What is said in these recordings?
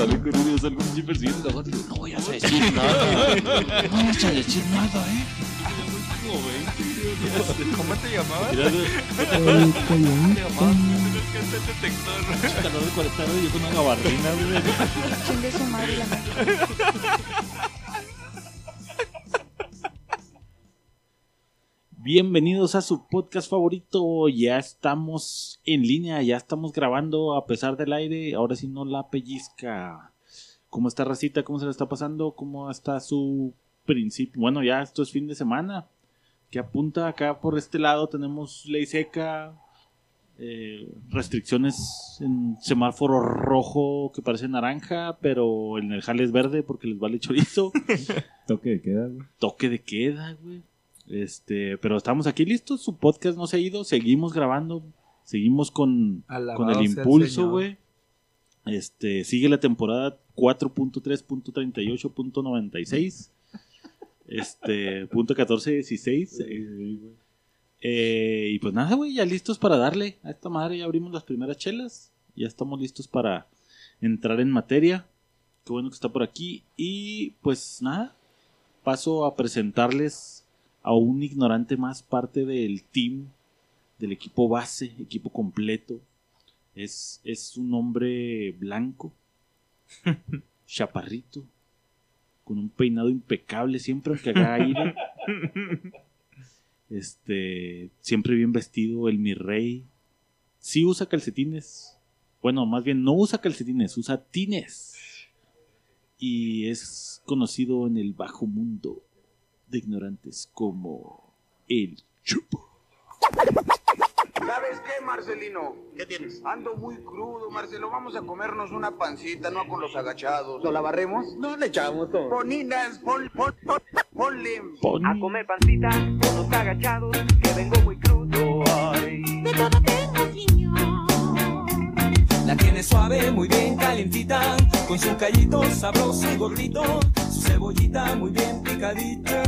sale con persiguiendo a digo, no voy a decir nada. No vayas a decir nada, eh. Como 20, ¿Cómo te llamabas? Mira, El Te llamabas. Tienes que hacer detector. calor de 40 grados y yo con una gabardina, güey. Chingue su madre la madre. Bienvenidos a su podcast favorito. Ya estamos en línea, ya estamos grabando a pesar del aire. Ahora sí no la pellizca. ¿Cómo está Racita? ¿Cómo se le está pasando? ¿Cómo está su principio? Bueno, ya esto es fin de semana. Que apunta acá por este lado tenemos ley seca, eh, restricciones en semáforo rojo que parece naranja, pero en el jale es verde porque les vale chorizo. Toque de queda, güey. toque de queda, güey. Este, pero estamos aquí listos, su podcast no se ha ido, seguimos grabando, seguimos con, con el impulso, güey. Este, sigue la temporada 4.3.38.96. Este, punto 14.16. eh, eh, y pues nada, güey, ya listos para darle a esta madre, ya abrimos las primeras chelas, ya estamos listos para entrar en materia. Qué bueno que está por aquí. Y pues nada, paso a presentarles a un ignorante más parte del team, del equipo base, equipo completo. Es, es un hombre blanco, chaparrito, con un peinado impecable, siempre aunque haga aire. Este, siempre bien vestido, el mi rey. Sí usa calcetines. Bueno, más bien no usa calcetines, usa tines. Y es conocido en el bajo mundo de ignorantes como el chupo. ¿Sabes qué, Marcelino? ¿Qué tienes? Ando muy crudo, Marcelo. Vamos a comernos una pancita, no con los agachados. ¿Lo la barremos? No le echamos todo. Poninas, pon, pon, pon, ponle. Pon- a comer pancita con los agachados, que vengo muy crudo. Ay. La tiene suave, muy bien calientita, con su callito sabroso y gordito, su cebollita muy bien picadita.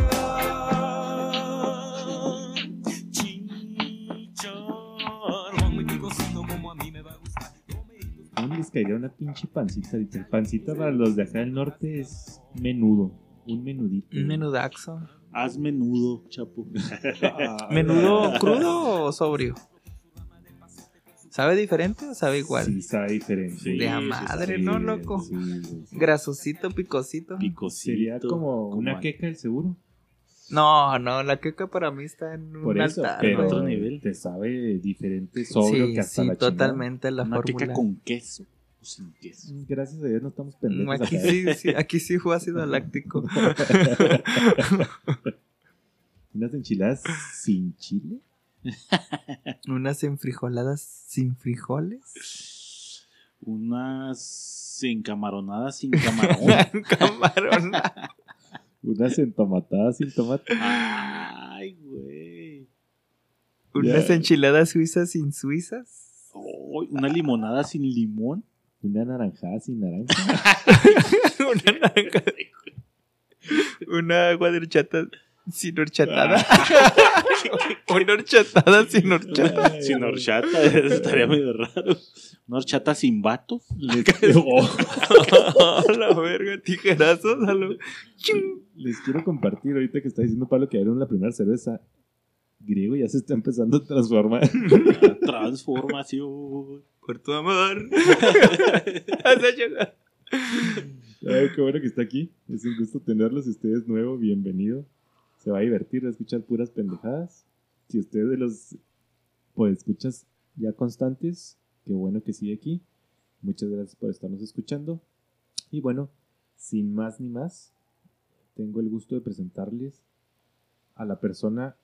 Chicharrón muy picosito como a mí me va a gustar. ¿Cómo les caería una pinche pancita ahorita? El pancita para los de acá del norte es menudo. Un menudito. Un menudaxo. Haz menudo, chapo. ¿Menudo crudo o sobrio? ¿Sabe diferente o sabe igual? Sí, sabe diferente. De a madre, Sí, ¿no, loco? sí. Grasosito, picosito. Picosito. Sería como una al- queca del seguro. No, no, la queca para mí está en un Por eso, altar. pero otro nivel. te sabe diferente sobrio sí, que hasta sí, la totalmente la Una queca con queso o sin queso. chingada. Gracias a Dios no estamos Mm, pendejos. Aquí sí, aquí sí fue ácido láctico. Unas enchiladas sin chile. Unas enfrijoladas sin frijoles. Unas encamaronadas sin camarón. Camarón. Unas entomatadas sin tomate. Ay, güey. Unas enchiladas suizas sin suizas. Una limonada sin limón. Una naranjada sin naranja. Una naranja. Una agua de horchata sin horchatada. Una horchatada sin horchata. Sin horchata, eso estaría medio raro. Una horchata sin vato. Les, Oh, la verga, tijerazos. a lo- Ching. les quiero compartir ahorita que está diciendo Pablo que abrieron la primera cerveza. Griego ya se está empezando a transformar. Transformación. Por tu amor. Has hecho- Ay, qué bueno que está aquí. Es un gusto tenerlo. Si usted es nuevo, bienvenido. Se va a divertir a escuchar puras pendejadas. Si usted de los pues escuchas ya constantes, qué bueno que sigue aquí. Muchas gracias por estarnos escuchando. Y bueno, sin más ni más, tengo el gusto de presentarles a la persona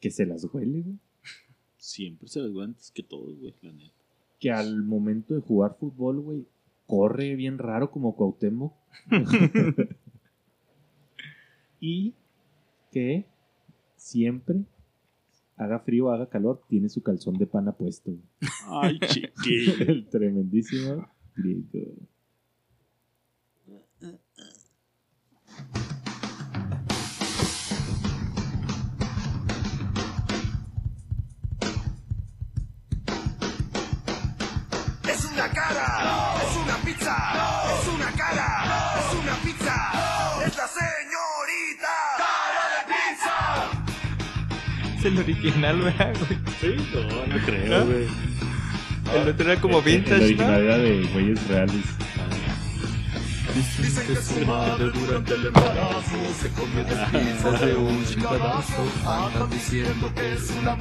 que se las huele, güey. Siempre se les va antes que todo, güey, la neta. Que al momento de jugar fútbol, güey, corre bien raro como Cuauhtémoc. y que siempre, haga frío o haga calor, tiene su calzón de pana puesto. Ay, chiquillo. El tremendísimo griego. Es un una cara, es una pizza, el original, ¿verdad, güey? Sí, no, no creo, güey. El otro era como vintage, original ¿no? era de güeyes reales. Dicen que su madre durante el embarazo se comió las pizzas de un chingadazo. Andan diciendo que es una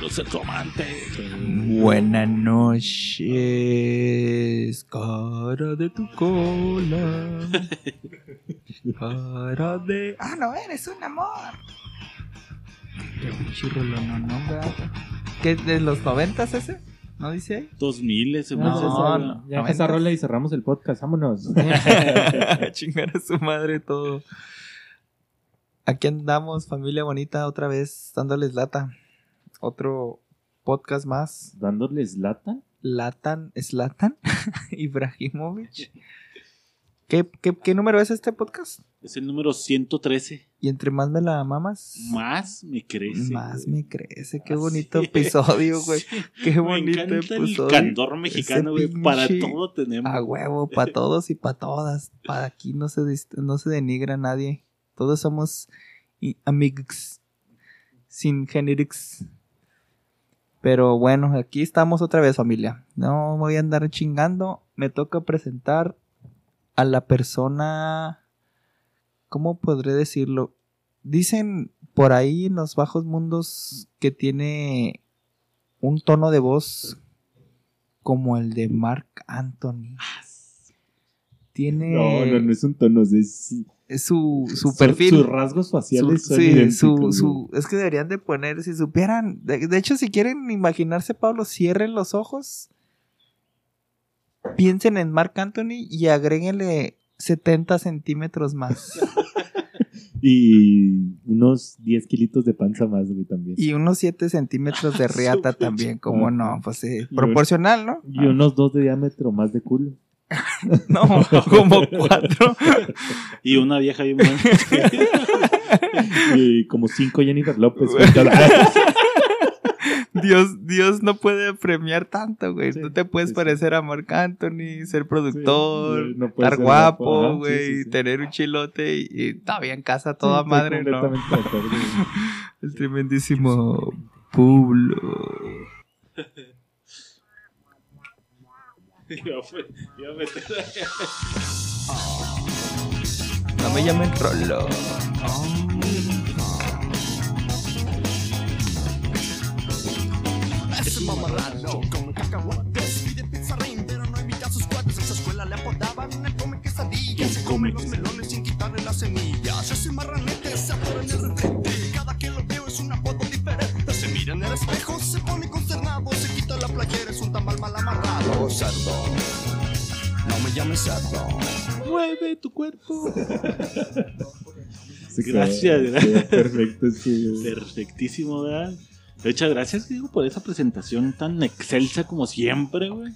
Los sexoamantes. Buenas noches, cara de tu cola. Cara de. Ah, no, eres un amor. Qué pinche no, no. ¿Qué, de los noventas ese? ¿No dice ahí? 2000 ese No, me no, no. Ya esa rola y cerramos el podcast. Vámonos. Chingar a su madre todo. Aquí andamos, familia bonita, otra vez dándoles lata. Otro podcast más. Dándoles lata. Latan, Slatan Ibrahimovic. ¿Qué, qué, qué número es este podcast? Es el número 113. Y entre más me la mamas, Más me crece. más güey. me crece. Qué Así bonito es. episodio, güey. Qué Me bonito el episodio. candor mexicano, Ese güey. Para todo tenemos. A huevo, para todos y para todas. Para aquí no se, no se denigra a nadie. Todos somos amigos. Sin generics. Pero bueno, aquí estamos otra vez, familia. No voy a andar chingando. Me toca presentar a la persona. ¿Cómo podré decirlo? Dicen por ahí en los bajos mundos que tiene un tono de voz como el de Mark Anthony. Tiene No, no, no es un tono. Es, su, su perfil. Sus rasgos faciales sí, su, güey. su- es que deberían de poner, si supieran, de, de hecho si quieren imaginarse Pablo, cierren los ojos, piensen en Mark Anthony y agréguenle 70 centímetros más Y unos 10 kilitos de panza más, güey, también. y unos 7 centímetros de riata también, como pinche- no, pues sí, Y proporcional, ¿no? Y unos 2 de diámetro más de culo. No, como 4. Y una vieja bien buena. Y como 5 Jennifer López. Dios, Dios no puede premiar tanto, güey. Sí, no te puedes sí, sí. parecer a Marc Anthony, ser productor, Sí, no puede estar ser guapo, güey, sí, sí, sí. tener un chilote y, y todavía en casa toda Sí, madre, ¿no? acuerdo. El tremendísimo meter- No me llamen Rolo. Es un mamarrano con cacahuates Pide pizza rein, pero no invita a sus cuates. En su escuela le apodaban el come quesadillas Se come los melones sin quitarle las semillas Ese marranete se atora en el retrete Cada que lo veo es un apodo diferente. Se mira en el espejo, se pone consternado Se quita la playera, es un tamal mal amarrado. Cerdo, no me llames cerdo Mueve tu cuerpo. Gracias, gracias. Perfecto, que. Perfectísimo, ¿verdad? Muchas gracias, digo, por esa presentación tan excelsa como siempre, güey.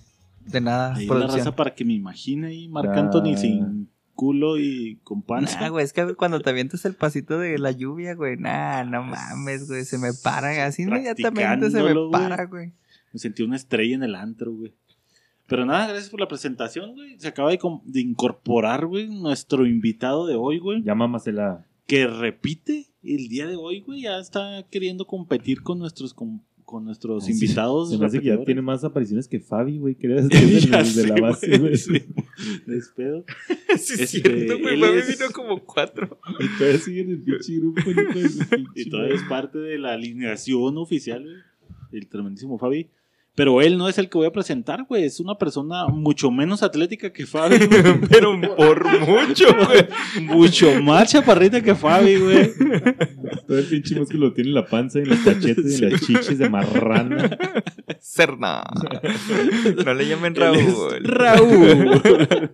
De nada, Ahí la raza para que me imagine ahí Marc Ah. Anthony sin culo y con panza. Nah, güey, es que cuando te avientas el pasito de la lluvia, güey, nah, no mames, güey, se me para, así inmediatamente se me para, güey. Me sentí una estrella en el antro, güey. Pero nada, gracias por la presentación, güey. Se acaba de, de incorporar, güey, nuestro invitado de hoy, güey. Ya mámasela. Que repite el día de hoy, güey. Ya está queriendo competir con nuestros, con, con nuestros Sí, invitados. Se me hace que ya tiene más apariciones que Fabi, güey. Que era sé, la base, güey. sí. Despedo. Sí, Este, es cierto, güey, Fabi es- vino como cuatro. Y todavía sigue en el pinche grupo. de Y todavía es parte de la alineación oficial, güey. El tremendísimo Fabi. Pero él no es el que voy a presentar, güey. Es una persona mucho menos atlética que Fabi, güey. Pero por mucho, güey. mucho más chaparrita que Fabi, güey. Todo el pinche músculo lo tiene en la panza, y en los cachetes, y en las chiches de marrana. Cerna. No le llamen Él es Raúl. Raúl.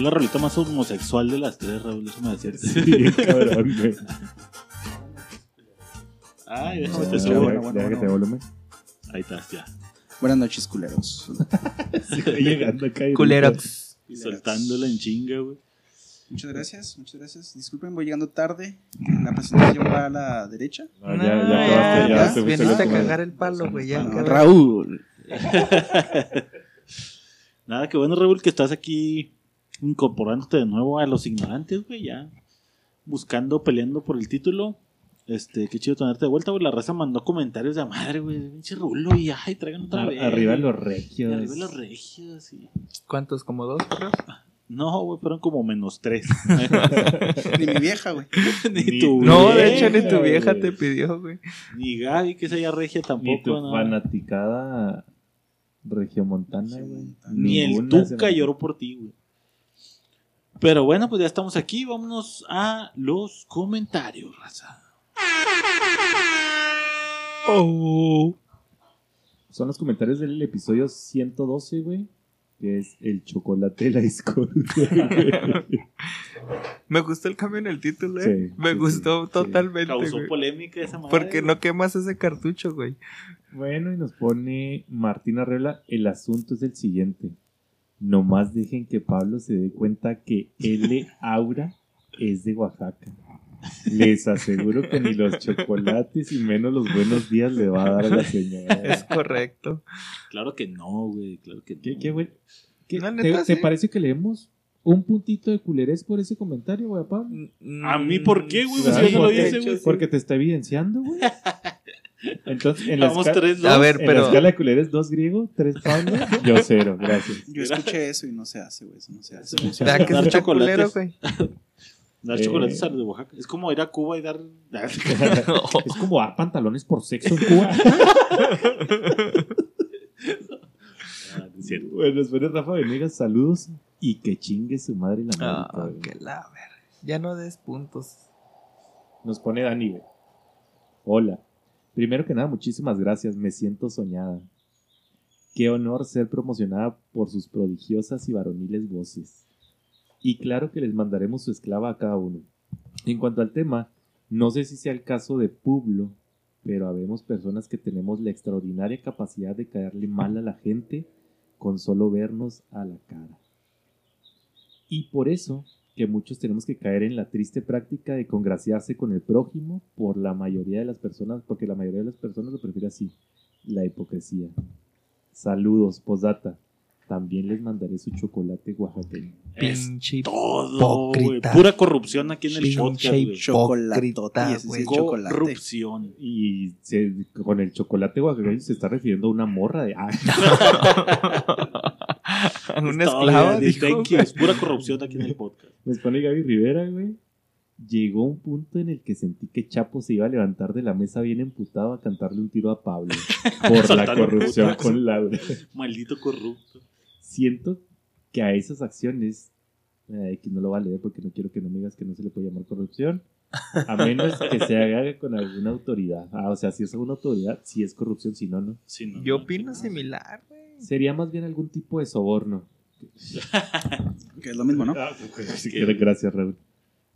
Es la rolita más homosexual de las tres, Raúl. Eso me decía. Sí, cabrón, güey. Ay, déjame te subo. bueno, bueno, que bueno. te volumen. Ahí estás, ya. Buenas noches, culeros. Llegando acá. y- Culerox. Y soltándola en chinga, güey. Muchas gracias, muchas gracias. Disculpen, voy llegando tarde. La presentación va a la derecha. Ah, ya, ya acabaste, ya, ya, a cagar el palo, güey. Ya, Bueno. Raúl. Nada, que bueno, Raúl, que estás aquí incorporándote de nuevo a los ignorantes, güey, ya. Buscando, peleando por el título. Este, qué chido tenerte de vuelta, güey. La raza mandó comentarios de madre, güey. Pinche Rulo, y ay, traigan otra vez. Ar- Arriba los Y regios. arriba los regios. y- ¿Cuántos? ¿Como dos correos? No, güey, fueron como menos tres. Ni mi vieja, güey. ni, Ni- tu No, de hecho ni tu vieja te pidió, güey. Ni Gaby, que es ella regia Ni tampoco. tu no. fanaticada regiomontana, güey. Regiomontana. Ni el Tuca lloró por ti, güey. Pero bueno, pues ya estamos aquí. Vámonos a los comentarios, raza. Oh. Son los comentarios del episodio 112, güey. Que es el chocolate de la discordia. Me gustó el cambio en el título, eh. Sí, Me sí, gustó sí, totalmente, Causó güey. polémica esa madre. Porque no quemas ese cartucho, güey. bueno, y nos pone Martín Arregla. El asunto es el siguiente. Nomás dejen que Pablo se dé cuenta que L. Aura es de Oaxaca. Les aseguro que ni los chocolates y menos los buenos días le va a dar a la Es señora. correcto. Claro que no, güey. Claro que no. ¿Qué, qué, güey? ¿Qué- No, ¿Te, neta, te sí. parece que leemos un puntito de culerés por ese comentario, güey, a Pablo? ¿A mí por qué, güey? Pues Pues no lo hice, güey. Porque te está evidenciando, güey. Entonces, en la, tres, A ver, en la pero. escala de culerés, dos griego, tres Pablo, yo cero, gracias. Yo escuché eso y no se hace, güey. Eso no se hace. Dar es un culero, chocolates. güey. Dar Eh. chocolates a los de Oaxaca. Es como ir a Cuba y dar. Es como dar pantalones por sexo en Cuba. Ah, es cierto. bueno, pone Rafa Venegas, saludos y que chingue su madre la América, Ah, que la ver. Ya no des puntos. Nos pone Dani, güey. Hola. Primero que nada, muchísimas gracias. Me siento soñada. Qué honor ser promocionada por sus prodigiosas y varoniles voces. Y claro que les mandaremos su esclava a cada uno. En cuanto al tema, no sé si sea el caso de Publo, pero habemos personas que tenemos la extraordinaria capacidad de caerle mal a la gente con solo vernos a la cara. Y por eso que muchos tenemos que caer en la triste práctica de congraciarse con el prójimo por la mayoría de las personas, porque la mayoría de las personas lo prefiere así, la hipocresía. Saludos, posdata. También les mandaré su chocolate oaxaqueño. Es Pinche todo, hipócrita. Pura corrupción aquí en el Pinche podcast, chocolate. Corrupción. Y se- con el chocolate oaxaqueño se está refiriendo a una morra de... Ah, Una Está esclava, bien, dijo. thank you. Es pura corrupción aquí en el podcast. nos pone Gaby Rivera, güey. Llegó un punto en el que sentí que Chapo se iba a levantar de la mesa bien emputado a cantarle un tiro a Pablo por la un corrupción con Laura. Maldito corrupto. siento que a esas acciones, eh, que no lo va a leer porque no quiero que no me digas que no se le puede llamar corrupción, a menos que se haga con alguna autoridad. Ah, o sea, si es alguna autoridad, si es corrupción, si no, no. Sí, no, Yo no, opino no. similar, güey. Sería más bien algún tipo de soborno. Que es lo mismo, ¿no? Ah, Sí, Gracias, Raúl.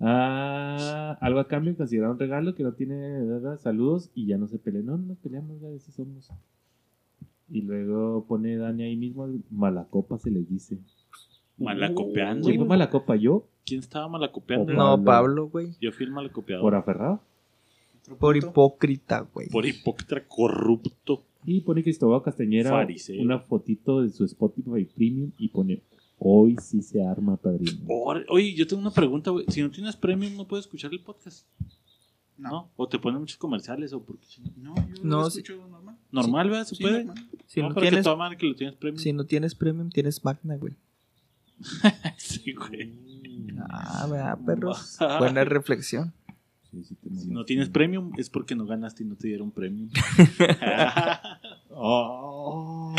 Ah, algo a cambio, considerar un regalo que no tiene ¿verdad? saludos y ya no se peleen. No, no nos peleamos, ya a veces somos. Y luego pone Dani ahí mismo, malacopa se les dice. Malacopeando. ¿Quién fue malacopa? ¿Yo? ¿Quién estaba malacopeando? No, Pablo. Güey. Yo fui el malacopeador. ¿Por Por, aferrado? Por hipócrita, güey. hipócrita corrupto. Y pone Cristóbal Castañera Fariseo. una fotito de su Spotify Premium y pone Hoy sí se arma, padrino. Oye, yo tengo una pregunta, güey. Si no tienes premium, ¿no puedes escuchar el podcast? No. ¿No? ¿O te ponen muchos comerciales o por qué? No, yo No, lo sí. escucho normal. Normal, ¿verdad? ¿Se Sí, puede? normal. Si no, no, pero que tienes, toda madre que lo tienes premium. si no tienes premium, tienes Magna, güey. Sí, güey. Ah, ¿verdad, perros? Buena reflexión. Sí, sí, te Si no tienes premium, es porque no ganaste y no te dieron premium. Oh,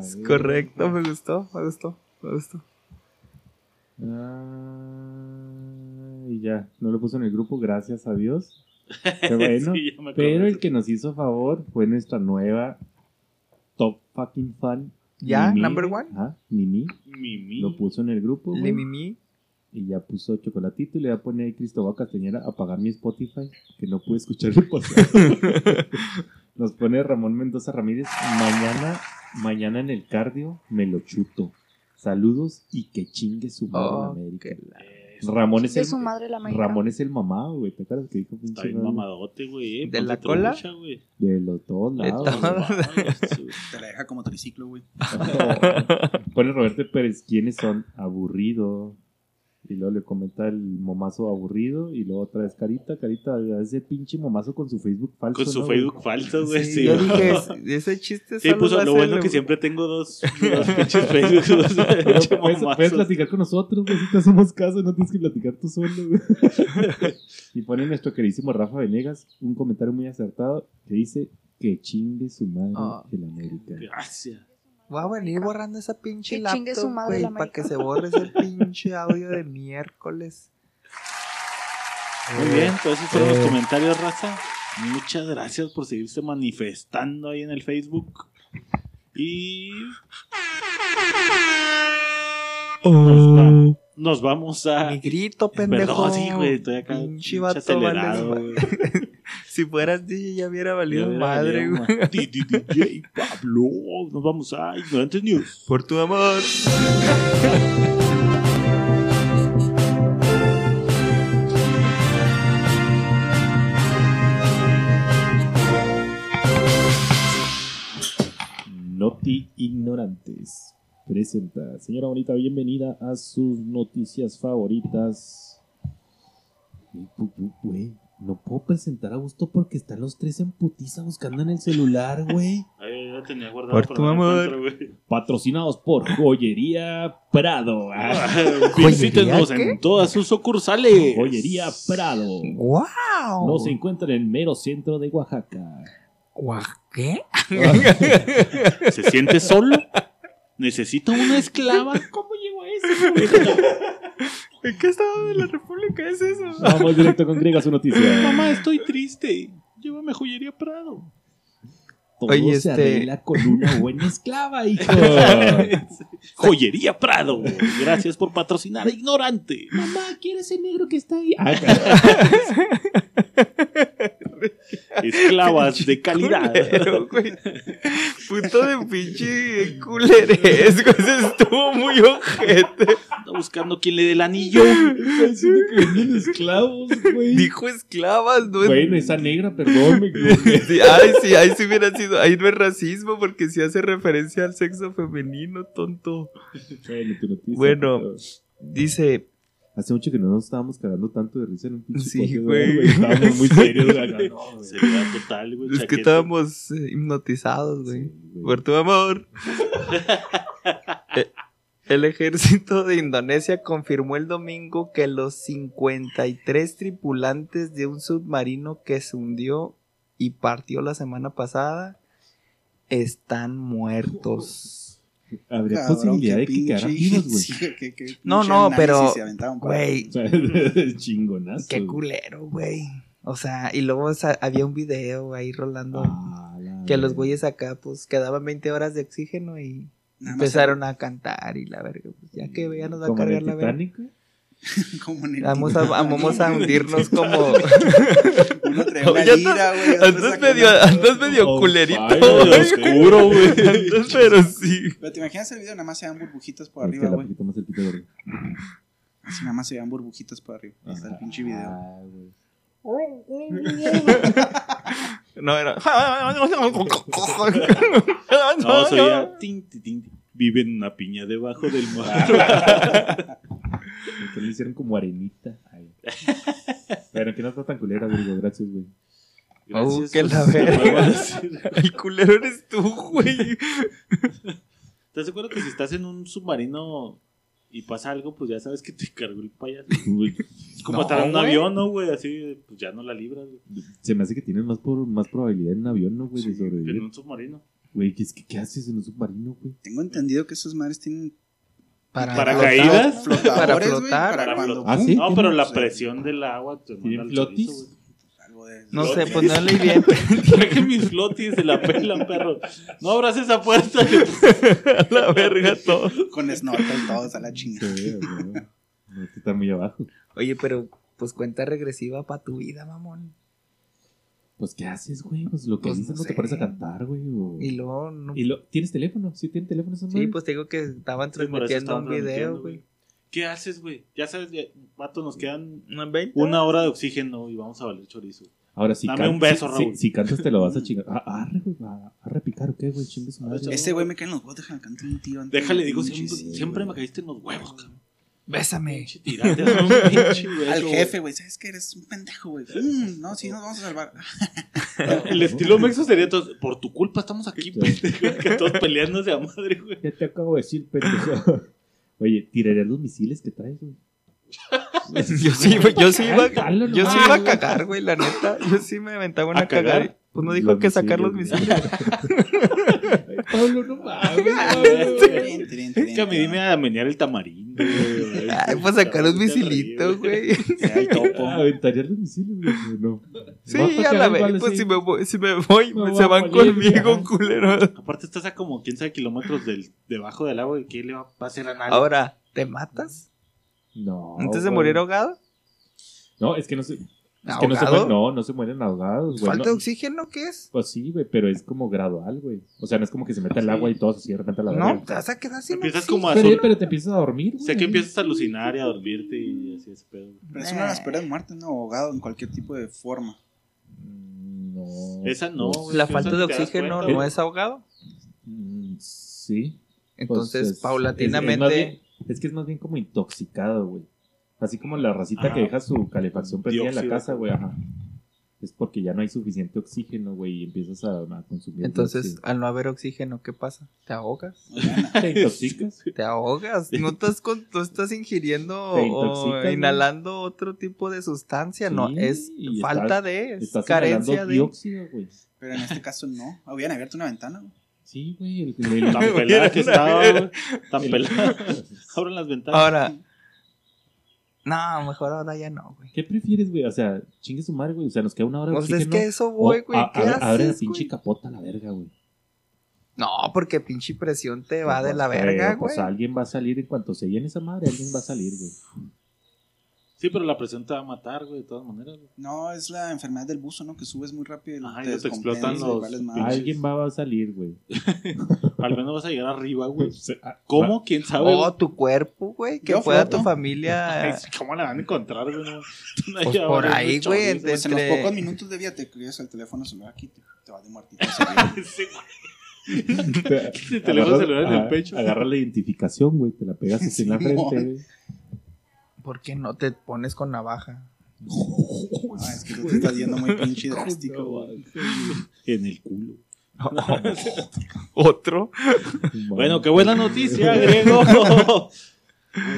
Es correcto, me gustó, me gustó, me gustó. Ah, y ya, no lo puso en el grupo, gracias a Dios. Qué bueno. Sí, Pero el que nos hizo favor fue nuestra nueva top fucking fan. ¿Ya? Mimi, ¿Number one? Ajá, Mimi. Mimi. Lo puso en el grupo. güey. Le mimi. Y ya puso chocolatito y le va a poner ahí Cristóbal Castañera a apagar mi Spotify, que no pude escuchar el pasado. Nos pone Ramón Mendoza Ramírez, mañana, mañana en el cardio me lo chuto. Saludos y que chingue su madre Oh, la América. la- Ramón es De el su madre la América. Ramón es el mamado, güey. ¿Te acuerdas que dijo Está bien mamadote, güey. eh, ¿De la cola? trucha. De los todos De lados. todo. Te la deja como triciclo, güey. Pone Roberto Pérez, ¿quiénes son? Aburrido. Y luego le comenta el momazo aburrido. Y luego otra vez Carita, Carita, ese pinche momazo con su Facebook falso. Con su ¿no, Facebook güey? falso, güey. Sí, Sí, yo dije, "Es- ese chiste Sí, puso lo bueno que siempre tengo dos, dos pinches Facebook. Puedes, platicar con nosotros, güey. Si te hacemos caso, no tienes que platicar tú solo, güey. y pone nuestro queridísimo Rafa Venegas un comentario muy acertado que dice que chingue su madre Ah. el América. Gracias. Voy a venir borrando esa pinche Que laptop, güey, para que se borre ese pinche audio de miércoles. Muy bien, todos esos fueron Eh. los comentarios, raza. Muchas gracias por seguirse manifestando ahí en el Facebook. Y nos, va- nos vamos a. Mi grito, pendejo. Perdón, sí, güey, estoy acá Pinche acelerado, vale. Si fueras DJ ya hubiera valido madre, güey. DJ Pablo. Nos vamos a Ignorantes News. Por tu amor. Noti Ignorantes presenta. Señora bonita, bienvenida a sus noticias favoritas. Güey, no puedo presentar a gusto porque están los tres en putiza buscando en el celular, güey. Ahí ya tenía guardado. Por tu amor. güey. Patrocinados por Joyería Prado. Ah, Visítenos ¿Qué? en todas sus sucursales. Joyería Prado. ¡Wow! No se encuentra en el mero centro de Oaxaca. ¿Guau, ¿Qué? ¿Se siente solo? ¿Necesita una esclava? ¿Cómo? ¿En qué estado de la República es eso? Vamos directo con Griega su noticia. Mamá, estoy triste. Llévame a Joyería Prado. Todo Oye, se este- arregla con una buena esclava, hijo. Joyería Prado. Gracias por patrocinar a Ignorante. Mamá, ¿quiere ese negro que está ahí? Esclavas de calidad. Culero, güey. Puto de pinche culeresco. Ese estuvo muy ojete. Anda buscando quien le dé el anillo. diciendo que esclavos, güey. Dijo esclavas, ¿no? Bueno, esa negra, perdón. Sí, ay, sí, ahí sí hubiera sido. Ahí no es racismo porque sí hace referencia al sexo femenino, tonto. Bueno. Dice, Hace mucho que no nos estábamos cagando tanto de risa en un pinche Sí, podcast, güey. Estábamos muy serios, güey. no. Seriedad total, güey. es que chaqueta. estábamos eh, hipnotizados, güey. Sí, güey. Por tu amor. Eh, El ejército de Indonesia confirmó el domingo que los 53 tripulantes de un submarino que se hundió y partió la semana pasada están muertos. Habría Cabrón, posibilidad de que quedaran pinche- vivos, güey. sí, que- que No, no, pero, Güey, O sea, chingonazo. qué culero, güey. O sea, y luego o sea, había un video ahí rolando Ah, que los güeyes acá pues quedaban 20 horas de oxígeno y Nada empezaron a cantar y la verga, pues ya que ya nos va a cargar la verga. Titanic, güey. como en el Vamos a, vamos a hundirnos como. Uno traía una lira, güey. Andas medio, andas medio Oh, culerito. oscuro, güey. Andas, pero sí. Pero te imaginas el video, nada más se dan burbujitas por arriba, güey. Así nada más se dan burbujitas por arriba. Ahí está el pinche video. Ah, güey. No, era. No, tin. Vive en una piña debajo del mar. Que le hicieron como arenita. Ay. Pero que no está tan culera, digo, Gracias, güey. Oh, que por la verga. El culero eres tú, güey. ¿Estás de acuerdo que si estás en un submarino y pasa algo, pues ya sabes que te cargó el payaso? Güey, Es como No, estar en un güey. avión, ¿no, güey? Así, pues ya no la libras, güey. Se me hace que tienes más, por, más probabilidad en un avión, ¿no, güey? Sí, de que en un submarino. Güey, ¿qué, es que- ¿qué haces en un submarino, güey? Tengo entendido que esos mares tienen Para, ¿Paracaídas? flotadores, Para flotar. Para cuando. Ah, ¿sí? No, pero la presión del agua te ¿Tienen manda al flotis? chorizo, de No sé, pues no leí bien. que mis flotis se la pelan, perro. No abras esa puerta. A la verga todo. con snorkel todos a la chingada. Sí, está muy abajo. Oye, pero pues cuenta regresiva para tu vida, mamón. Pues, ¿qué haces, güey? Pues lo que Pues, dices no no te a cantar, güey. o- Y luego, no- Y lo, ¿Tienes teléfono? ¿Sí tienen teléfono sí, madre? pues te digo que estaban Sí, transmitiendo estaban un video, güey. ¿Qué haces, güey? Ya sabes, ya, vato, nos quedan ¿No en 20? una hora de oxígeno y vamos a valer chorizo. Ahora, si, Dame can- un beso, si- si- Raúl. si cantas, te lo vas a chingar. Ah, arre, güey. A, a repicar, ¿o qué, güey? Chingue su madre. Este güey me cae en los huevos, déjame cantar un tiro. antes Déjale, digo, Sí, siempre, sí, siempre me caíste en los huevos, cabrón. Bésame. Pinche tirante, un pinche beso, Al jefe, güey, ¿sabes que Eres un pendejo, güey. Mm, no, sí, nos vamos a salvar. El estilo mexo sería entonces, por tu culpa estamos aquí, pendejo, que todos peleándose a madre, güey. Ya te acabo de decir, pendejo. Oye, ¿tirarías los misiles que traes, güey? Yo sí, güey, yo sí iba, yo sí iba a cagar, güey, la neta. Yo sí me aventaba una ¿A cagar? cagada. Pues no dijo Los que sacar los misiles, misiles. Pablo, no mames. Es que a mí dime a menear el tamarindo, güey. Ay, pues sacar un misilito, güey. ¿Aventarías los misiles, güey? No. Sí, a la vez. Pues si me voy, si me voy, se van conmigo, culero. Aparte estás a como quién sabe kilómetros del, debajo del agua y qué le va a hacer a nadie. Ahora, ¿te matas? No. ¿Antes de morir ahogado? No, es que no se. Es que no se mueren, no, no se mueren ahogados, güey. ¿Falta no- de oxígeno qué es? Pues sí, güey, pero es como gradual, güey. O sea, no es como que se meta el agua y todo así de repente a la No, te vas a quedar sin Empiezas como a Pero, sol- pero te empiezas a dormir, güey. Sé que empiezas a alucinar y a dormirte y así ese pedo. Pero es una de las peores muertes, ¿no? Ahogado en cualquier tipo de forma. Mm, No. Esa no, pues, güey. La falta de oxígeno no es ahogado. mm, Sí. Entonces, Pues es- paulatinamente. Es, es bien- es que es más bien como intoxicado, güey. Así como la racita Ajá. que deja su calefacción prendida en la casa, güey, ajá. Es porque ya no hay suficiente oxígeno, güey, y empiezas a, a consumir. Entonces, al no haber oxígeno, ¿qué pasa? ¿Te ahogas? te intoxicas. Te ahogas. No estás, con, no estás ingiriendo Te o güey. inhalando otro tipo de sustancia. no, es falta estás- de, es Estás carencia de. dióxido, güey. Pero en este caso no. Habían abierto una ventana, güey. Sí, güey. El, el- Tan pelada que estaba, güey. Tan pelada. Abran las ventanas. Ahora. No, mejor ahora ya no, güey. ¿Qué prefieres, güey? O sea, chingue su madre, güey. O sea, nos queda una hora de Pues es que eso voy, güey. ¿Qué abre- Abre la haces, pinche güey? capota a la verga, güey. No, porque pinche presión te va de Pues, la verga, Pues güey. alguien va a salir en cuanto se llene esa madre, alguien va a salir, güey. Sí, pero la presión te va a matar, güey, de todas maneras. güey. No, es la enfermedad del buzo, ¿no? Que subes muy rápido y Ajá, te y te explotan los vales Alguien va a salir, güey. Al menos vas a llegar arriba, güey. Se- ah, ¿Cómo? ¿Quién sabe? O tu cuerpo, güey. Que pueda tu familia. Ay, ¿Cómo la van a encontrar, güey? No, Pues por ahí, güey, entre- Pues en los pocos minutos de vida te crías el teléfono celular aquí, te, te vas de muertito. Sí, Te- Si te agarras- celular en el pecho. Agarra la identificación, güey. Te la pegas así en la frente, güey. ¿Por qué no te pones con navaja? Ah, es que tú te estás yendo muy pinche drástico, güey. En el culo. Otro. Bueno, qué buena noticia.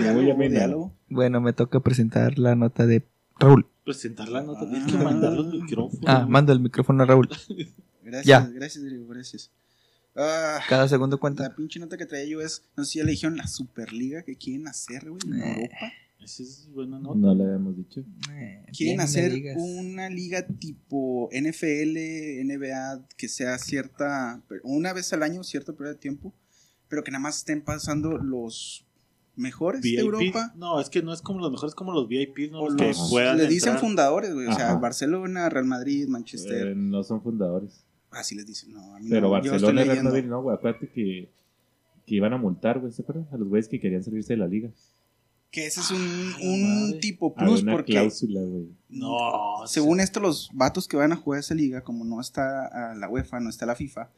Diálogo, diálogo. Bueno, me toca presentar la nota de Raúl. Presentar la nota, tienes que mandar los micrófonos. Ah, mando el micrófono a Raúl. Gracias, Ya. gracias, Diego, gracias. Ah, Cada segundo cuenta. la pinche nota que traía yo es, no sé si ya le dijeron la Superliga que quieren hacer, güey, en Eh. Europa. Esa es buena nota. No le habíamos dicho. Eh, Quieren hacer una liga tipo NFL, NBA, que sea cierta, una vez al año, cierto periodo de tiempo, pero que nada más estén pasando los mejores de. Europa. No, es que no es como los mejores, como los VIPs, ¿no? O Los que puedan le dicen entrar. fundadores, güey. O sea, Ajá. Barcelona, Real Madrid, Manchester. Eh, no son fundadores. Así les dicen. No, a mí Pero no, Barcelona y Real. Madrid no, güey. Acuérdate que, que iban a multar, güey. ¿Se acuerdan? A los güeyes que querían salirse de la liga. Que ese es un, Ah, un madre. tipo plus una porque cláusula, güey. No, según esto los vatos que van a jugar esa liga, como no está ah, la UEFA, no está la FIFA,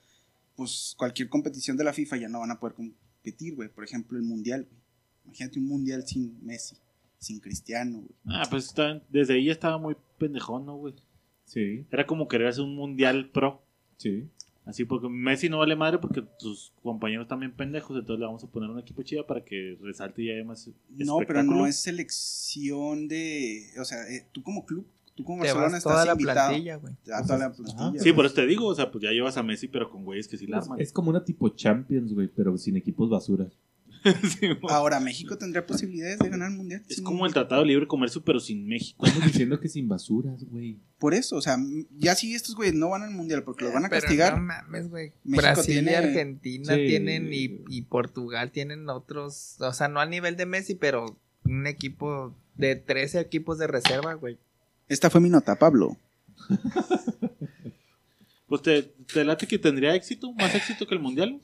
pues cualquier competición de la FIFA ya no van a poder competir, güey. Por ejemplo, el Mundial, güey. Imagínate un Mundial sin Messi, sin Cristiano, güey. Ah, pues está- desde ahí ya estaba muy pendejón, ¿no, güey? Sí, Era como querer hacer un mundial pro. sí. Así porque Messi no vale madre porque tus compañeros también pendejos, entonces le vamos a poner un equipo chida para que resalte y haya más No, pero no es selección de... O sea, eh, tú como club, tú como Te Barcelona vas toda estás la invitado. plantilla, güey. Te da toda la plantilla. Sí, por eso te digo, o sea, pues ya llevas a Messi pero con güeyes que sí la arman. es como una tipo Champions, güey, pero sin equipos basura. Sí, Ahora, ¿México tendría posibilidades de ganar el Mundial? es como el Tratado de Libre Comercio pero sin México. Estamos diciendo que sin basuras, güey. Por eso, o sea, ya si estos güeyes no van al mundial porque los van a Pero castigar, No mames, güey. Brasil y tiene- Argentina Sí. tienen y, y Portugal tienen otros. O sea, no a nivel de Messi, pero un equipo de 13 equipos de reserva, güey. Esta fue mi nota, Pablo. Pues te, te late que tendría éxito, más éxito que el mundial.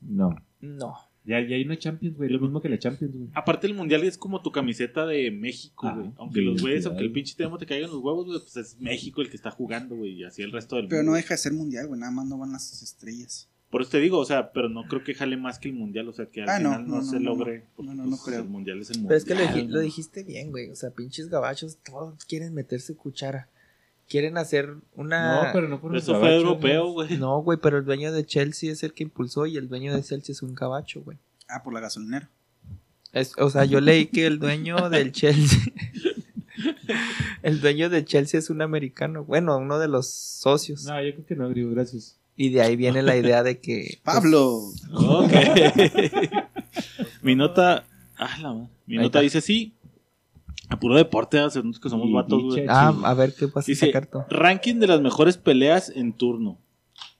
No. No. Ya, ya hay una Champions, güey. Lo mismo que la Champions, güey. Aparte, el mundial es como tu camiseta de México, Ah, güey. Aunque los güeyes, aunque el pinche tema te caigan los huevos, güey, pues es México el que está jugando, güey. Y así el resto del Pero no deja de ser mundial, güey. Nada más no van las estrellas. Por eso te digo, o sea, pero no creo que jale más que el mundial, o sea, que al Ah, final no, no, se no, logre. no. No, no, no pues, creo. El mundial es el mundial. Pero es que lo, dij- ¿no? lo dijiste bien, güey. O sea, pinches gabachos, todos quieren meter su cuchara. Quieren hacer una... No, pero no por Eso fue europeo, güey. No, güey, pero el dueño de Chelsea es el que impulsó y el dueño de Chelsea es un gabacho, güey. Ah, por la gasolinera. Es- o sea, yo leí que el dueño del Chelsea... el dueño de Chelsea es un americano. Bueno, uno de los socios. No, yo creo que no, griego, gracias. Y de ahí viene la idea de que... pues, Pablo. Ok. Mi nota. Ah, la madre. Mi Ahí nota está. dice sí. A puro deporte, a hacernos que somos Y vatos, güey. Ah, a ver qué pasa Dice, sacar tú. ranking de las mejores peleas en turno.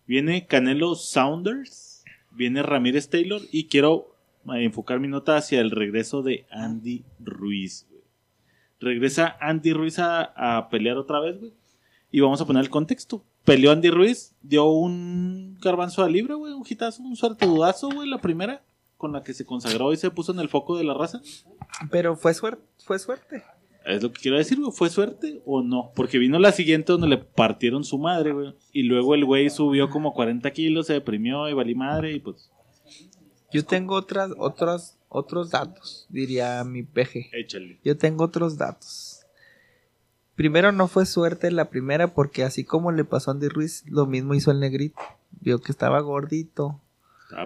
Viene Canelo Saunders, viene Ramírez Taylor y quiero eh, enfocar mi nota hacia el regreso de Andy Ruiz. güey. Regresa Andy Ruiz a, a pelear otra vez, güey. Y vamos a poner el contexto. Peleó Andy Ruiz, dio un garbanzo a libre, güey, un hitazo, un suertudazo, güey, la primera, con la que se consagró y se puso en el foco de la raza. Pero fue suerte, fue suerte. Es lo que quiero decir, güey. ¿Fue suerte o no? Porque vino la siguiente donde le partieron su madre, güey. Y luego el güey subió como 40 kilos, se deprimió y valí madre y pues Yo tengo otras, otros, otros datos, diría mi peje. échale. Yo tengo otros datos. Primero no fue suerte la primera porque así como le pasó a Andy Ruiz, lo mismo hizo el negrito. Vio que estaba gordito,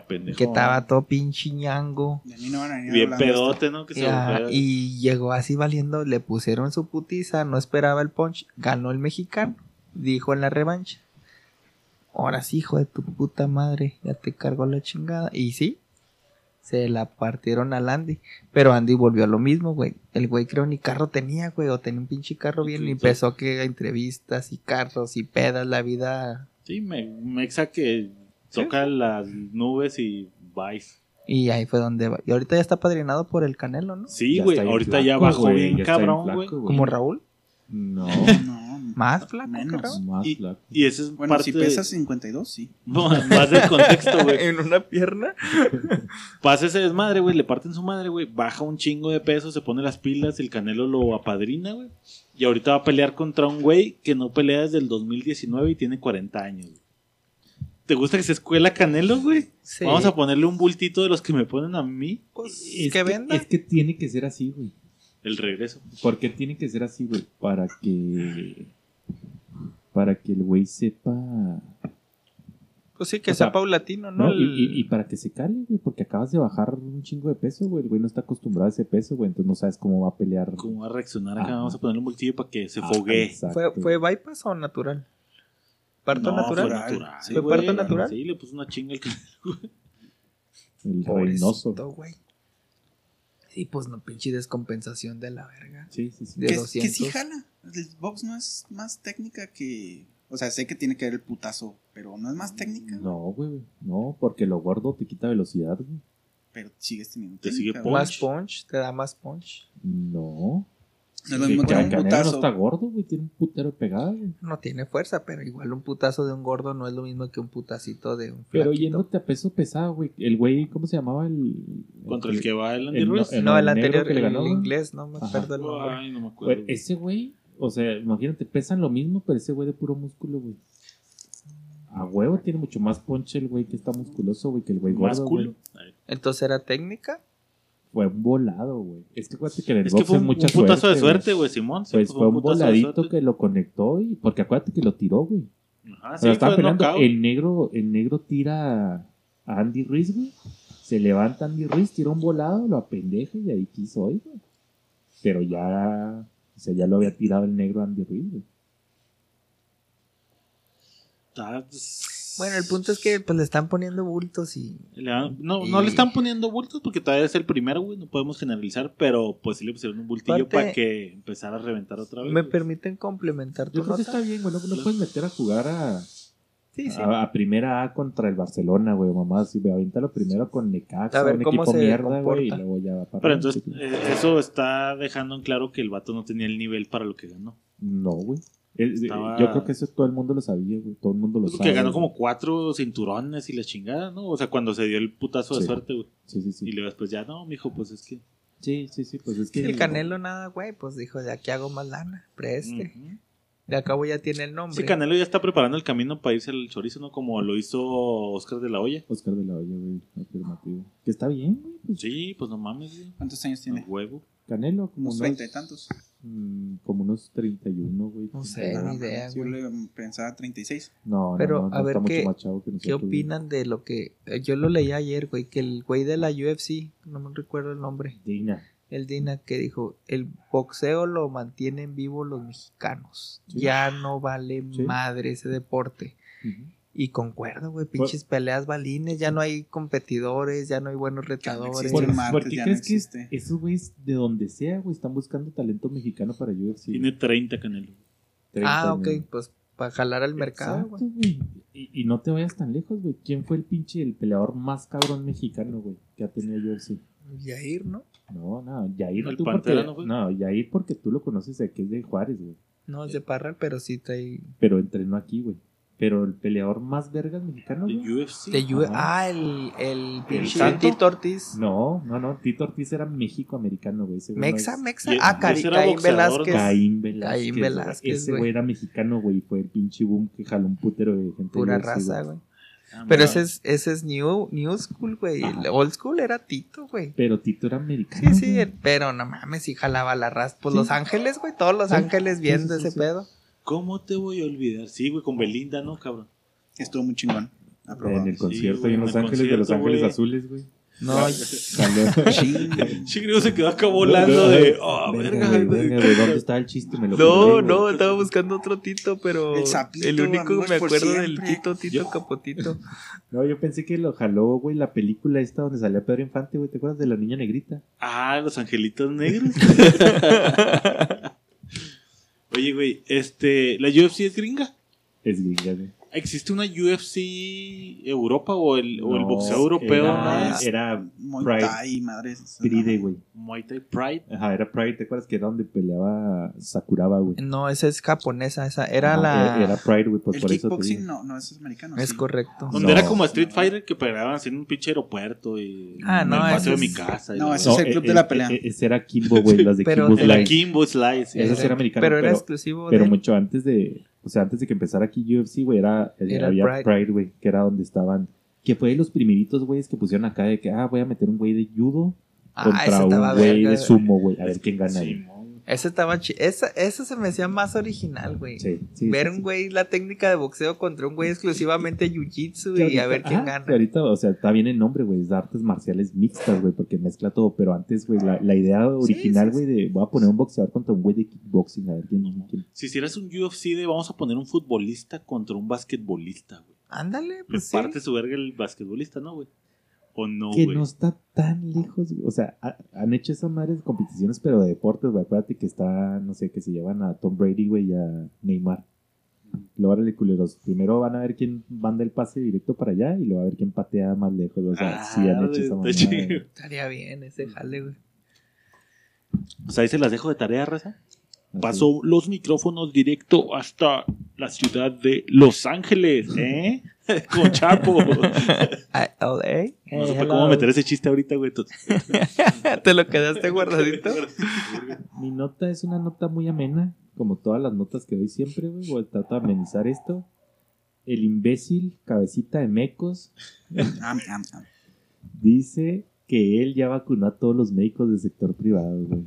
Pendejo. que estaba todo pinche ñango. De mí no van a venir Bien pedote, ¿no? Que se Ya, fue. y llegó así valiendo, le pusieron su putiza, no esperaba el punch, ganó el mexicano, dijo en la revancha. Ahora sí, hijo de tu puta madre, ya te cargó la chingada. Y sí, se la partieron al Andy. Pero Andy volvió a lo mismo, güey. El güey creo ni carro tenía, güey, o tenía un pinche carro bien, Sí, y sí. empezó que entrevistas y carros y pedas, la vida. Sí, me, Mexa que toca las nubes y bye. Y ahí fue donde va. Y ahorita ya está padrinado por el Canelo, ¿no? Sí, güey. Ahorita ya flaco, bajó bien ya está bien cabrón, güey. Como Raúl. No, No, Más flaco Menos. Más Y, flaco. y ese es Bueno, parte si pesas 52, sí. No, más del contexto, güey. en una pierna. Pasa ese desmadre, güey, le parten su madre, güey, baja un chingo de peso, se pone las pilas, el Canelo lo apadrina, güey. Y ahorita va a pelear contra un güey que no pelea desde el 2019 y tiene 40 años. güey. ¿Te gusta que se escuela Canelo, güey? Sí. Vamos a ponerle un bultito de los que me ponen a mí. Pues, Es que venda. Es que tiene que ser así, güey. El regreso. ¿Por qué tiene que ser así, güey? Para que. Para que el güey sepa. Pues sí, que o sea, sea, paulatino, ¿no? No, y, El- y- y para que se cale, güey. Porque acabas de bajar un chingo de peso, güey. El güey no está acostumbrado a ese peso, güey. Entonces no sabes cómo va a pelear. ¿Cómo va a reaccionar acá? Vamos a ponerle un bultillo para que se Ah, foguee. exacto. ¿Fue, ¿Fue bypass o natural? ¿Parto No, natural? Fue natural. ¿Fue güey. parto natural? Sí, le puso una chinga al. El reinoso. güey. Sí, pues no, pinche descompensación de la verga. Sí, sí, sí. De Que, 200. que sí jala. El box no es más técnica que... O sea, sé que tiene que ver el putazo, pero no es más técnica. No, güey. No, porque lo gordo te quita velocidad, güey. Pero sigues teniendo Te sigue punch. Más punch, te da más punch. No. No es lo un Canelo no putazo. está gordo, güey. Tiene un putero güey. No tiene fuerza, pero igual un putazo de un gordo no es lo mismo que un putacito de un Pero flaquito. yéndote a peso pesado, güey. El güey, ¿cómo se llamaba? El, Contra el que va el Andy el no- Ruiz. el- No, el negro anterior, que le el ganó. inglés, no me acuerdo el nombre. Ay, no me Güey, acuerdo. ese güey, o sea, imagínate, pesan lo mismo, pero ese güey de puro músculo, güey. A huevo tiene mucho más ponche el güey que está musculoso, güey, que el güey Más gordo. Entonces era técnica. Fue un volado, güey. Es que acuérdate que en el Es que box fue es un, mucha un putazo de suerte, güey, Simón. Pues fue un voladito que lo conectó y porque acuérdate que lo tiró, güey. Ajá, sí, fue peleando. El negro, el negro tira a Andy Ruiz, güey. Se levanta Andy Ruiz, tira un volado, lo apendeja y ahí quiso hoy, güey. Pero ya, o sea, ya lo había tirado el negro Andy Ruiz, güey. Está- pues, Bueno, el punto es que pues le están poniendo bultos y le no, no Y- le están poniendo bultos porque todavía es el primero, güey. No podemos generalizar, pero pues sí le pusieron un bultillo Aparte- para que empezara a reventar otra vez. me güey. permiten complementar tu Yo creo que nota. está bien, güey. No, no puedes meter a jugar a. Sí, sí. A, a primera A contra el Barcelona, güey, mamá. Si me avienta lo primero con Necaxa, A ver un cómo equipo se mierda, güey, y comporta. luego ya va para Pero entonces, eh, eso está dejando en claro que el vato no tenía el nivel para lo que ganó. No, güey. El- Estaba- Yo creo que eso todo el mundo lo sabía, güey. Todo el mundo lo Porque sabe. ganó güey. como cuatro cinturones y la chingada, ¿no? O sea, cuando se dio el putazo de Sí. suerte, güey. Sí, sí, sí. Y luego después ya, no, mijo, pues es que. Sí, sí, sí, pues es que... El Canelo nada, güey, pues dijo, de aquí hago más lana, preste. Ujú. De acabo ya tiene el nombre. Sí, Canelo ya está preparando el camino para irse al chorizo, ¿no? Como lo hizo Oscar de la Hoya. Oscar de la Hoya, güey, afirmativo. Que está bien, güey. Pues, Sí, pues no mames, güey. ¿Cuántos años tiene? A huevo. Canelo, como Unos unos... veinte y tantos. mm, como unos 31, güey. No sé, ni idea, Yo le pensaba 36. No, no, Pero, no, no a ver, está ¿qué- ¿Qué opinan de lo que... eh, Yo lo leí ayer, güey, que el güey de la UFC, no me recuerdo el nombre, Dina. el Dina, que dijo, el boxeo lo mantienen vivo los mexicanos. Sí. Ya no vale Sí. madre ese deporte. Ujú. Y concuerdo, güey, Pues pinches peleas balines, ya no hay competidores, ya no hay buenos retadores. existe ¿Por, el martes por qué ya no crees que existe. esos güeyes de donde sea, güey, están buscando talento mexicano para UFC? Tiene 30 Canelo. 30 Ah, ok, pues para jalar al mercado, güey. Y, y no te vayas tan lejos, güey. ¿Quién fue el pinche, el peleador más cabrón mexicano, güey, que ha tenido UFC? Yair, ¿no? No, no, Yair El tú porque, ¿no no? Yair porque tú lo conoces de que es de Juárez, güey. No es de Parral, pero sí trae... Pero entrenó aquí, güey. Pero el peleador más vergas mexicano, De güey. UFC. Ah, el, el? Tito Ortiz. No, no, no. Tito Ortiz era México-americano, güey. No Mexa, es- Mexa. Y- Ah, Cari- Caín Velázquez. Caín Velázquez. Caín güey. Velázquez, Ese güey. era mexicano, güey. Fue el pinche boom que jaló un putero de gente. Pura de UFC, raza, güey. Ah, Pero ese es, ese es new, new school, güey. El old school era Tito, güey. Pero Tito era americano. Sí, sí, el- pero no mames, si jalaba la raza. Pues Sí. Los Ángeles, güey, todos Los Sí, Ángeles sí, viendo sí, sí, ese sí. pedo. ¿Cómo te voy a olvidar? Sí, güey, con Belinda, ¿no, cabrón? Estuvo muy chingón. Aprobado. En el Sí, concierto güey, ahí en Los el Ángeles de Los Ángeles güey. Azules, güey. No, Jaló. Chigrio se quedó acá volando de. Oh, Verga, ¿Dónde está el chiste? Me lo no, no, estaba buscando otro Tito, pero El sapito, el único que me acuerdo del. Tito, Tito Capotito. No, yo pensé que lo jaló, güey, la película esta donde salía Pedro Infante, güey. ¿Te acuerdas de la niña negrita? Ah, los angelitos negros. Oye, güey, este. ¿La UFC es gringa? Es gringa, güey. ¿Existe una UFC Europa o el, o el No, boxeo europeo? Era, ¿no? era Muay Pride. Thai, madres. Pride, güey. Muay Thai Pride. Ajá, era Pride. ¿Te acuerdas que era donde peleaba Sakuraba, güey? No, esa es japonesa, esa era Ajá, la... Era Pride, güey, pues El por eso kickboxing no, no, eso es americano. Es sí. correcto. Donde No. era como Street Fighter que peleaban así en un pinche aeropuerto y Ah, en no, el paseo ese de es- mi casa. no, ese es el club de la pelea. eh, ese era Kimbo, güey, las de Pero Kimbo la Slice. Kimbo Slice. Era americano, pero era exclusivo Pero mucho antes de, o sea, antes de que empezara aquí UFC, güey, era, eh, Era el había Pride. Pride, güey, que era donde estaban, que fue de los primeritos, güeyes, que pusieron acá de que, ah, voy a meter un güey de judo Ah, contra un güey de sumo, güey, a ver quién gana ahí. Ese estaba chi... Esa, eso se me hacía más original, güey. Sí, sí. Ver sí, un güey la técnica de boxeo contra un güey exclusivamente jiu-jitsu y a ver quién ajá, gana. que ahorita, o sea, está bien el nombre, güey, es de artes marciales mixtas, güey, porque mezcla todo, pero antes, güey, la, la idea original, sí, güey, de voy a poner un boxeador contra un güey de kickboxing, a ver quién, quién- Si hicieras un UFC de vamos a poner un futbolista contra un basquetbolista, güey. Ándale, pues sí. parte su verga el basquetbolista, ¿no, güey? O no, que no está tan lejos, güey. O sea, ha- han hecho esas madres competiciones, pero de deportes, güey. Acuérdate que está, no sé, que se llevan a Tom Brady, güey, y a Neymar. Luego, órale, culeros. Primero van a ver quién manda el pase directo para allá y luego a ver quién patea más lejos. O sea, Ah, sí han hecho esa está mamada. Estaría bien ese jale, güey. Pues ahí se las dejo de tarea, raza. Así. Pasó los micrófonos directo hasta la ciudad de Los Ángeles, ¿eh? Con Chapo. Ah, LA. No supe Hello. cómo meter ese chiste ahorita, güey. Te lo quedaste guardadito. Mi nota es una nota muy amena, como todas las notas que doy siempre, güey. Voy a tratar de amenizar esto. El imbécil, cabecita de mecos, dice que él ya vacunó a todos los médicos del sector privado, güey.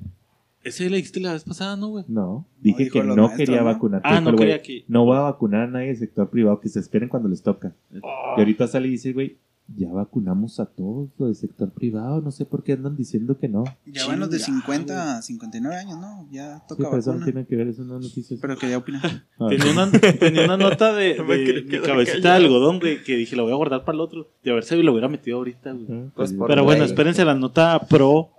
Ese le dijiste la vez pasada, ¿no, güey? No, dije que no maestros, quería ¿no? vacunar. Ah, no quería que- No voy a vacunar a nadie del sector privado, que se esperen cuando les toca. Oh. Y ahorita sale y dice, güey, ya vacunamos a todos los del sector privado, no sé por qué andan diciendo que no. Ya van los de Chinga, 50 a 59 años, ¿no? Ya Sí, toca pero eso no vacuna. tiene que ver, eso no es noticias. Pero quería opinar. Ah, Tenía una, tenía una nota de, mi cabecita de algodón, güey, que dije, lo voy a guardar para el otro. De haber sabido, lo hubiera metido ahorita, güey. ah, Pues por Pero bueno, espérense la nota pro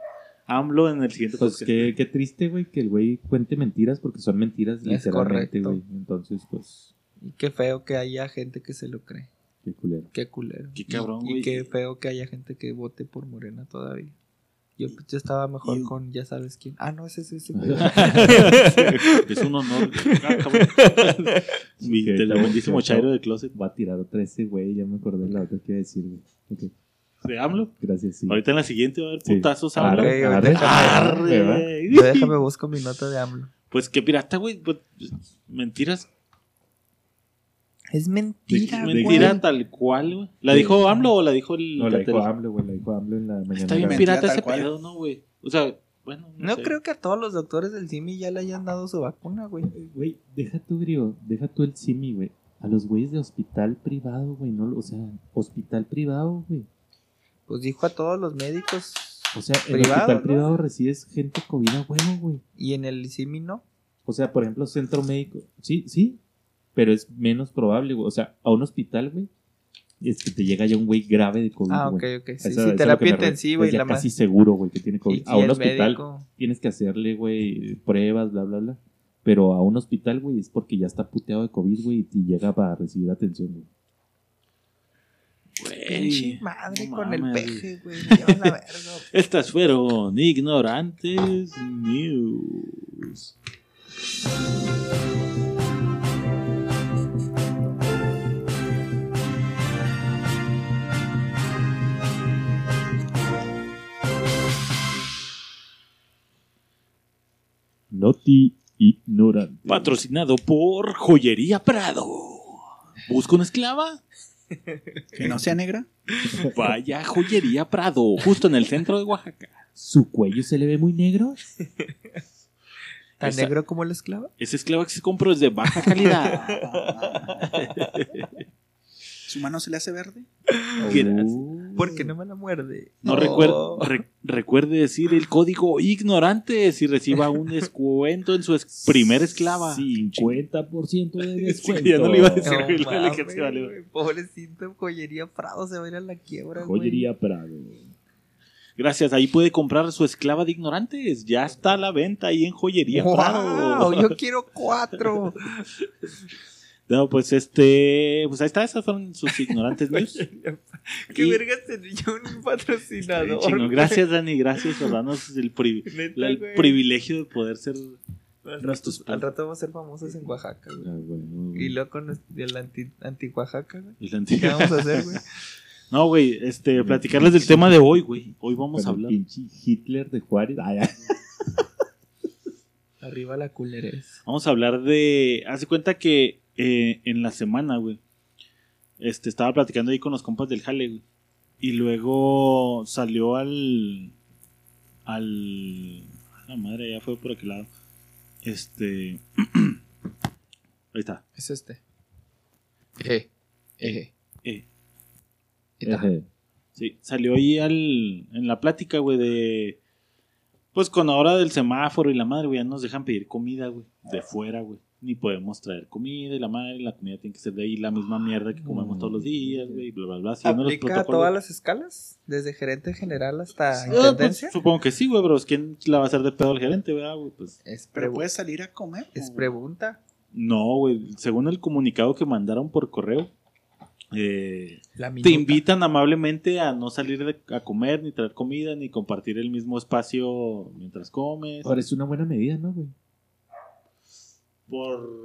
AMLO en el siguiente Pues podcast. qué, qué triste, güey, que el güey cuente mentiras porque son mentiras Es literalmente, correcto. güey. Entonces, pues, Y qué feo que haya gente que se lo cree. Qué culero. Qué culero. Qué cabrón, y, güey. y qué feo que haya gente que vote por Morena todavía. Yo, yo estaba mejor Y- con ya sabes quién. Ah, no, ese es ese. es un honor. Ah. Mi bendísimo que Chairo de Closet. Va a tirar otra ese güey, ya me acordé de la otra que iba a decir, güey. Ok, ¿De AMLO? gracias, sí. Ahorita en la siguiente va a haber Sí. putazos Arre, AMLO. Arre, arre, ¿va? Arre. Yo déjame busco mi nota de AMLO. Pues qué pirata, güey. Pues, Mentiras. Es mentira, güey. Mentira tal cual, güey. ¿La dijo AMLO o la dijo el No, la dijo? AMLO, güey, la dijo AMLO en la mañana. Está bien pirata ese cual. pedo, ¿no, güey? O sea, bueno. No sé. creo que a todos los doctores del CIMI ya le hayan dado su vacuna, güey. Güey, deja tú, Grio, deja tú el simi, güey. A los güeyes de hospital privado, güey, no, o sea, hospital privado, güey. Pues dijo a todos los médicos. O sea, en Privado, hospital ¿no? privado recibes gente COVID a huevo, güey. Y en el CIMI no. O sea, por ejemplo, centro médico. Sí, sí, pero es menos probable, güey. O sea, a un hospital, güey, es que te llega ya un güey grave de COVID, Ah, ok, ok. Sí, Eso- sí, terapia intensiva y ya la más. casi seguro, güey, que tiene COVID. A un el hospital médico. tienes que hacerle, güey, pruebas, bla, bla, bla. Pero a un hospital, güey, es porque ya está puteado de COVID, güey, y llega para recibir atención, güey. Pinche madre no con el peje, güey. la verga. Estas fueron ignorantes news. Noti ignorante. Patrocinado por Joyería Prado. ¿Busca una esclava? Que no sea negra. Vaya Joyería Prado, justo en el centro de Oaxaca. ¿Su cuello se le ve muy negro? ¿Tan Esa- negro como la esclava? Esa esclava que se compró es de baja calidad. ¿Su mano se le hace verde? Gracias. ¿Por qué no me la muerde? No re- recuerde decir el código ignorante si reciba un descuento en su es- primer esclava. 50% de Sí, descuento. ya no le iba a decir. No vale. güey, Pobrecito, joyería Prado se va a ir a la quiebra, güey. Joyería Prado. Gracias, ahí puede comprar su esclava de ignorantes. Ya está a la venta ahí en Joyería Prado. ¡Wow! Yo quiero cuatro. No, pues este, pues ahí está, esas fueron sus ignorantes news. ¿Qué Y- vergas tendría un patrocinador? Güey? Gracias, Dani, gracias por darnos el, pri- Neta, el güey. privilegio de poder ser. Al rato, al rato vamos a ser famosos en Oaxaca, güey. Ah, bueno, Y luego con el anti, anti Oaxaca, güey. el ¿Qué vamos a hacer, güey? No, güey, este, platicarles del tema de hoy, güey. Hoy vamos a hablar. pinche Hitler de Juárez. Ah, ya. Arriba la culerez. Vamos a hablar de. Hace cuenta que eh, en la semana, güey. Este, estaba platicando ahí con los compas del Jale, güey. Y luego salió al. Al. a La madre, ya fue por aquel lado. Este. ahí está. Es este. Eh. Eh. Eh, Eta. Ejé. Sí, salió ahí al, en la plática, güey, de... Pues con la hora del semáforo y la madre, güey, ya nos dejan pedir comida, güey, de fuera, güey. Ni podemos traer comida y la madre, la comida tiene que ser de ahí la misma mierda que comemos todos los días, güey, bla, bla, bla. ¿Aplica a todas las escalas? Desde gerente general hasta Ah, pues, intendencia. supongo que sí, güey, pero es ¿quién la va a hacer de pedo al gerente, güey? güey? Pues Es, Pero puedes salir a comer. es pregunta. no, güey. Según el comunicado que mandaron por correo, eh, te invitan amablemente a no salir de- a comer, ni traer comida, ni compartir el mismo espacio mientras comes. Ahora es una buena medida, ¿no, güey? Por.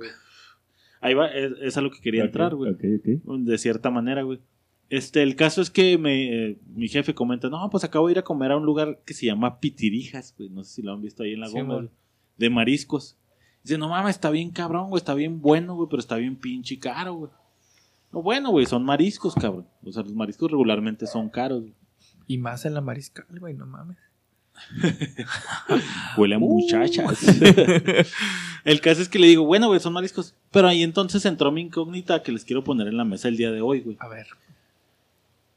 Ahí va, es, es a lo que quería entrar, güey. Ok, ok. De cierta manera, güey. Este, el caso es que me, eh, mi jefe comenta, no, pues acabo de ir a comer a un lugar que se llama Pitirijas, güey. No sé si lo han visto ahí en la Sí, goma, de mariscos. Dice, no mames, está bien cabrón, güey, está bien bueno, güey, pero está bien pinche caro, güey. No, bueno, güey, son mariscos, cabrón. O sea, los mariscos regularmente son caros. güey. Y más en la mariscal, güey, no mames. Huele a muchachas. el caso es que le digo, bueno, güey, son mariscos. Pero ahí entonces entró mi incógnita que les quiero poner en la mesa el día de hoy, güey. A ver.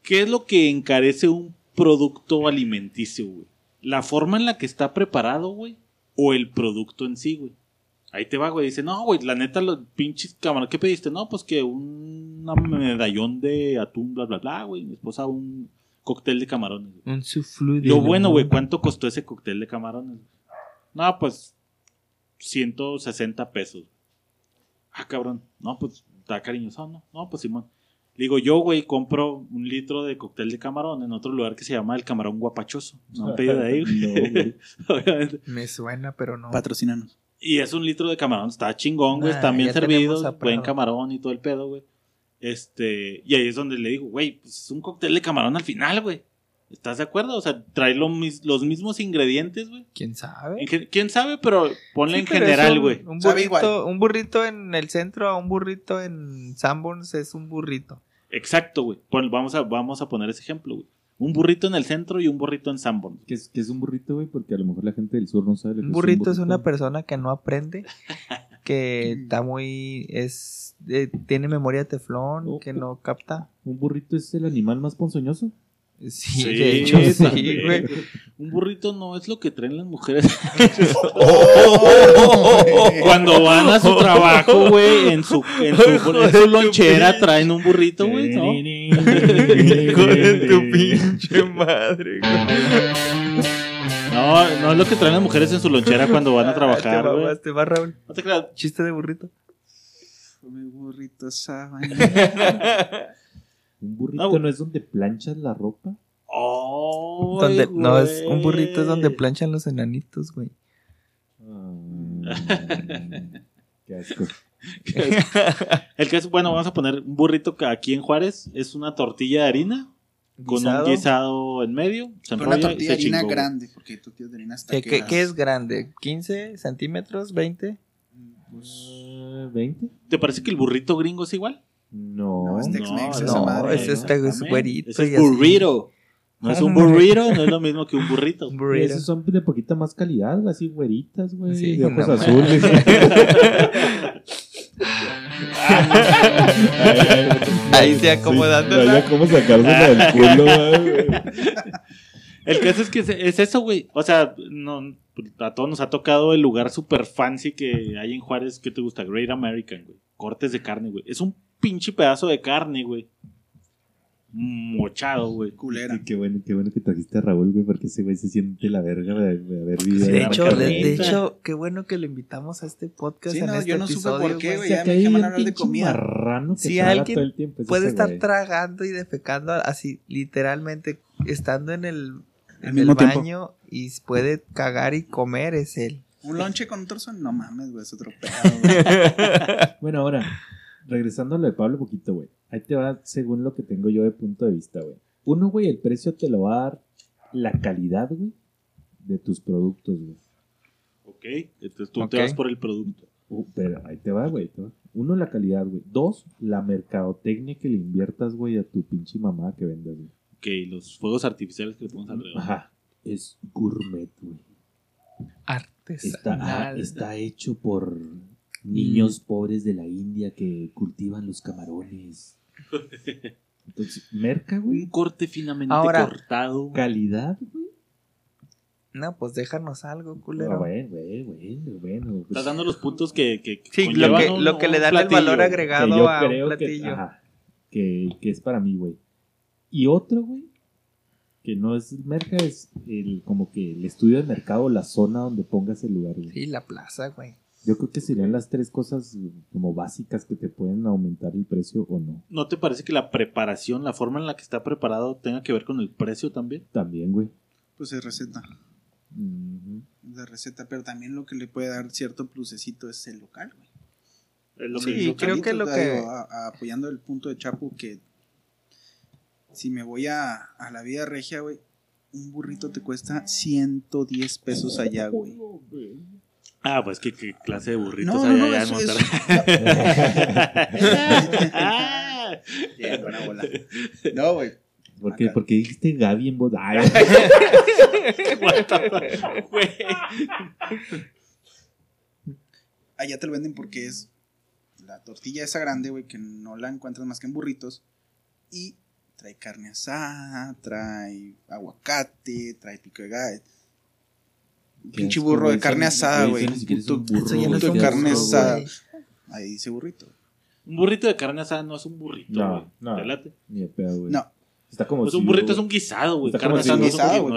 ¿Qué es lo que encarece un producto alimenticio, güey? ¿La forma en la que está preparado, güey? ¿O el producto en sí, güey? Ahí te va, güey. Dice, no, güey, la neta, los pinches cámaras, ¿qué pediste? No, pues que un medallón de atún, bla, bla, bla, güey. Mi esposa un cóctel de camarones. güey. Un de Lo bueno, güey. ¿cuánto costó ese cóctel de camarones? No, pues 160 pesos. Ah, cabrón. No, pues está cariñoso, ¿no? No, pues Simón. Le digo, yo, güey, compro un litro de cóctel de camarón en otro lugar que se llama el camarón guapachoso. No han pedido de ahí, güey. No, güey. Obviamente. Me suena, pero no. Patrocínanos. Y es un litro de camarón, está chingón, güey, Nah, están bien a buen camarón y todo el pedo, güey. Este, y ahí es donde le digo, güey, pues es un cóctel de camarón al final, güey. ¿Estás de acuerdo? O sea, trae lo mis- los mismos ingredientes, güey. ¿Quién sabe? En ¿Quién sabe? Pero ponle Sí, en pero es general, un- güey. Un, burrito, un burrito en el centro, un burrito en Sanborns es un burrito. Exacto, güey. Pon- Vamos a, vamos a poner ese ejemplo, güey. Un burrito en el centro y un burrito en Sanborn. ¿Qué es, qué es un burrito, güey? Porque a lo mejor la gente del sur no sabe lo que Un burrito es una burrito. persona que no aprende, que está muy. es eh, Tiene memoria de teflón, Oh, que no capta. ¿Un burrito es el animal más ponzoñoso? Sí, Sí, de hecho, sí, güey. Un burrito no es lo que traen las mujeres cuando van a su trabajo, güey. En su, en su, en su lonchera traen un burrito, güey. ¿no? De tu pinche madre, güey. no, no es lo que traen las mujeres en su lonchera cuando van a trabajar, Te va, güey. te va, Raúl. No te creas. Chiste de burrito. Mi burrito sabe. ¿Un burrito Ah, no es donde planchas la ropa? Oh, Donde, no, es un burrito es donde planchan los enanitos, güey. Ah, qué asco. El que es, bueno, vamos a poner un burrito que aquí en Juárez es una tortilla de harina con Guisado. un guisado en medio. Se Pero una tortilla de harina chingó, grande, porque tortilla de harina hasta ¿Qué, que qué- qué es grande? ¿15 centímetros? ¿20? Ah, ¿20? ¿Te parece que el burrito gringo es igual? No. No, es No, Tex-Mex, no, esa No, madre. ese este es Exactamente. güerito. Ese es burrito. No es un burrito, no es lo mismo que un burrito. Esos son de poquita más calidad, güey, así güeritas, güey, Sí, de ojos no azules. Ahí se no había cómo sacársela del culo, güey. El caso es que es, es eso, güey. O sea, no, a todos nos ha tocado el lugar super fancy que hay en Juárez. ¿Qué te gusta? Great American, güey. Cortes de carne, güey. Es un pinche pedazo de carne, güey. Mochado, güey. culera. Y qué bueno, qué bueno que trajiste a Raúl, güey, porque ese güey se siente la verga de, de haber vivido. De ahí. hecho, de, de hecho, qué bueno que lo invitamos a este podcast Sí, en no, este yo no supe por qué, güey. ya me dejaban hablar de comida. marrano que Si alguien todo el tiempo, es Puede ese estar güey. tragando y defecando así, literalmente, estando en el, en mismo el tiempo. baño y puede cagar y comer, es él. Un lonche con un trozo, no mames, güey, es otro pedo, güey. Bueno, ahora, regresando a lo de Pablo un poquito, güey. Ahí te va según lo que tengo yo de punto de vista, güey. Uno, güey, el precio te lo va a dar la calidad, güey, de tus productos, güey. Ok. Entonces tú te vas por el producto. Uh, pero ahí te va, güey. ahí te va. Uno, la calidad, güey. Dos, la mercadotecnia que le inviertas, güey, a tu pinche mamá que vendas, güey. Ok, los fuegos artificiales que le ponemos alrededor. Ajá. Es gourmet, güey. Está, Artesanal. ah, está hecho por niños pobres de la India que cultivan los camarones. Entonces, merca, Un güey. corte finamente Ahora- cortado. Calidad, güey. No, pues déjanos algo, Ah, culero. bueno, bueno, bueno, bueno. pues, Estás dando los puntos que, que Sí, lo que, un- lo que le un dan el valor que agregado yo a un que, platillo. ajá, que, que es para mí, güey. Y otro, güey, que no es merca, es el, como que el estudio de mercado, la zona donde pongas el lugar, güey. Sí, la plaza, güey. Yo creo que serían las tres cosas como básicas que te pueden aumentar el precio o no. ¿No te parece que la preparación, la forma en la que está preparado, tenga que ver con el precio también? También, güey. Pues es receta. Es de receta, pero también lo que le puede dar cierto plusecito es el local, güey. Es lo Sí, que creo que lo que- digo, a- a- apoyando el punto de Chapu, que si me voy a, a la vida regia, güey, un burrito te cuesta 110 pesos allá, güey. Ah, pues ¿qué, qué clase de burritos No, hay no, no, allá en es-? Ah. Buena bola. No, güey. ¿Por qué, Acá. por qué dijiste Gaby en voz? Ay. Allá te lo venden porque es la tortilla esa grande, güey, que no la encuentras más que en burritos. Y trae carne asada, trae aguacate, trae pico de gallo. Pinche burro de carne asada, güey, Puto- burro, no qué carne asada. Ahí dice burrito. Un burrito de carne asada no es un burrito, No, güey. no. ¿Te late? Ni de pedo, güey. No, Está como Pues si un burrito yo- es un guisado, güey. Carne asada no es un Guisado, güey,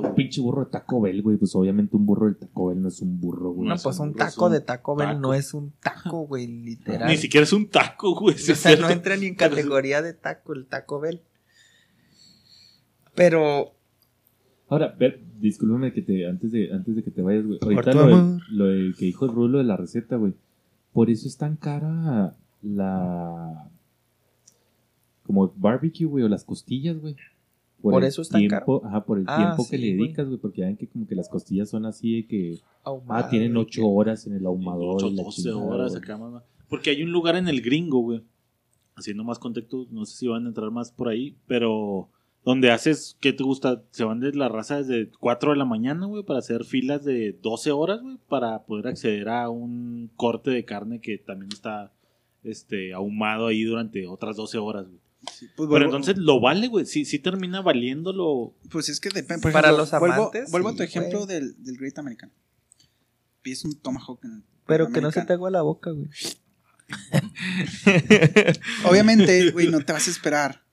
no Un pinche burro de Taco Bell, güey. Pues obviamente un burro del Taco Bell no es un burro, güey. No, Es pues un burro taco un de Taco Bell taco. no es un taco, güey, literal. Ni siquiera es un taco, güey. o sea, no entra ni en categoría de taco, el Taco Bell. Pero, Ahora, ver, discúlpame que te, antes de, antes de que te vayas, güey. Ahorita lo, de- amor. lo de que dijo el Rulo de la receta, güey. Por eso es tan cara la. Como barbecue, güey, o las costillas, güey. ¿Por el eso es tan tiempo, Ajá, por el Ah, tiempo que le dedicas, güey. Porque ya ven que como que las costillas son así de que. Ah, tienen ocho que- horas en el ahumador. Ocho, y la 12 chingada, horas güey. acá, mamá. Porque hay un lugar en el gringo, güey. Haciendo más contexto, no sé si van a entrar más por ahí, pero donde haces, ¿qué te gusta? Se van de la raza desde 4 de la mañana, güey, para hacer filas de 12 horas, güey, para poder acceder a un corte de carne que también está este ahumado ahí durante otras 12 horas, güey. Sí, pues, Pero entonces lo vale, güey. Sí, sí termina valiéndolo. Pues es que depende. Por Para ejemplo, los vuelvo, amantes, vuelvo a sí, tu ejemplo güey. del, del Great American. Pides un tomahawk en el Pero que no se te haga la boca, güey. Obviamente, güey, no te vas a esperar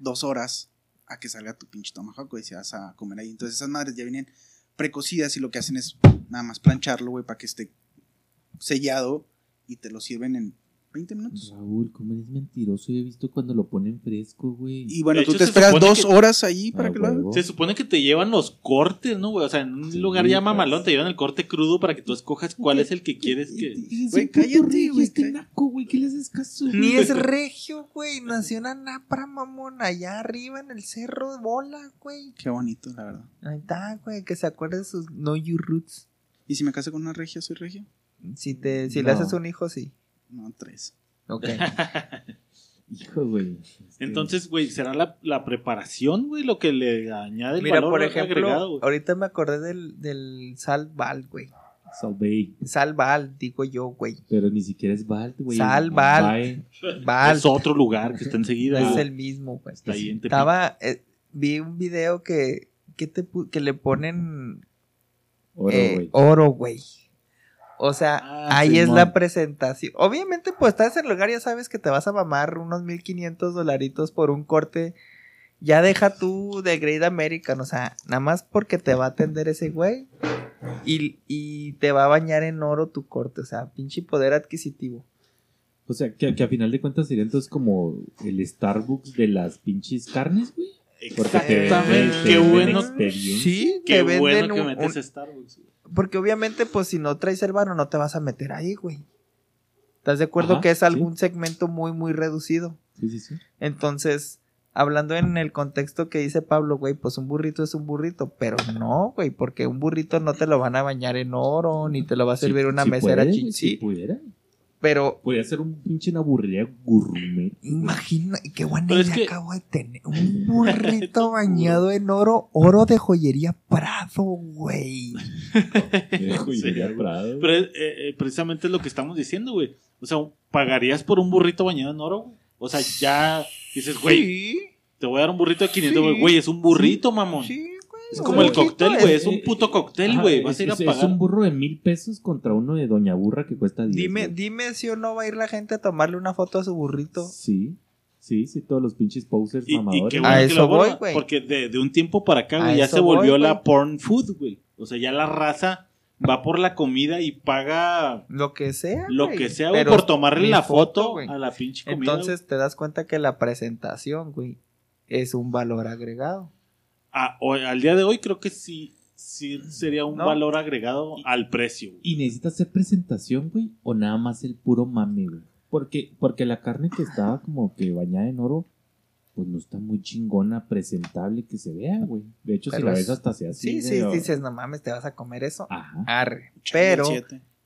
dos horas a que salga tu pinche tomahawk, güey, si vas a comer ahí. Entonces esas madres ya vienen precocidas y lo que hacen es nada más plancharlo, güey, para que esté sellado y te lo sirven en 20 minutos. Raúl, ¿cómo eres mentiroso? Yo he visto cuando lo ponen fresco, güey. Y bueno, De tú hecho, te esperas dos que- horas ahí para Ah, que lo hagas. huevo. Se supone que te llevan los cortes, ¿no, güey? O sea, en un Sí, lugar ya mamalón te llevan el corte crudo para que tú escojas cuál es el que quieres que... Güey, cállate, güey, Este naco, güey, ¿qué le haces caso? Ni es regio, güey. Nació en Anapra, mamón. Allá arriba en el cerro de bola, güey. Qué bonito, la verdad. Ahí está, güey. Que se acuerde de sus No You Roots. ¿Y si me caso con una regia, soy regia? Si, te, si le haces un hijo, sí. No, tres. Ok. Hijo, güey. Entonces, güey, ¿será la, la preparación, güey, lo que le añade el Mira, valor por ejemplo, agregado, güey? ahorita me acordé del, del Sal Val, güey. Salve. Sal Val, digo yo, güey. Pero ni siquiera es Balt, güey. Sal, Es Balt. Bae. Val. Es otro lugar que está enseguida. Es el mismo, güey. Está ahí en Tepic. Estaba, eh, vi un video que, que, te, que le ponen Oro, eh, güey. oro, güey. O sea, Ah, ahí es la presentación. Obviamente, pues estás en el lugar, ya sabes que te vas a mamar unos 1500 dolaritos por un corte. Ya deja tú de Great American, o sea, nada más porque te va a atender ese güey y, y te va a bañar en oro tu corte, o sea, pinche poder adquisitivo. O sea, que, que a final de cuentas sería entonces como el Starbucks de las pinches carnes, güey. Exactamente. te- te Qué bueno. Sí, Qué bueno que un- metes un- Starbucks. Porque obviamente, pues si no traes el varo, no te vas a meter ahí, güey. ¿Estás de acuerdo Ajá, que es sí. algún segmento muy, muy reducido? Sí, sí, sí. Entonces, hablando en el contexto que dice Pablo, güey, pues un burrito es un burrito, pero no, güey, porque un burrito no te lo van a bañar en oro, ni te lo va a servir Sí, una mesera puede, chi- güey, sí, sí pudiera. Pero Podría ser un pinche una burrería gourmet. imagina, qué buena Pero es idea que- acabo de tener, un burrito bañado en oro, oro de joyería Prado, güey. Eh, joyería. Prado. Pero eh, eh, precisamente es lo que estamos diciendo, güey. O sea, ¿pagarías por un burrito bañado en oro? güey? O sea, ya dices, güey, Sí, te voy a dar un burrito de 500, Sí. güey. Güey, es un burrito, mamón. sí. Es como el cóctel, güey. es- un puto cóctel, güey. Vas es, a ir a es- es pagar. un burro de mil pesos contra uno de Doña Burra que cuesta 10. Dime, dime si o no va a ir la gente a tomarle una foto a su burrito. Sí, sí, sí, todos los pinches posers Y, y mamadores. A bueno que eso lo voy, güey. Porque de, de un tiempo para acá, A güey, ya se volvió voy, la porn food, güey. O sea, ya la raza va por la comida y paga Lo que sea. lo que sea, güey, por tomarle la foto, a la pinche comida. Entonces te das cuenta que la presentación, güey, es un valor agregado. O- al día de hoy creo que sí, sí sería un No. valor agregado al precio. güey. ¿Y necesitas hacer presentación, güey? ¿O nada más el puro mame, güey? Porque, porque la carne que estaba como que bañada en oro, pues no está muy chingona, presentable que se vea, güey. De hecho, si Pero la es- ves hasta se así. Sí, sí, dices, no mames, te vas a comer eso. Ajá, Arre. Pero.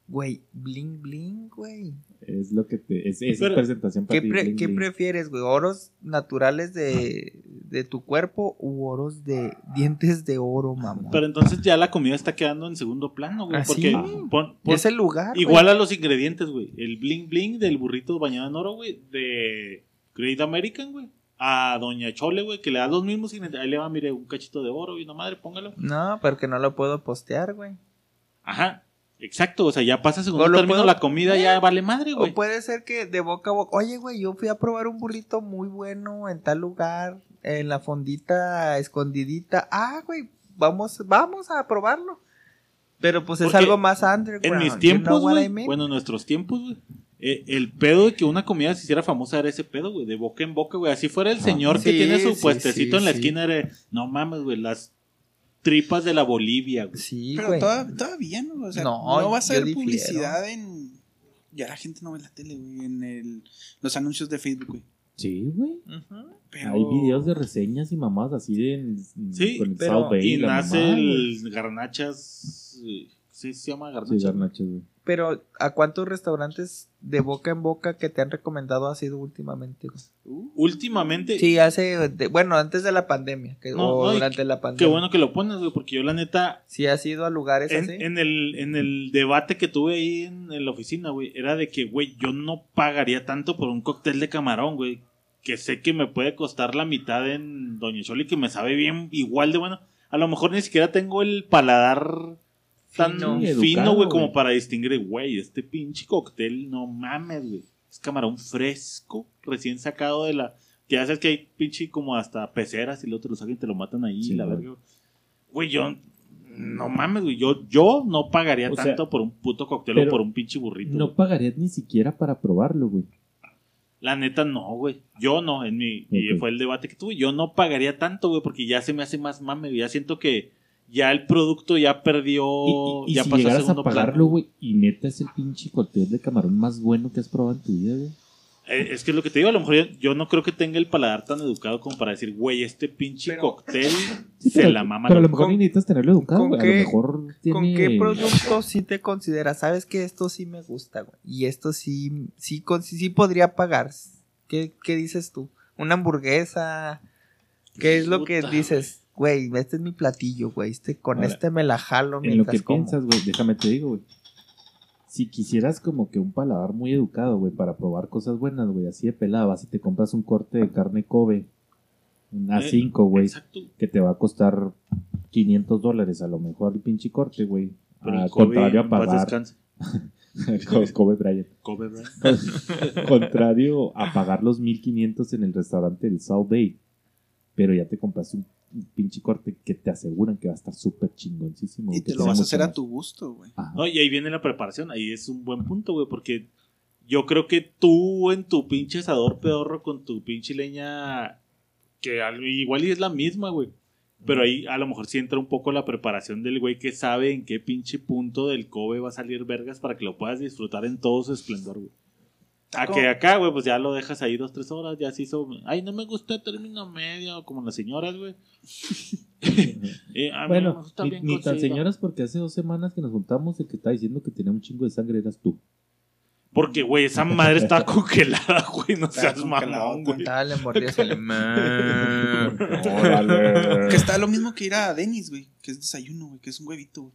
Güey, bling bling, güey. es lo que te... Es, es Pero, presentación para ¿Qué, ti. pre- bling, qué bling. prefieres, güey? ¿Oros naturales de, de tu cuerpo u oros de dientes de oro, mamá? Pero entonces ya la comida está quedando en segundo plano, güey. Ah, porque sí. pon- pon- es el lugar. güey. igual a los ingredientes, güey. El bling bling del burrito bañado en oro, güey. De Great American, güey. A Doña Chole, güey, que le da los mismos ingredientes. Ahí le va, mire, un cachito de oro y una madre, póngalo. No, porque no lo puedo postear, güey. Ajá. Exacto, o sea, ya pasa segundo término, puedo- la comida ya vale madre, güey. O puede ser que de boca a boca, oye, güey, yo fui a probar un burrito muy bueno en tal lugar, en la fondita escondidita. Ah, güey, vamos, vamos a probarlo. Pero pues es algo más underground. En mis tiempos, güey, I mean? bueno, en nuestros tiempos, güey, eh, el pedo de que una comida se hiciera famosa era ese pedo, güey, de boca en boca, güey. Así fuera el señor que Sí, tiene su sí, puestecito sí, en la esquina, era, no mames, güey, las tripas de la Bolivia, güey. Sí, Pero güey. toda- todavía no, o sea, No, no, vas a ver publicidad en... Ya la gente no ve la tele, güey, en el, los anuncios de Facebook, güey. Sí, güey. Pero... Hay videos de reseñas y mamás así de en- Sí, con el pero- South Bay Y nace mamá, güey. el garnachas, eh, sí se llama Sí, garnachas. garnachas, güey. Pero, ¿a cuántos restaurantes de boca en boca que te han recomendado has ido últimamente? Últimamente, Sí, hace, de- bueno, antes de la pandemia, que, No, o no, durante la qué pandemia. bueno que lo pones, güey, porque yo la neta, Sí, has ido a lugares en, así. en el, en el debate que tuve ahí en, en la oficina, güey, era de que, güey, yo no pagaría tanto por un cóctel de camarón, güey, que sé que me puede costar la mitad en Doña Choli, que me sabe bien, igual de bueno. A lo mejor ni siquiera tengo el paladar tan Fino. güey, como para distinguir, güey, este pinche cóctel, no mames, güey. Es camarón fresco, recién sacado de la... Que ya sabes que hay pinche como hasta peceras y luego te lo sacan y te lo matan ahí, Sí, la güey. verga. Güey, yo... No mames, güey. Yo, yo no pagaría O sea, tanto por un puto cóctel o por un pinche burrito. No güey. pagarías ni siquiera para probarlo, güey. La neta, no, güey. Yo no, en mi. Y fue el debate que tuve. Yo no pagaría tanto, güey, porque ya se me hace más mame. güey. Ya siento que ya el producto ya perdió. Y, y- y ya si pasó a llegaras a segundo pagarlo, güey, y neta es el pinche cóctel de camarón más bueno que has probado en tu vida, güey. Eh, es que es lo que te digo, a lo mejor yo, yo no creo que tenga el paladar tan educado como para decir, güey, este pinche Pero- cóctel Sí, se pero, la mama. pero a lo mejor ¿Con- ni necesitas tenerlo educado, con güey. A qué- lo mejor tiene... ¿Con qué producto sí te consideras? Sabes que esto sí me gusta, güey. Y esto sí, sí, con- sí, sí podría pagar. ¿Qué, ¿Qué dices tú? ¿Una hamburguesa? ¿Qué es lo que dices? Güey, este es mi platillo, güey. Este, con Ahora, este me la jalo En lo mientras que como. piensas, güey, déjame te digo, güey. Si quisieras como que un paladar muy educado, güey, para probar cosas buenas, güey, así de pelada, vas y te compras un corte de carne Kobe, un A5, güey, Exacto. que te va a costar 500 dólares a lo mejor el pinche corte, güey. Al Kobe, contrario a pagar descanse. Kobe Bryant. Kobe, bro. Contrario a pagar los 1500 en el restaurante del South Bay. Pero ya te compras un, un pinche corte que te aseguran que va a estar súper chingoncísimo. Y te lo vas a hacer a tu gusto, güey. No, y ahí viene la preparación. Ahí es un buen punto, güey, porque yo creo que tú en tu pinche asador pedorro con tu pinche leña, que al- igual y es la misma, güey. Pero ahí a lo mejor sí entra un poco la preparación del güey que sabe en qué pinche punto del Kobe va a salir vergas para que lo puedas disfrutar en todo su esplendor, güey. A que acá, güey, pues ya lo dejas ahí dos, tres horas, ya se hizo. Ay, no me gusta término medio, como las señoras, güey. Eh, Bueno, gusta ni, bien ni tan señoras porque hace dos semanas que nos juntamos el que está diciendo que tenía un chingo de sangre eras tú. Porque, güey, esa madre está congelada, güey. No Está seas mamón, güey. Dale, mordías el Que está lo mismo que ir a Denis, güey. Que es desayuno, güey. Que es un huevito, güey.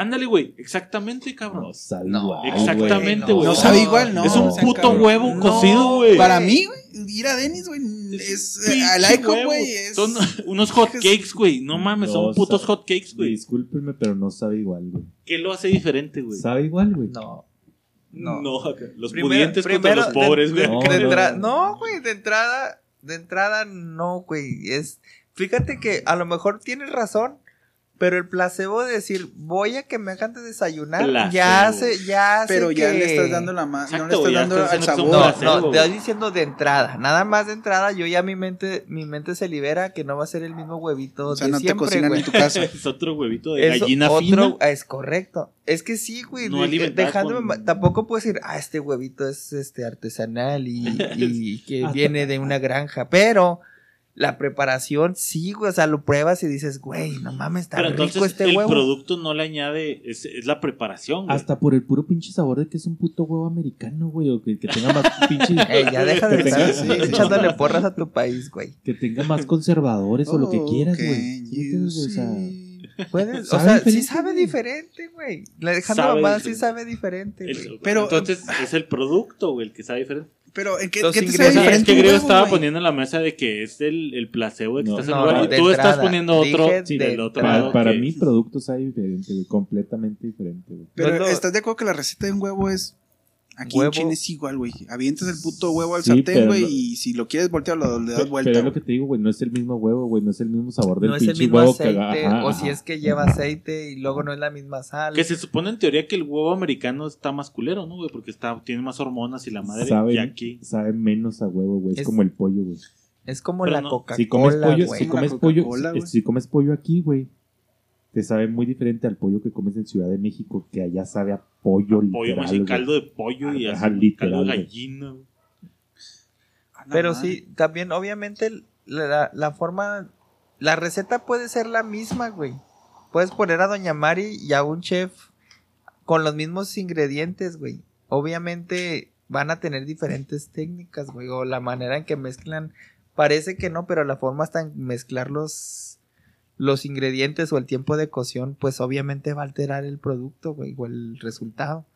Ándale, güey. Exactamente, cabrón. No sabe No, igual, exactamente, güey. No sabe igual, ¿no? es un o sea, puto cabrón. huevo No, cocido, güey. Para mí, güey, ir a Denis, güey, es... eh, I like güey, es... Son unos hot cakes, güey. No mames, son putos sabe. hot cakes, güey. Discúlpenme, pero no sabe igual, güey. ¿Qué lo hace diferente, güey? Sabe igual, güey. No. No, No. los Primero- pudientes contra los pobres, güey. de- de No, entra- no. no, güey, de entrada, de entrada no, güey. Es, fíjate que a lo mejor tienes razón, pero el placebo de decir voy a que me hagan de desayunar, Placebo. ya hace, ya hace Pero ya que- le estás dando la mano, no le estás dando al que sabor. No, placebo, no, te estoy diciendo de entrada. Nada más de entrada, yo ya mi mente, mi mente se libera que no va a ser el mismo huevito O sea, de no te siempre, cocinan güey. en tu casa. es otro huevito de Eso, gallina otro- fina. Es correcto. Es que sí, güey. No de- dejándome con- ma- Tampoco puedo decir, ah, este huevito es este artesanal y, y que Hasta- viene de una granja. Pero la preparación, sí, güey. O sea, lo pruebas y dices, güey, no mames, está Pero rico entonces este el huevo. producto no le añade, es, es la preparación, güey. Hasta por el puro pinche sabor de que es un puto huevo americano, güey. O que, que tenga más pinche. Ey, ya deja de estar tenga- sí, sí. echándole porras a tu país, güey. que tenga más conservadores o lo que quieras, Oh, güey. can ¿Sí me you entiendes, güey? O sea? Puedes, o sea, sí diferente, sabe güey. diferente, güey. La dejando mamá sí sabe diferente, güey. Pero- entonces es el producto, güey, el que sabe diferente. Pero ¿en qué, Los qué te sabe es que estaba poniendo en la mesa de que es el, el placebo de que No, estás no, un lugar no, y de tú estás poniendo otro sí, de del otro lado. Para, que- mí, producto sabe diferente, güey. Completamente diferente, güey. Pero ¿estás de acuerdo que la receta de un huevo es... Aquí Huevo. en China es igual, güey. Avientas el puto huevo al Sí, sartén, güey, no- y si lo quieres voltear, lo, le das vuelta. pero es lo que te digo, güey. No es el mismo huevo, güey. No es el mismo sabor del No es el mismo huevo aceite, que haga- o ajá, si es que lleva aceite y luego no es la misma sal. Que se supone en teoría que el huevo americano está más culero, ¿no, güey? Porque está, tiene más hormonas y la madre. sabe, y aquí. sabe menos a huevo, güey. Es, Es- como el pollo, güey. Es como Pero la no- Coca-Cola, Si comes pollo, güey. si comes pollo, si comes pollo aquí, güey, te sabe muy diferente al pollo que comes en Ciudad de México, que allá sabe a pollo, pollo, literal, güey. caldo de pollo y así, literal, caldo de gallina. A Pero sí, también obviamente la, la forma, la receta puede ser la misma, güey. Puedes poner a Doña Mari y a un chef con los mismos ingredientes, güey. Obviamente van a tener diferentes técnicas, güey, o la manera en que mezclan. Parece que no, pero la forma hasta en mezclar los, ingredientes o el tiempo de cocción, pues obviamente va a alterar el producto, güey, o el resultado.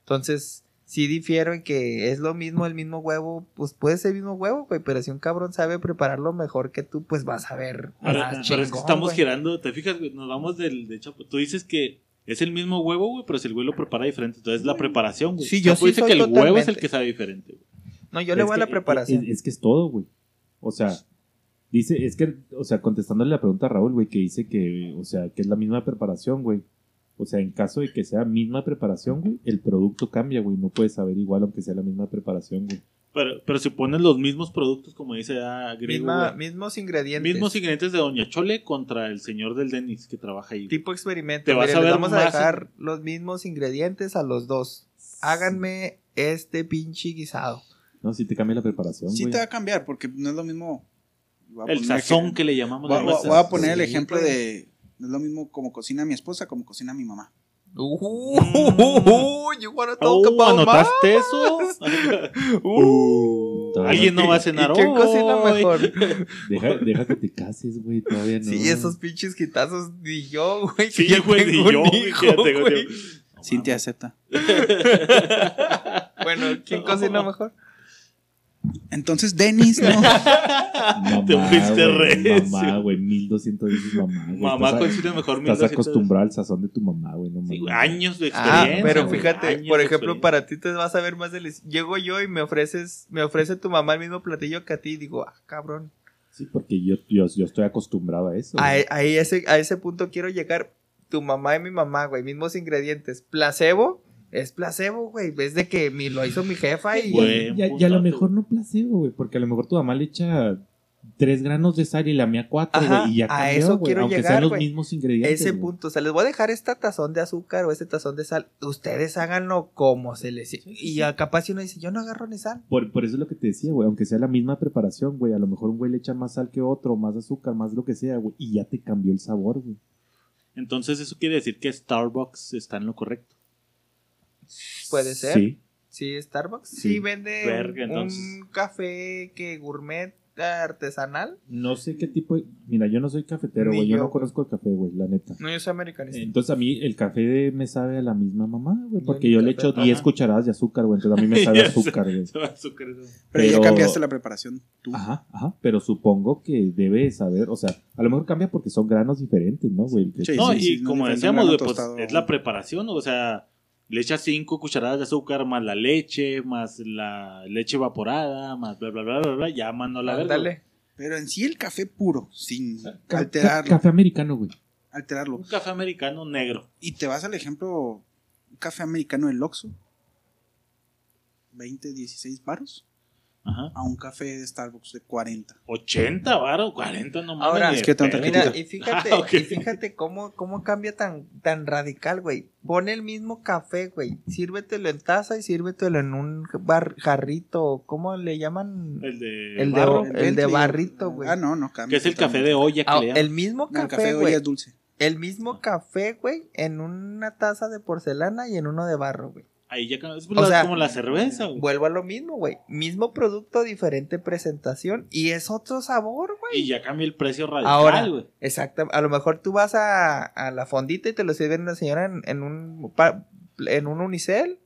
Entonces, sí difiero en que es lo mismo el mismo huevo, pues puede ser el mismo huevo, güey, pero si un cabrón sabe prepararlo mejor que tú, pues vas a ver. Más pero es que estamos güey. girando, te fijas, güey, nos vamos del de Chapo. Tú dices que es el mismo huevo, güey, pero si el güey lo prepara diferente, entonces la preparación, güey. Sí, yo Chapo sí dice soy que el huevo es el que sabe diferente, güey. No, yo le voy a la preparación. Es, es que es todo, güey. O sea, dice, es que, o sea, contestándole la pregunta a Raúl, güey, que dice que, o sea, que es la misma preparación, güey. O sea, en caso de que sea misma preparación, güey, el producto cambia, güey. No puedes saber igual aunque sea la misma preparación, güey. Pero, pero si pones los mismos productos, como dice ah, Misma- güey, mismos ingredientes. mismos ingredientes de Doña Chole contra el señor del Denis que trabaja ahí. tipo experimento. Te vas Mire, a ver vamos a más dejar los mismos ingredientes a los dos. Háganme este pinche guisado. No, si te cambia la preparación, Sí güey. te va a cambiar, porque no es lo mismo... voy a el poner sazón ejem- que le llamamos. Voy, la voy- voy a poner el ejemplo güey. de... No es lo mismo como cocina mi esposa como cocina mi mamá. Uh, you wanna talk Oh, about ¿Anotaste eso? Uh. Alguien no va a cenar ¿Y quién cocina hoy. mejor? Deja, deja que te cases, güey. Todavía no. Sí, esos pinches quitazos ni yo, güey. Sí, que ya güey, ni yo, güey, hijo, que ya tengo güey. yo. Cintia acepta. Bueno, ¿quién cocina mejor? Entonces, Denis, ¿no? Mamá, Te fuiste güey, recio. Mamá, güey. 1200 veces mamá. güey. Mamá Estás a- cocina mejor Estás 1200. acostumbrado al sazón de tu mamá, güey. No Sí, años de Ah, experiencia. pero güey, fíjate, por ejemplo, para ti te vas a ver más delicioso. Llego yo y me ofreces, me ofrece tu mamá el mismo platillo que a ti y digo, ah, cabrón. Sí, porque yo, yo, yo estoy acostumbrado a eso. A, a ese, a ese punto quiero llegar. Tu mamá y mi mamá, güey, mismos ingredientes. Placebo es placebo, güey. Es de que mi, lo hizo mi jefa y. Güey. Y a lo mejor no placebo, güey. Porque a lo mejor tu mamá le echa tres granos de sal y la mía cuatro, güey. Y ya a cambió, eso güey, quiero Aunque llegar, sean los mismos ingredientes. ese punto. O sea, les voy a dejar esta tazón de azúcar o este tazón de sal. Ustedes háganlo como se les. Y a capaz si uno dice, yo no agarro ni sal. Por, por eso es lo que te decía, güey. Aunque sea la misma preparación, güey. A lo mejor un güey le echa más sal que otro, más azúcar, más lo que sea, güey. Y ya te cambió el sabor, güey. Entonces eso quiere decir que Starbucks está en lo correcto. Puede ser. Sí. Sí, Starbucks sí, Sí. vende Verga, un, entonces. un café que gourmet artesanal. No sé qué tipo de... Mira, yo no soy cafetero, güey. Yo yo, no conozco el café, güey, la neta. No, yo soy americanista. Entonces a mí el café me sabe a la misma mamá, güey. Porque yo le echo 10 ajá. cucharadas de azúcar, güey. Entonces a mí me sabe azúcar, güey. Azúcar, eso. Pero, ya Pero- cambiaste la preparación. Tú. Ajá, ajá. Pero supongo que debe saber, o sea, a lo mejor cambia porque son granos diferentes, ¿no, güey? Sí, No, sí, y sí, no como decíamos, güey, pues tostado. es la preparación, o sea, le echas cinco cucharadas de azúcar más la leche, más la leche evaporada, más bla, bla, bla, bla, bla, ya mandó la verga. Dale. Pero en sí el café puro, sin Ca- ca- alterarlo. café americano, güey. alterarlo. Un café americano negro. Y te vas al ejemplo, un café americano del Oxxo, 20, 16 baros, Ajá. a un café de Starbucks de 40. 80 varo, 40 no mames. Ahora, es de que. Mira, y fíjate, Ah, ok. y fíjate cómo, cómo cambia tan, tan radical, güey. Pon el mismo café, güey. Sírvetelo en taza y sírvetelo en un bar- jarrito. ¿Cómo le llaman? El de El de barro, o- el de Bentley, barrito, güey. Ah, no, no cambia. que es el café de olla que Ah, le el mismo No, el café, café de olla güey. es dulce. El mismo café, güey, en una taza de porcelana y en uno de barro, güey. Ahí ya cambió. es O sea, como la cerveza, güey. Vuelvo a lo mismo, güey. Mismo producto, diferente presentación y es otro sabor, güey. Y ya cambia el precio radical, Ahora, güey. exacto. A lo mejor tú vas a, a la fondita y te lo sirven una señora en, en un en un unicel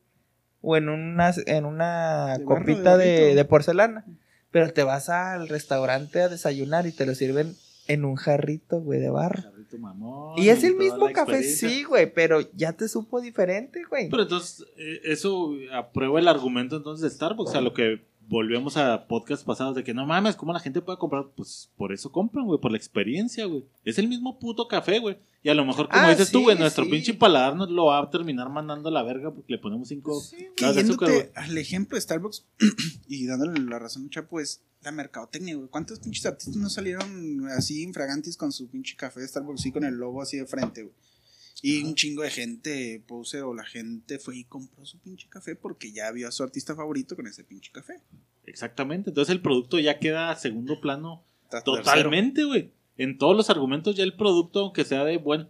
o en una, en una De copita de de porcelana. Pero te vas al restaurante a desayunar y te lo sirven en un jarrito, güey, de barro. Jarrito mamón, Y es el mismo café, sí, güey, pero ya te supo diferente, güey. Pero entonces, eh, eso aprueba el argumento entonces de Starbucks, a lo que volvemos a podcast pasados de que no mames, ¿cómo la gente puede comprar? Pues por eso compran, güey, por la experiencia, güey. Es el mismo puto café, güey. Y a lo mejor, como Ah, dices tú, sí, güey, nuestro sí. pinche paladar nos lo va a terminar mandando a la verga porque le ponemos cinco grados de azúcar, al ejemplo de Starbucks y dándole la razón a Chapo es la mercadotecnia, güey. ¿Cuántos pinches artistas no salieron así infragantes con su pinche café de Starbucks y con el logo así de frente, güey? Y un chingo de gente, puse o la gente fue y compró su pinche café porque ya vio a su artista favorito con ese pinche café. Exactamente. Entonces el producto ya queda a segundo plano Ta- Totalmente, güey. En todos los argumentos ya el producto, aunque sea de buen...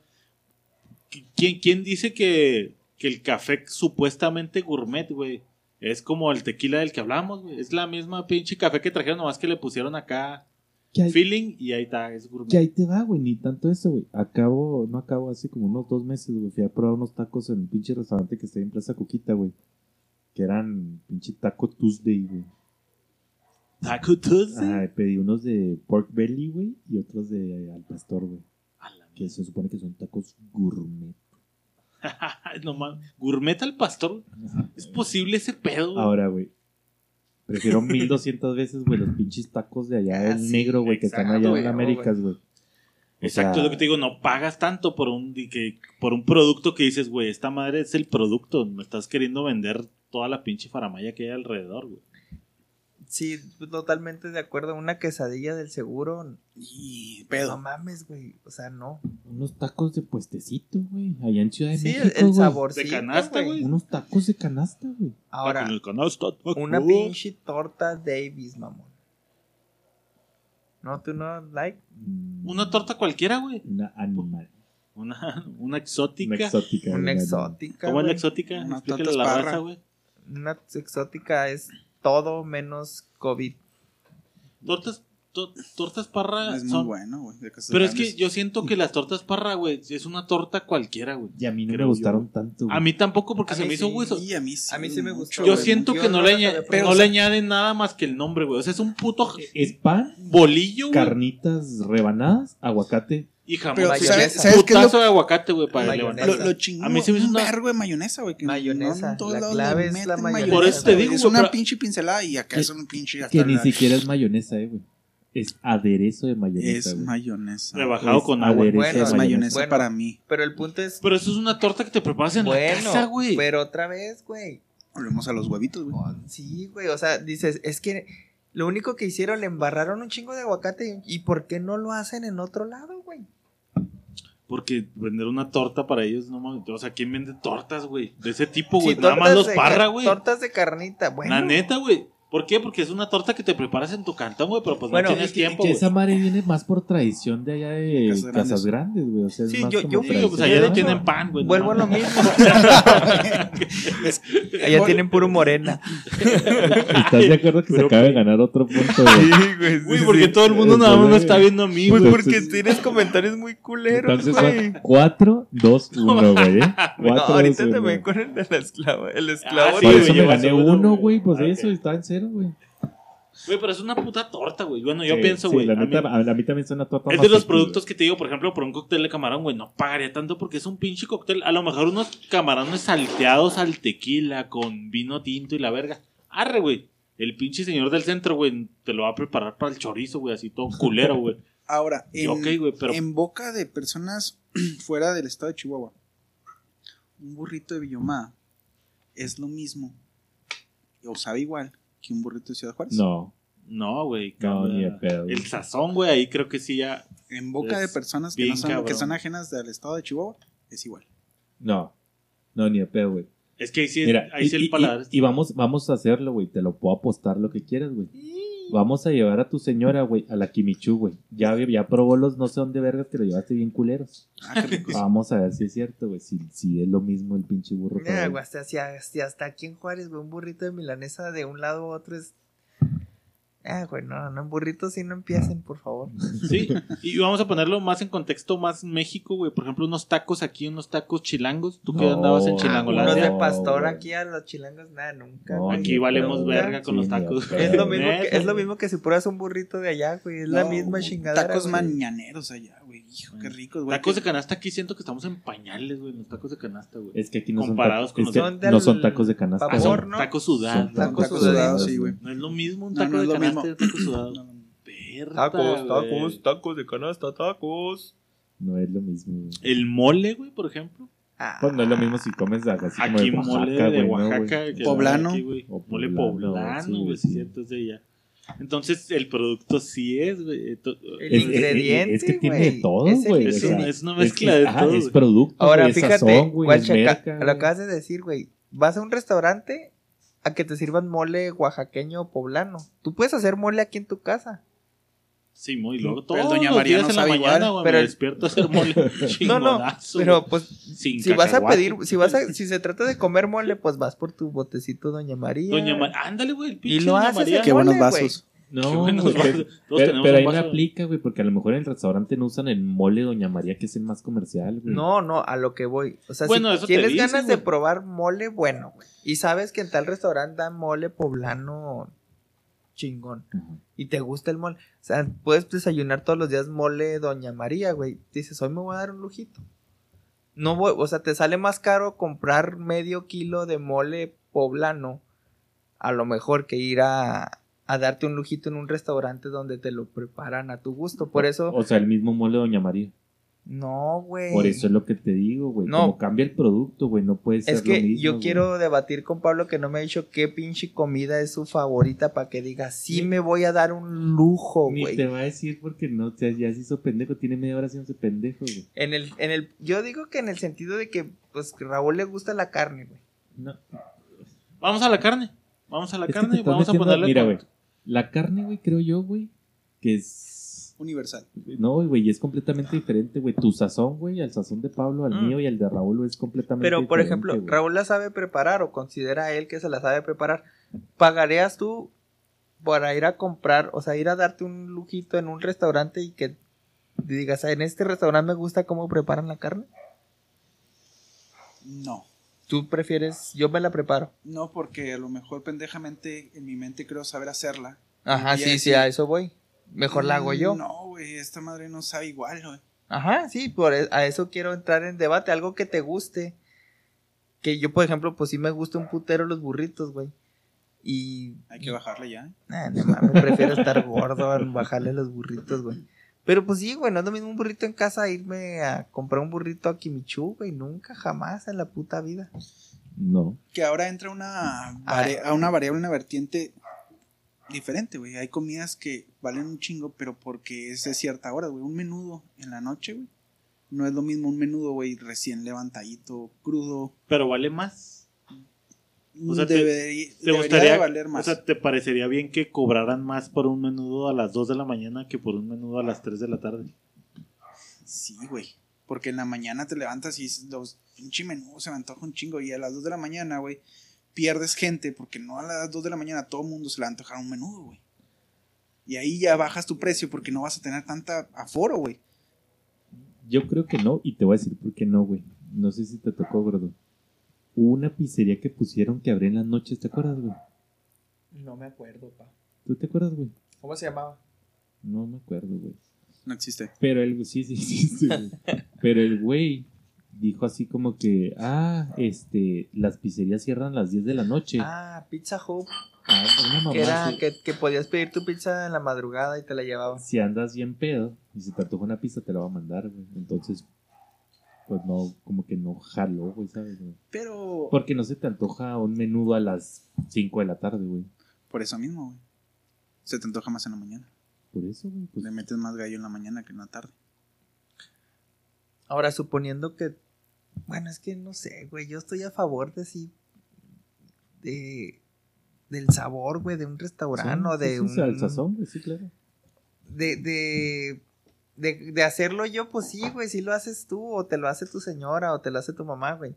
¿Quién, quién dice que, que el café supuestamente gourmet, güey? Es como el tequila del que hablamos, güey. Es la misma pinche café que trajeron, nomás que le pusieron acá ahí, feeling y ahí está, es gourmet. que ahí te va, güey, ni tanto eso, güey. Acabo, no acabo hace como unos dos meses, güey. Fui a probar unos tacos en un pinche restaurante que está ahí en Plaza Coquita, güey. Que eran pinche taco Tuesday, güey. Taco Tuesday. Ah, pedí unos de pork belly, güey, y otros de al pastor, güey. Que se supone que son tacos gourmet. no mames. Gourmet al pastor. Es posible ese pedo, güey. Ahora, güey. Prefiero 1200 veces, güey, los pinches tacos de allá Ah, del sí, negro, güey, que están allá güey, en Américas, güey. O Exacto, es lo que te digo, no pagas tanto por un que por un producto que dices, güey, esta madre es el producto, me estás queriendo vender toda la pinche faramaya que hay alrededor, güey. Sí, totalmente de acuerdo. Una quesadilla del seguro. Y No pedo. mames, güey. O sea, no. Unos tacos de puestecito, güey, allá en Ciudad de Sí, el, México, el güey. saborcito. De canasta, güey. Unos tacos de canasta, güey. Ahora, Con el canasta, una pinche torta Davis, mamón. No, tú no, like. Mm, Una torta cualquiera, güey. Una animal. Una, una exótica. Una exótica. Una güey, exótica. ¿Cómo es la exótica? Una Explícale la raza, güey. Una exótica es todo menos COVID. Tortas, to- tortas parra Es muy son... bueno, güey. Pero es que yo siento que las tortas parra, güey, es una torta cualquiera, güey. Y a mí no Creo me gustaron yo. tanto, güey. A mí tampoco porque A se me hizo sí. hueso. Y a mí sí. A mí sí me gustó, Yo güey. siento Yo que no, no le, las aña- había no le añaden nada más que el nombre, güey. O sea, es un puto Es pan, bolillo, güey. carnitas rebanadas, aguacate. Y jamón. Pero, Mayonesa. ¿sabes, ¿sabes qué es Putazo lo, de aguacate, güey, para Mayonesa. levantar. lo, lo chingón? A mí se me hizo un una- vergo de mayonesa, güey. que Mayonesa, no en todos la lados clave es la mayonesa. Por eso te digo, Es una pero- pinche pincelada y acá es un pinche. Que ni la- siquiera es mayonesa, eh, güey. Es aderezo de mayonesa, Es güey. mayonesa. Rebajado Es con agua. aderezo Bueno, de Es es mayonesa Bueno. para mí. Pero el punto es. Pero eso es una torta que te preparas en la bueno, casa, güey. pero otra vez, güey. Volvemos a los huevitos, güey. Oh, Sí, güey. O sea, dices, es que lo único que hicieron, le embarraron un chingo de aguacate. ¿Y por qué no lo hacen en otro lado, güey? Porque vender una torta para ellos, no mames. O sea, ¿quién vende tortas, güey? De ese tipo, Sí, güey. Nada más los parra, güey. Tortas de carnita, bueno. La neta, güey. ¿Por qué? Porque es una torta que te preparas en tu cantón, güey, pero pues Bueno, no tienes que- tiempo, Que esa madre viene más por tradición de allá de Casas Casas, Grandes. Güey. O sea, es Sí, más yo- como yo- Sí, tradición. pues allá no tienen pan, güey. no Vuelvo a lo mismo. Allá tienen puro morena. ¿Estás de acuerdo que se acaba de ganar otro punto, güey? güey. Güey, porque todo el mundo nada más me está viendo a mí, Pues güey. porque Entonces- tienes comentarios muy culeros, Entonces güey. son 4, 2, 1, güey. ¿eh? No, 4, ahorita 2, te 1. ven con el de la esclava. El esclavo. Ah, sí, Por eso me gané uno, güey. Pues Ah, eso, estaba en cero, güey. Güey, pero es una puta torta, güey. Bueno, yo Sí, pienso, güey. a mí- a, también es una torta Es de los productos que te digo, por ejemplo, por un cóctel de camarón, güey, no pagaría tanto porque es un pinche cóctel. A lo mejor unos camarones salteados al tequila con vino tinto y la verga. Arre, güey. El pinche señor del centro, güey, te lo va a preparar para el chorizo, güey, así todo culero, güey. Ahora, pero en boca de personas fuera del estado de Chihuahua, un burrito de Villomada es lo mismo o sabe igual que un burrito de Ciudad Juárez. No, no, güey. no, ni de pedo. El sazón, güey, ahí creo que sí ya. En boca de personas que, no son, que son ajenas del estado de Chihuahua, es igual. No, no, ni de pedo, güey. Es que ahí sí, Mira, ahí sí y, el y- paladar. y- y vamos, vamos a hacerlo, güey. Te lo puedo apostar lo que quieras, güey. Vamos a llevar a tu señora, güey, a la Kimichu, güey. Ya, ya probó los no sé dónde vergas que lo llevaste bien culeros. Ah, qué rico. Vamos a ver si es cierto, güey. Si, si es lo mismo el pinche burro. Mira, güey, hasta, hasta aquí en Juárez, güey, un burrito de milanesa de un lado a otro es. Ah, güey, no, no, en burritos sí no empiecen, por favor. Sí, y vamos a ponerlo más en contexto, más México, güey. Por ejemplo, unos tacos aquí, unos tacos chilangos. ¿Tú que No. andabas en Ah, Unos Chilangolandia? de pastor aquí a los chilangos, nada, nunca. No. Aquí valemos verga con los Sí, tacos. Es lo, mismo que, es lo mismo que si pruebas un burrito de allá, güey. Es la misma chingadera. Tacos güey. mañaneros allá, güey. Hijo, qué ricos, güey. Tacos de canasta aquí siento que estamos en pañales, güey. Los tacos de canasta, güey. Es que aquí no son Comparados tacos, con es los que Son no son tacos de canasta. vapor, Ah, son son ¿no? tacos sudados. Son Tacos tacos sudados, sudados, sí, güey. No es lo mismo un taco no de es canasta y taco sudado. Tacos, tacos, tacos de canasta, tacos. No es lo mismo. güey. El mole, güey, por ejemplo. Ah, Pues no es lo mismo si comes así como Aquí de Oaxaca, mole de güey, ¿no, Oaxaca. que Poblano. aquí, güey. O Mole poblano, güey, sí. sí, cierto, es de ella. Entonces, el producto sí es, güey. to- El Es- ingrediente, es que tiene de todo, güey. Es, una, es una mezcla es, de todo. Es producto, Ahora, fíjate, sazón, guacha, merca, lo acabas de decir, güey. Vas a un restaurante a que te sirvan mole oaxaqueño o poblano. Tú puedes hacer mole aquí en tu casa. Sí, muy loco. Pero el Todos Doña María no en la sabe mañana, igual. güey, Pero me despierto a hacer mole No, no, pero pues Sin si vas a pedir, si vas a, si se trata de comer mole, pues vas por tu botecito Doña María. Doña María, ándale, güey, el pinche Y lo Doña haces María. Qué buenos vasos. No, Qué buenos vasos. pero, Todos pero- tenemos pero ahí no aplica, güey, porque a lo mejor en el restaurante no usan el mole Doña María, que es el más comercial, güey. No, no, a lo que voy. O sea, Bueno, si tienes ganas de probar mole, bueno, güey. Y sabes que en tal restaurante dan mole poblano chingón. Y te gusta el mole. O sea, puedes desayunar todos los días mole Doña María, güey. Dices, hoy me voy a dar un lujito. No voy, o sea, te sale más caro comprar medio kilo de mole poblano. A lo mejor que ir a, a darte un lujito en un restaurante donde te lo preparan a tu gusto. Por eso, O sea, el mismo mole Doña María. No, güey. Por eso es lo que te digo, güey. No. Como cambia el producto, güey, no puede ser Es que lo mismo, yo quiero debatir con Pablo que no me ha dicho qué pinche comida es su favorita para que diga, sí me voy a dar un lujo, Ni güey. te va a decir porque no, o sea, ya se hizo pendejo, tiene media hora haciéndose pendejo, güey. En el, en el, yo digo que en el sentido de que, pues, que Raúl le gusta la carne, güey. No. Vamos a la carne. Vamos a la Es carne vamos a ponerle. Mira, güey. La carne, güey, creo yo, güey, que es... Universal. No, güey, es completamente diferente, güey. Tu sazón, güey, al sazón de Pablo, al Mm. mío y al de Raúl, es completamente Pero, por diferente, ejemplo. Raúl la sabe preparar o considera él que se la sabe preparar. ¿Pagarías tú para ir a comprar, o sea, ir a darte un lujito en un restaurante y que digas, "Ah, en este restaurante me gusta cómo preparan la carne? No. Tú prefieres, yo me la preparo. No, porque a lo mejor pendejamente en mi mente creo saber hacerla. Ajá, sí, sí, a eso voy. Mejor la hago yo. No, güey, esta madre no sabe igual, güey. Ajá, sí, por e- a eso quiero entrar en debate, algo que te guste. Que yo, por ejemplo, pues sí me gusta un putero los burritos, güey. Y Hay que bajarle ya. Nah, no mames, prefiero estar gordo a bajarle los burritos, güey. Pero pues sí, güey, no es lo mismo un burrito en casa a irme a comprar un burrito a Kimichu, güey. Nunca, jamás en la puta vida. No. Que ahora entra una vari- a una variable, una vertiente diferente, güey. Hay comidas que valen un chingo, pero porque es de cierta hora, güey. Un menudo en la noche, güey. No es lo mismo un menudo, güey, recién levantadito, crudo. Pero vale más. O sea, Debería, ¿Te debería gustaría, de valer más. o sea, ¿te parecería bien que cobraran más por un menudo a las 2 de la mañana que por un menudo a las 3 de la tarde? Sí, güey. Porque en la mañana te levantas y es- los pinche menú se me antoja un chingo. Y a las 2 de la mañana, güey, pierdes gente. Porque no a las 2 de la mañana todo el mundo se le va a antojar un menudo, güey. Y ahí ya bajas tu precio porque no vas a tener tanta aforo, güey. Yo creo que no, y te voy a decir por qué no, güey. No sé si te tocó, gordo. Hubo una pizzería que pusieron que abría en las noches, ¿te acuerdas, güey? No me acuerdo, pa. ¿Tú te acuerdas, güey? ¿Cómo se llamaba? No me acuerdo, güey. No existe. Pero el sí, sí, sí, sí, güey. Pero el güey dijo así como que, ah, este, las pizzerías cierran a las 10 de la noche. Ah, Pizza Hut. Ah, una mamá Que era que, que podías pedir tu pizza en la madrugada y te la llevaban. Si andas bien pedo y si te antoja una pizza, te la va a mandar, güey. Entonces, pues no, como que no jaló, güey, ¿sabes? güey? Pero Porque no se te antoja un menudo a las 5 de la tarde, güey. por eso mismo, güey. Se te antoja más en la mañana. Por eso, güey. Pues, Le metes más gallo en la mañana que en la tarde. Ahora, suponiendo que. Bueno, es que no sé, güey. Yo estoy a favor de sí. De. Del sabor, güey, de un restaurante o sí, de sí, un. sí, sazón, güey, sí, claro. de, de, de, de hacerlo yo, pues sí, güey, si lo haces tú, o te lo hace tu señora, o te lo hace tu mamá, güey.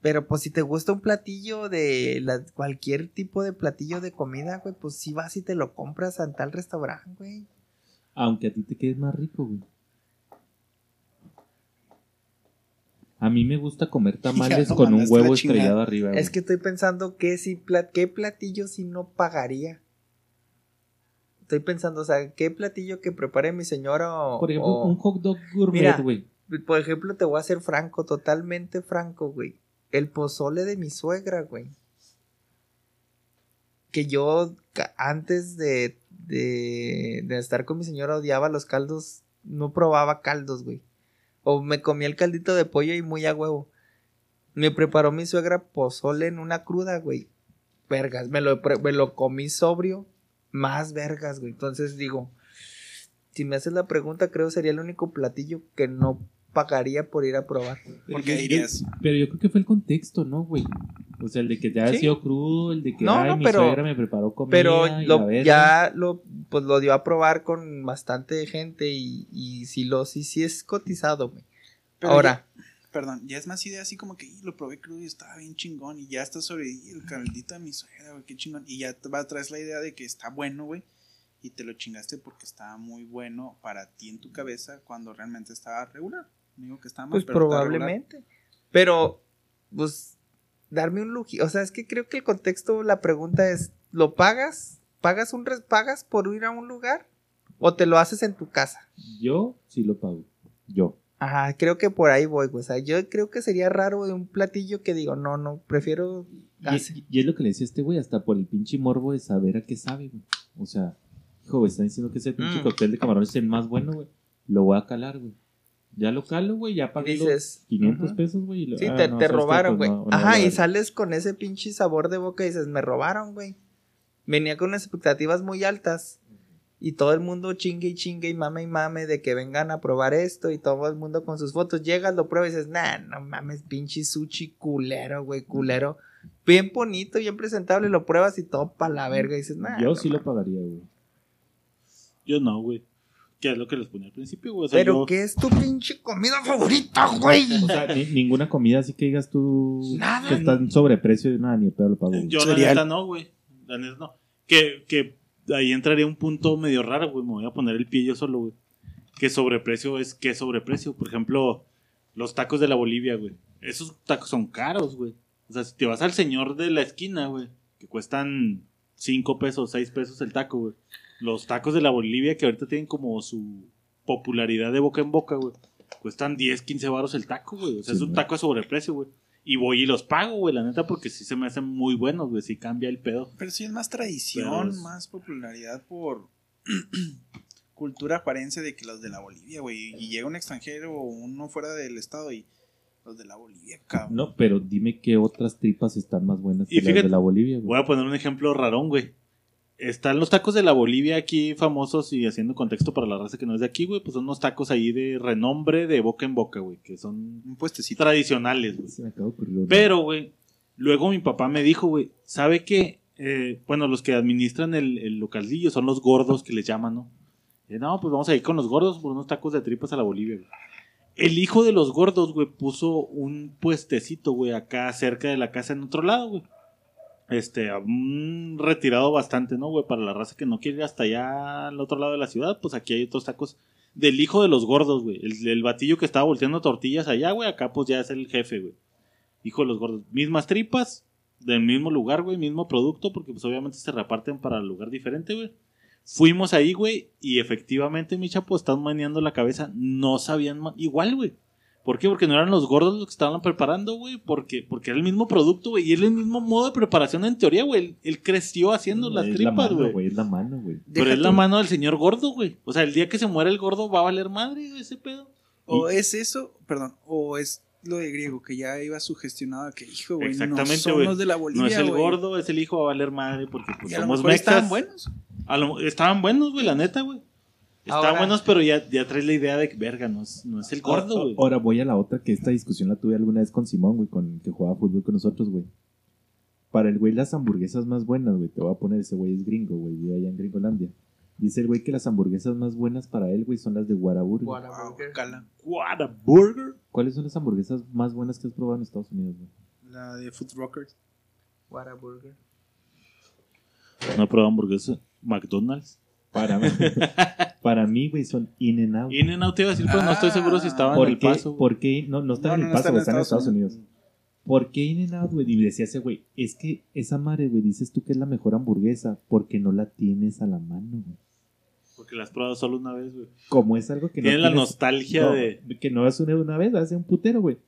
Pero pues si te gusta un platillo de la- cualquier tipo de platillo de comida, güey, pues sí vas y te lo compras en tal restaurante, güey. Aunque a ti te quedes más rico, güey. A mí me gusta comer tamales Ya no con un huevo estrellado arriba. güey. Es que estoy pensando que si pla- qué platillo si no pagaría. Estoy pensando, o sea, qué platillo que prepare mi señora o, Por ejemplo, o- un hot dog gourmet, Mira. güey. Por ejemplo, te voy a ser franco, totalmente franco, güey. El pozole de mi suegra, güey. Que yo antes de, de, de estar con mi señora odiaba los caldos, no probaba caldos, güey. O me comía el caldito de pollo y muy a huevo. Me preparó mi suegra pozole en una cruda, güey. Vergas, me lo, me lo comí sobrio, más vergas, güey. Entonces digo, si me haces la pregunta, creo sería el único platillo que no pagaría por ir a probar. ¿Por qué dirías? Pero yo creo que fue el contexto, ¿no, güey? O sea, el de que ya ha sido crudo, el de que No, ay, no, mi pero- suegra me preparó comida Pero y lo- la ya lo, pues lo dio a probar con bastante gente y, y sí lo, sí, sí es cotizado, güey. Pero Ahora, ya- perdón, ya es más idea así como que "Y lo probé crudo y estaba bien chingón. Y ya está sobre "Y el caldito de mi suegra, güey, qué chingón. Y ya te va a traer la idea de que está bueno, güey. Y te lo chingaste porque estaba muy bueno para ti en tu cabeza cuando realmente estaba regular. Digo que estaba mal, pues pero probablemente. Pero, pues, darme un lujo. O sea, es que creo que el contexto, la pregunta es, ¿lo pagas? ¿Pagas un res- pagas por ir a un lugar? ¿O te lo haces en tu casa? Yo sí lo pago. Yo. Ajá, creo que por ahí voy, güey. O sea, yo creo que sería raro de un platillo que digo, no, no, prefiero. Y, y es lo que le decía este güey, hasta por el pinche morbo de saber a qué sabe, güey. O sea, hijo, güey, están diciendo que ese pinche Mm. cóctel de camarones es el más bueno, güey. Lo voy a calar, güey. Ya lo calo, güey, ya pagué los Dices, 500 ujú. pesos, güey. y lo- Sí, ah, te, no, te robaron, Pues güey. no Ajá, y sales con ese pinche sabor de boca y dices, me robaron, güey. Venía con expectativas muy altas. Y todo el mundo chingue y chingue y mame y mame de que vengan a probar esto y todo el mundo con sus fotos. Llegas, lo pruebas y dices, nah, no mames, pinche sushi culero, güey, culero. Bien bonito, bien presentable, lo pruebas y todo para la verga. Y dices, nah. Yo no sí lo pagaría, güey. Yo no, güey. Que es lo que les ponía al principio, güey. O sea, Pero, yo- ¿qué es tu pinche comida favorita, güey? O sea, ni- ninguna comida así que digas tú Nada. que está en sobreprecio y nada, ni de pedo lo pago. güey. Yo la neta no, güey. La neta no. Que, que ahí entraría un punto medio raro, güey. Me voy a poner el pie yo solo, güey. Que sobreprecio es que sobreprecio. Por ejemplo, los tacos de la Bolivia, güey. Esos tacos son caros, güey. O sea, si te vas al señor de la esquina, güey, que cuestan 5 pesos, 6 pesos el taco, güey. Los tacos de la Bolivia, que ahorita tienen como su popularidad de boca en boca, güey. Cuestan 10, 15 baros el taco, güey. O sea, Sí, es un taco a sobreprecio, güey. Y voy y los pago, güey, la neta, porque sí se me hacen muy buenos, güey. Sí cambia el pedo. Pero sí es más tradición, es- más popularidad por cultura juarense de que los de la Bolivia, güey. Y llega un extranjero o uno fuera del estado y los de la Bolivia, cabrón. No, pero dime qué otras tripas están más buenas Y que las fíjate, de la Bolivia, güey. Voy a poner un ejemplo rarón, güey. Están los tacos de la Bolivia aquí famosos y haciendo contexto para la raza que no es de aquí, güey. Pues son unos tacos ahí de renombre de boca en boca, güey. Que son Un puestecito. tradicionales, güey. Pero, güey, luego mi papá me dijo, güey, ¿sabe qué? Eh, bueno, los que administran el, el localillo son los gordos que les llaman, ¿no? Eh, no, pues vamos a ir con los gordos por unos tacos de tripas a la Bolivia, güey. El hijo de los gordos, güey, puso un puestecito, güey, acá cerca de la casa en otro lado, güey. Este, un retirado bastante, ¿no, güey? Para la raza que no quiere ir hasta allá al otro lado de la ciudad, pues aquí hay otros tacos del hijo de los gordos, güey. El, batillo que estaba volteando tortillas allá, güey, acá pues ya es el jefe, güey. Hijo de los gordos. Mismas tripas, del mismo lugar, güey, mismo producto, porque pues obviamente se reparten para lugar diferente, güey. Fuimos ahí, güey, y efectivamente, mi chapo, están meneando la cabeza. No sabían igual, güey. ¿Por qué? Porque no eran los gordos los que estaban preparando, güey. Porque, porque era el mismo producto, güey. Y era el mismo modo de preparación en teoría, güey. Él, él creció haciendo las es la tripas, güey. Es la mano, güey. Pero Deja es la mano del señor gordo, güey. O sea, el día que se muere el gordo va a valer madre, güey, ese pedo. O es eso, perdón, o es lo de griego, que ya iba sugestionado a que, hijo, güey, no Exactamente, son güey. los de la Bolivia, no es el gordo, es el hijo, va a valer madre porque pues, somos mexas. estaban buenos. A lo- estaban buenos, güey, la neta, güey. Ahora- buenos, pero ya, ya traes la idea de que, verga, no es, no es el gordo, güey. Ahora voy a la otra, que esta discusión la tuve alguna vez con Simón, güey, con que jugaba fútbol con nosotros, güey. Para el güey, las hamburguesas más buenas, güey, te voy a poner, ese güey es gringo, güey, vive allá en Gringolandia. Dice el güey que las hamburguesas más buenas para él, güey, son las de Whataburger. Wow, cala. What a burger. ¿Cuáles son las hamburguesas más buenas que has probado en Estados Unidos, güey? La de Food Rockers. Whataburger. No he probado hamburguesa. McDonald's. Para, para mí, güey, son in and out. In and Out te iba a decir, pero no estoy seguro si estaba en ¿Por el qué? paso. ¿Por qué? No, no está No, en no, el no paso, güey, está en Estados Unidos. ¿Por qué In and Out, güey? Y decía ese güey, es que esa madre, güey, dices tú que es la mejor hamburguesa porque no la tienes a la mano, güey. Porque la has probado solo una vez, güey. Como es algo que no Tiene la tienes- nostalgia no, de. Que no es una, una vez, hace un putero, güey.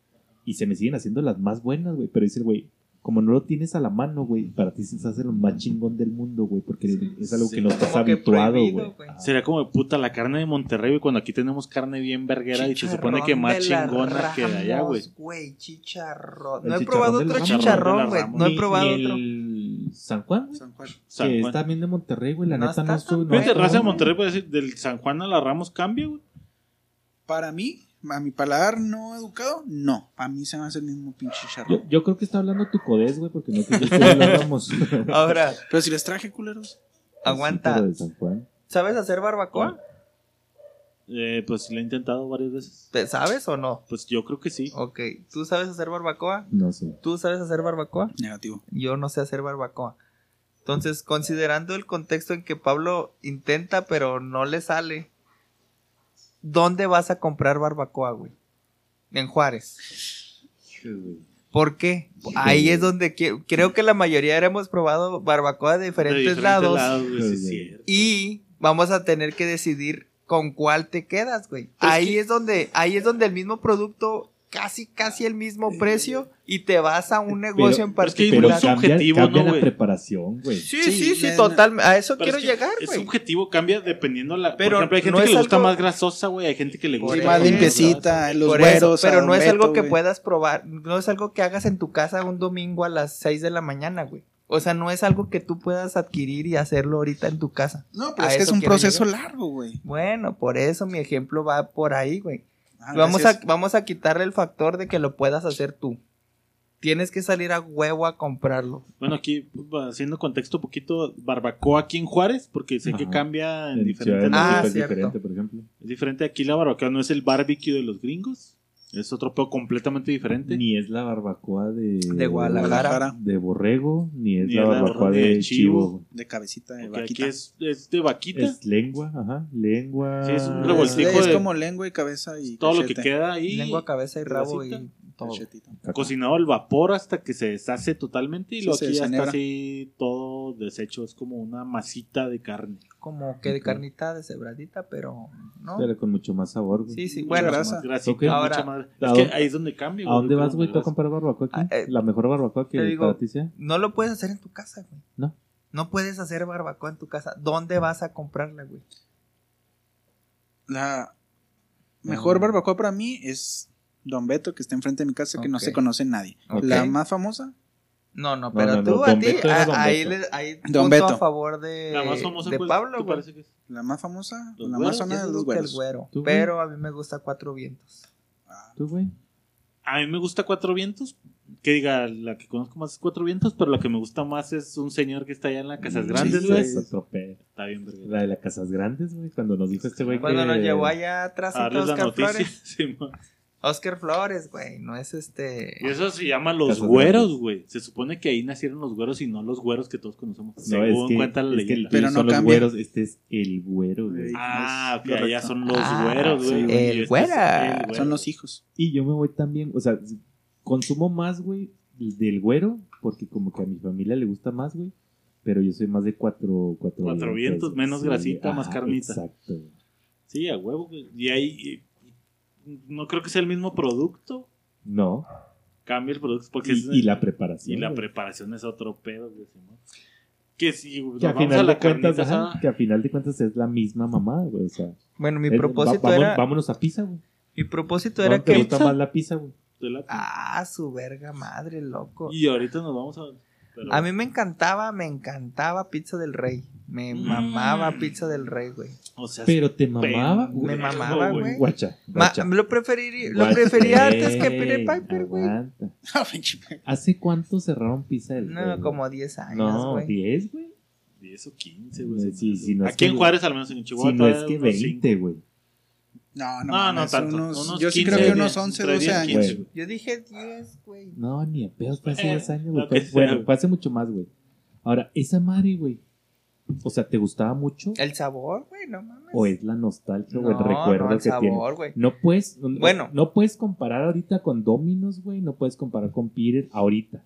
Y se me siguen haciendo las más buenas, güey. Pero dice el güey, como no lo tienes a la mano, güey, para ti se hace lo más chingón del mundo, güey. Porque es algo sí. que no estás habituado, güey. Sería como de puta la carne de Monterrey, güey, cuando aquí tenemos carne bien verguera y se supone que más chingona que de allá, güey. Ramos, güey. Chicharrón. No he probado otro Ramos. chicharrón, güey. Ramos. No he probado otro. el San Juan, güey. San Juan. San que Juan. está bien de Monterrey, güey. La No neta no tan no raza de. Monterrey puede decir, del San Juan a la Ramos cambia, güey. Para mí, a mi paladar no educado, no. Para mí se me hace el mismo pinche charro. yo creo que está hablando tu codés, güey, porque no te hablamos. Ahora, Pero si les traje culeros. aguanta. Pero de San Juan. ¿Sabes hacer barbacoa? Eh, pues lo he intentado varias veces. ¿Te- ¿Sabes o no? Pues yo creo que sí. Ok. ¿Tú sabes hacer barbacoa? No sé. ¿Tú sabes hacer barbacoa? Negativo. Yo no sé hacer barbacoa. Entonces, considerando el contexto en que Pablo intenta pero no le sale, ¿dónde vas a comprar barbacoa, güey? En Juárez. ¿Por qué? Ahí es donde creo que la mayoría hemos probado barbacoa de diferentes, De lados, güey, sí, es Sí. cierto. y vamos a tener que decidir con cuál te quedas, güey. Ahí que- es donde ahí es donde el mismo producto casi casi el mismo precio y te vas a un negocio en pero es particular. mucho objetivo, cambia ¿no, la preparación, güey. Sí, Sí, sí, sí, total. A eso Pero quiero es que llegar, Es güey. subjetivo, cambia dependiendo la. Pero por ejemplo, hay gente no que es le gusta algo- más grasosa, güey. Hay gente que le gusta Sí, más más limpiecita, los güeros. pero no es algo que puedas probar, no es algo que hagas en tu casa un domingo a las 6 de la mañana, güey. O sea, no es algo que tú puedas adquirir y hacerlo ahorita en tu casa. No, pero A es que es un proceso llegar. largo, güey. Bueno, por eso mi ejemplo va por ahí, güey. Ah, Vamos a, vamos a quitarle el factor de que lo puedas hacer tú. Tienes que salir a huevo a comprarlo. Bueno, aquí pues, haciendo contexto un poquito, barbacoa aquí en Juárez, porque sé que cambia en En diferentes Ah, es diferente, por ejemplo. Es diferente aquí la barbacoa, no es el barbecue de los gringos. Es otro pedo completamente diferente. Ni es la barbacoa de, De Guadalajara. de borrego, ni es Ni la es la barbacoa de de, chivo. De cabecita de aquí vaquita. es, es de vaquita. Es lengua, ajá, lengua. Sí, es un revoltijo es de- como lengua y cabeza y todo lo que queda ahí. Lengua, cabeza y rabo y todo. Cachetito. Cocinado al vapor hasta que se deshace totalmente y Sí, se aquí ya está así todo deshecho. Es como una masita de carne. Como que de carnita deshebradita, pero no. Pero con mucho más sabor, güey. Sí, sí, bueno. grasa. Más grasita, Ok. mucha Ahora, madre. ¿a Es que ahí es donde cambia. ¿A dónde vas, güey, tú a comprar barbacoa aquí? Ah, eh, la mejor barbacoa que te digo- para ti sea. No lo puedes hacer en tu casa, güey. No. No puedes hacer barbacoa en tu casa. ¿Dónde vas a comprarla, güey? La mejor barbacoa para mí es Don Beto, que está enfrente de mi casa, que no se conoce nadie. La más famosa, No, no, pero no, tú no, a ti, ahí, ahí Don Beto. a favor de, La más famosa, de ¿cuál- Pablo, ¿tú güey. parece que es? la más famosa, Los la güeros, más sonada de los que el güeros. güero. Pero a mí me gusta Cuatro Vientos. ¿Tú, güey? A mí me gusta Cuatro Vientos. Que diga, la que conozco más es Cuatro Vientos, pero la que me gusta más es un señor que está allá en la Casas Grandes, Sí, güey. pedo. Está bien, verga. La de las casas grandes, güey. Cuando nos dijo este güey Cuando que... nos llevó allá atrás A darles la noticia. Sí. Oscar Flores, güey. No es este. y eso se llama los güeros, güey. Se supone que ahí nacieron los güeros y no los güeros que todos conocemos. No, según es que, cuenta la es que el Pero no son los güeros. Este es el güero, güey. Ah, Correcto. allá son los Ah, güeros, güey. sí, el este es güera. el güero. Son los hijos. Y yo me voy también, o sea, consumo más, güey, del güero, porque como que a mi familia le gusta más, güey. Pero yo soy más de cuatro, cuatro, Cuatro vientos, menos grasita, más carnita. Exacto. güey. Sí, a huevo, güey. Y ahí. No creo que sea el mismo producto. No. Cambia el producto porque Y, es- y la preparación. y la preparación es otro pedo, güey. ¿sí, no? Que si Que a, final la de cuentas, carnita ajá, asada, que a final de cuentas es la misma mamá, güey. O sea, Bueno, mi es- propósito va- vamos- era. Vámonos a pizza, güey. Mi propósito ¿No era te que. gusta más la pizza, güey? Ah, su verga madre, loco. Y ahorita nos vamos a. pero- A mí me encantaba, me encantaba Pizza del Rey. Me Mm. mamaba Pizza del Rey, güey. O sea, Pero te mamaba, güey. Me mamaba, güey. Guacha, Ma- guacha. lo preferiría, lo prefería antes que Peter Piper, güey. Ah, ¿Hace cuánto cerraron pizza del Rey, No, como 10 años, No, güey. 10, güey. 10 o 15, güey. Sí, sí, no Aquí en Juárez, al menos en Chihuahua. Si no es que unos 20, güey. No, no, No, no tanto. unos- Unos yo sí 15, creo que unos entre 11, 10, 12 años. 15, güey. Yo dije 10, güey. No, ni a pedos, fue hace Eh, 10 años, güey. Bueno, fue hace mucho más, güey. Ahora, esa madre, güey. O sea, ¿te gustaba mucho? El sabor, güey, no mames. ¿O es la nostalgia o el No, recuerdo no, el que tiene? sabor, güey. No puedes, Bueno. no puedes comparar ahorita con Dominos, güey. No puedes comparar con Peter ahorita.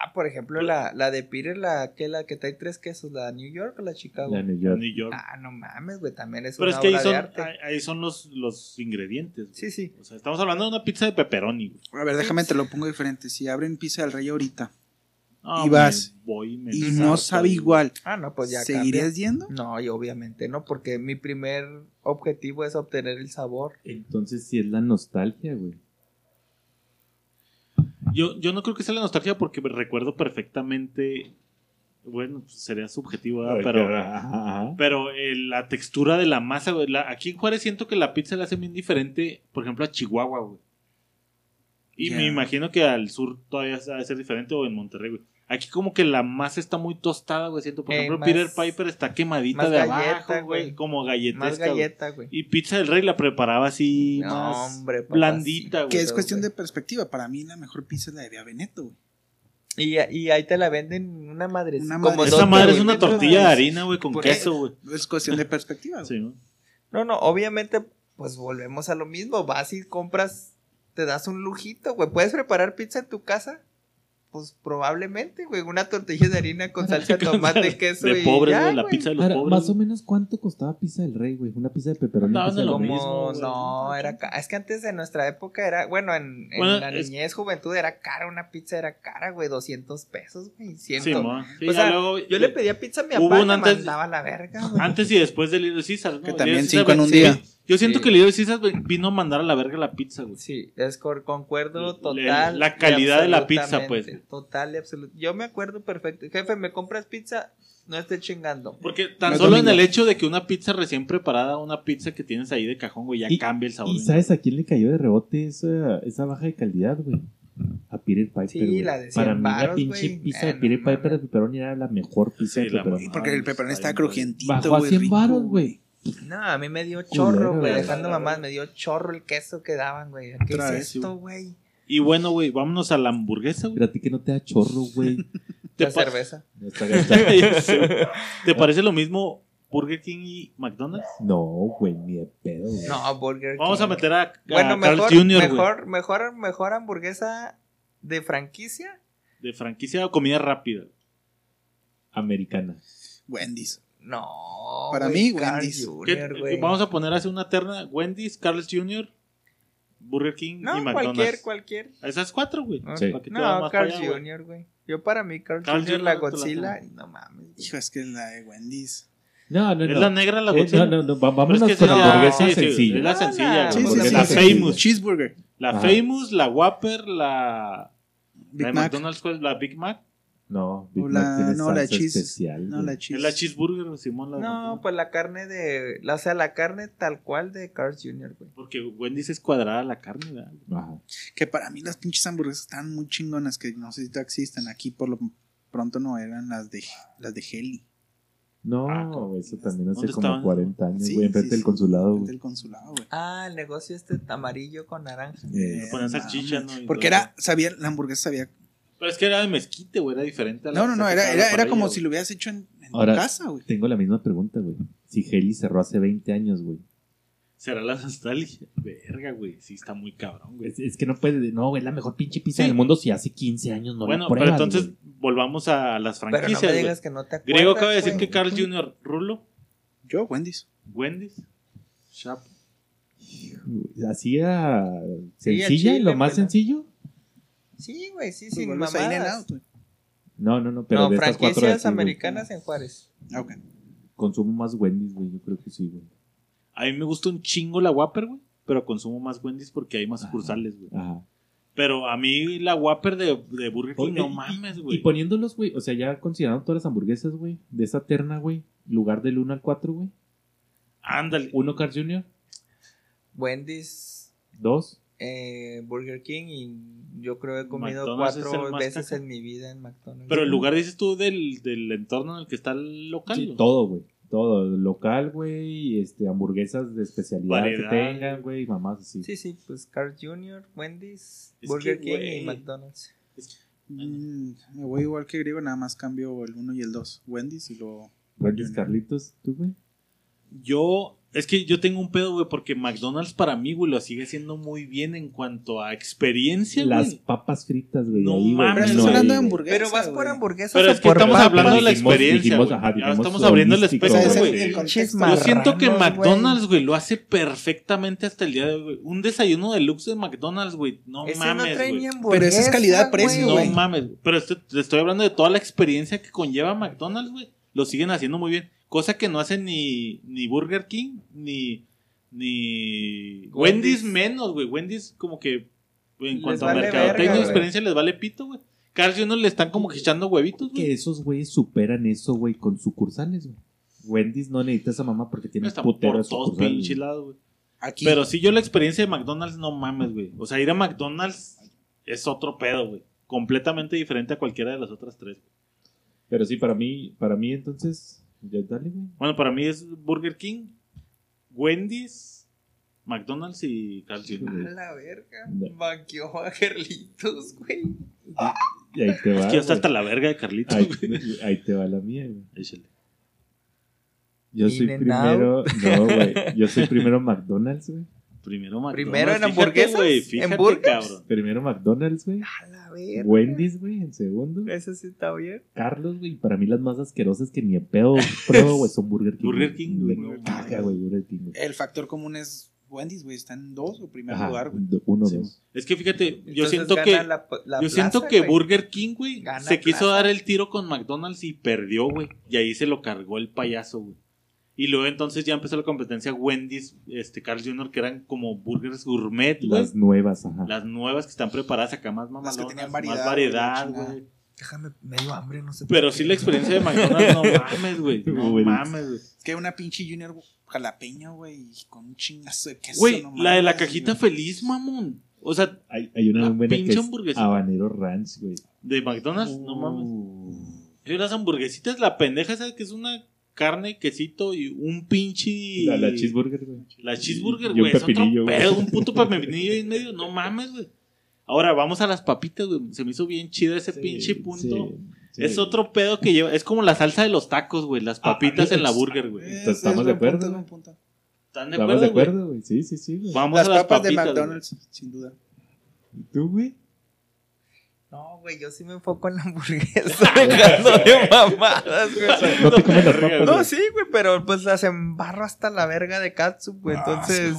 Ah, por ejemplo, la, la de Peter, la que, la que trae tres quesos, la New York o la Chicago. La New York. New York. Ah, no mames, güey, también es Pero una es que ahí son, de arte. ahí, son los, los ingredientes. güey. Sí, sí. O sea, estamos hablando de una pizza de pepperoni. güey. A ver, déjame te lo pongo diferente. Si abren pizza del rey ahorita No, Y vas, me voy, me y no sabe igual, Ah, no, pues ya ¿seguirías cambia. yendo? No, y obviamente no, porque mi primer objetivo es obtener el sabor. Entonces sí es la nostalgia, güey. Yo, yo no creo que sea la nostalgia porque me recuerdo perfectamente. Bueno, pues sería subjetivo, ¿verdad? pero. Ajá, ajá. Pero eh, la textura de la masa, güey. la- aquí en Juárez siento que la pizza la hace bien diferente, por ejemplo, a Chihuahua, güey. Y me imagino que al sur todavía va a ser diferente o en Monterrey, güey. Aquí como que la masa está muy tostada, güey. Siento, por Eh, ejemplo, más- Peter Piper está quemadita más de galleta, abajo, güey. Como galletesca. Más galleta, güey. Y pizza del rey la preparaba así No, más hombre, papá, blandita, güey. Que es cuestión güey. de perspectiva. Para mí la mejor pizza es la de Via Veneto, güey. Y, y ahí te la venden una madre. Una como madre- Esa dos madre es una tortilla de harina, güey, con queso, güey. Es cuestión de perspectiva, güey. Sí, ¿no? No, no, obviamente, pues volvemos a lo mismo. Vas y compras, te das un lujito, güey. ¿Puedes preparar pizza en tu casa? Pues probablemente, güey. Una tortilla de harina con salsa de tomate, queso De y pobres, ya, güey, la pizza de los Ahora, pobres. más o menos, ¿cuánto costaba pizza del rey, güey? Una pizza de pepperoni. No, no, lo. Como, mismo, güey. no, era ca- Es que antes de nuestra época era, bueno, en, en Bueno, la es- niñez, juventud era cara, una pizza era cara, güey, 200 pesos, güey, 100. Sí, mo. Sí, o ya sea, luego- yo le pedía pizza a mi Hubo papá y un me antes- mandaba a la verga, güey. Antes y después del Little Caesar, ¿no? Que también Little Caesar, cinco en un sí, día. Yo siento Sí. que el Caesar güey, vino a mandar a la verga la pizza, güey. Sí, es concuerdo La- total. la y calidad de la pizza, pues. Total y absoluto. Yo me acuerdo perfecto. Jefe, ¿me compras pizza? No esté chingando. Porque tan No solo en domingo. el hecho de que una pizza recién preparada, una pizza que tienes ahí de cajón, güey, ya Y- cambia el sabor. ¿Y sabes a quién le cayó de rebote esa, esa baja de calidad, güey? A Peter Piper, Sí, la de 100 Para mí la pinche güey. pizza de Peter Piper de pepperoni era la mejor pizza Sí, de la pepperoni. Porque el pepperoni güey. crujientito, Bajó a güey, 100 rico, varos, güey. No, a mí me dio chorro, güey. Dejando mamás, me dio chorro el queso que daban, güey. ¿Qué Otra es vez, esto, güey? Y bueno, güey, vámonos a la hamburguesa, güey. Pero a ti que no te da chorro, güey. ¿Te, La pa- cerveza. No está gastando. ¿Te parece lo mismo Burger King y McDonald's? No, güey, ni de pedo, güey. No, Burger Vamos King. a meter a, a Bueno, Carl mejor, Jr., güey. mejor, mejor, mejor hamburguesa de franquicia. De franquicia o comida rápida. Americana. Wendy's. No. Para güey, mí, Carl Wendy's. ¿Qué- Jr., güey. vamos a poner así una terna: Wendy's, Carl's Jr., Burger King No, y McDonald's. cualquier, cualquier. Esas cuatro, güey. No, Sí. Carl allá. Jr., güey. Yo para mí, Carl, Carl Jr., la la Godzilla, no mames. Hijo, es que la de Wendy's. No, no, Es no. la negra la Eh, Godzilla. no, no, no, vámonos es que con no, hamburguesa sí, sí, sencilla. es la sencilla, la- Sí, sí, sí, la sí. Famous. Cheeseburger. La Ajá. Famous, la Whopper, la, Big la Mac. McDonald's, ¿cuál es? la Big Mac. No, Big Mac la, tiene no, la cheese. especial. No, la cheese. Es la cheeseburger, Simón. La de No, pues la carne de. la- O sea, la carne tal cual de Carl Jr., güey. Porque Wendy's es cuadrada la carne, ¿verdad? Ajá. Que para mí las pinches hamburguesas están muy chingonas, que no sé si existen. Aquí por lo pronto no eran las de las de Heli. No, Ah, eso también hace ¿Dónde como estaban? 40 años, Sí, güey, enfrente sí, del sí. consulado, Frente güey. del consulado, güey. Ah, el negocio este amarillo con naranja. Eh, Le ponen no salchicha, mames. ¿no? Porque era, sabía, la hamburguesa sabía. Pero es que era de mezquite, güey, era diferente a la No, no, no, era, era, era como güey. si lo hubieras hecho en, en tu casa, güey. Tengo la misma pregunta, güey. Si Heli cerró hace 20 años, güey. Será la nostalgia. Verga, güey, sí está muy cabrón, güey. Es, es que no puede, no, güey, la mejor pinche pizza Sí. del mundo si hace 15 años no bueno, la pruebas, pero entonces güey. volvamos a las Pero no franquicias, me güey. digas que no te acuerdas. Griego acaba de decir que Carl Jr. Rulo, Yo, Wendy's. Wendy's, Shop. Así a Sí, a sencilla, chile, lo más sencillo. Sí, güey, sí, Pues sin vuelves a In-N-Out, mamadas. güey. No, no, no, pero No, de estas cuatro de franquicias güey, americanas en Juárez. Ah, ok. Consumo más Wendy's, güey, yo creo que sí, güey. A mí me gusta un chingo la Whopper, güey, pero consumo más Wendy's porque hay más sucursales, güey. Ajá. Pero a mí la Whopper de, de Burger King, Oye, no y- mames, Y güey. poniéndolos, güey, o sea, ya considerando todas las hamburguesas, güey, de esa terna, güey, lugar del 1 al 4, güey. Ándale. 1 Carl Jr., Wendy's, 2, eh, Burger King y yo creo que he comido McDonald's cuatro veces caca. en mi vida en McDonald's. Pero el lugar dices tú del, del entorno en el que está el local. sí, todo, güey. Todo, local, güey, este, hamburguesas de especialidad Variedad. que tengan, güey, mamás así. Sí, sí, pues Carl Jr., Wendy's, Es Burger que, King y McDonald's. Mm, me voy igual que griego, nada más cambio el 1 y el 2. Wendy's y luego. Wendy's Carlitos, ¿tú, güey? Yo, es que yo tengo un pedo, güey, porque McDonald's para mí, güey, lo sigue haciendo muy bien en cuanto a experiencia, Las güey. papas fritas, güey. No ahí, mames, Pero estás no hay, hablando de güey. hamburguesa. Pero vas por hamburguesas Pero es que por estamos papas. hablando de la experiencia, dijimos, güey. ajá, Ya dijimos estamos abriendo el espectro, güey. Yo siento que McDonald's, güey, lo hace perfectamente hasta el día de hoy. güey. Un desayuno deluxe de McDonald's, güey. No Ese no mames, trae güey. Pero esa es calidad-precio, No güey. mames. güey. Pero te estoy hablando de toda la experiencia que conlleva McDonald's, güey. Lo siguen haciendo muy bien. Cosa que no hacen ni, ni Burger King, ni, ni Wendy's, Wendy's. menos, güey. Wendy's como que en Les cuanto vale a mercadotecnia y experiencia les vale pito, güey. Carl Jr. le están como que echando huevitos, Que güey. esos güeyes superan eso, güey, con sucursales, güey. Wendy's no necesita esa mamá porque tiene Están putero por todos pinches lados, güey. Aquí. Pero sí, yo la experiencia de McDonald's, no mames, güey. O sea, ir a McDonald's es otro pedo, güey. Completamente diferente a cualquiera de las otras tres. güey. Pero sí, para mí, para mí entonces, ya dale, güey. Bueno, para mí es Burger King, Wendy's, McDonald's y Jr. A la verga. No. Banqueó a Carlitos, güey. Y ahí te va. Es que ya está hasta la verga de Carlitos, ahí, güey. ahí te va la mía, güey. Échale. Yo soy primero, no, güey. Yo soy primero McDonald's, güey. Primero McDonald's. Primero en Fíjate, hamburguesas, güey, ¿en Fíjate, burgers? cabrón. Primero McDonald's, güey. A la verga. Wendy's, güey, en segundo. Ese sí está bien. Carlos, güey. Para mí las más asquerosas que ni en pedo pruebo, güey, son Burger King. Burger King, güey, Burger King. El factor común es Wendy's, güey. Está en 2 o primer Ajá, lugar, güey. uno, Sí, dos. Es que fíjate, yo Entonces siento que la- la yo siento plaza, que. Burger King, güey, se quiso plaza. dar el tiro con McDonald's y perdió, güey. Y ahí se lo cargó el payaso, güey. Y luego entonces ya empezó la competencia Wendy's, este Carl Jr., que eran como burgers gourmet, güey. Las nuevas, ajá. Las nuevas que están preparadas acá más Las mamalonas, que tenían más variedad, variedad, güey. Déjame, me dio hambre, no sé. Pero sí qué. la experiencia de McDonald's, no mames, güey. No mames, güey. Es que hay una pinche Junior jalapeño, güey. Con un chingazo de queso. Güey, no la de la cajita feliz, mamón. O sea, Hay, hay una La pinche es hamburguesita. habanero ranch, güey. de McDonald's, no mames. Uh. Y las hamburguesitas, la pendeja esa que es una carne, quesito y un pinche. La, la cheeseburger, güey. La cheeseburger, güey. Es otro pepinillo, güey. pedo, un puto pepinillo ahí en medio. No mames, güey. Ahora vamos a las papitas, güey. Se me hizo bien chido ese Sí, pinche punto. sí, sí. Es otro pedo que lleva. Es como la salsa de los tacos, güey. Las Ah, papitas en la burger, güey. Es ¿estamos de punto, acuerdo, punto. ¿Están de Estamos acuerdo, de güey? acuerdo, güey. Sí, sí, sí. Vamos Las a las papas de papitas, güey. McDonald's, sin duda. ¿Y tú, güey? No, güey, yo sí me enfoco en la hamburguesa, dejando de mamadas, güey. No te comes las papas, No, sí, güey, pero pues las embarro hasta la verga de catsup, güey. Entonces,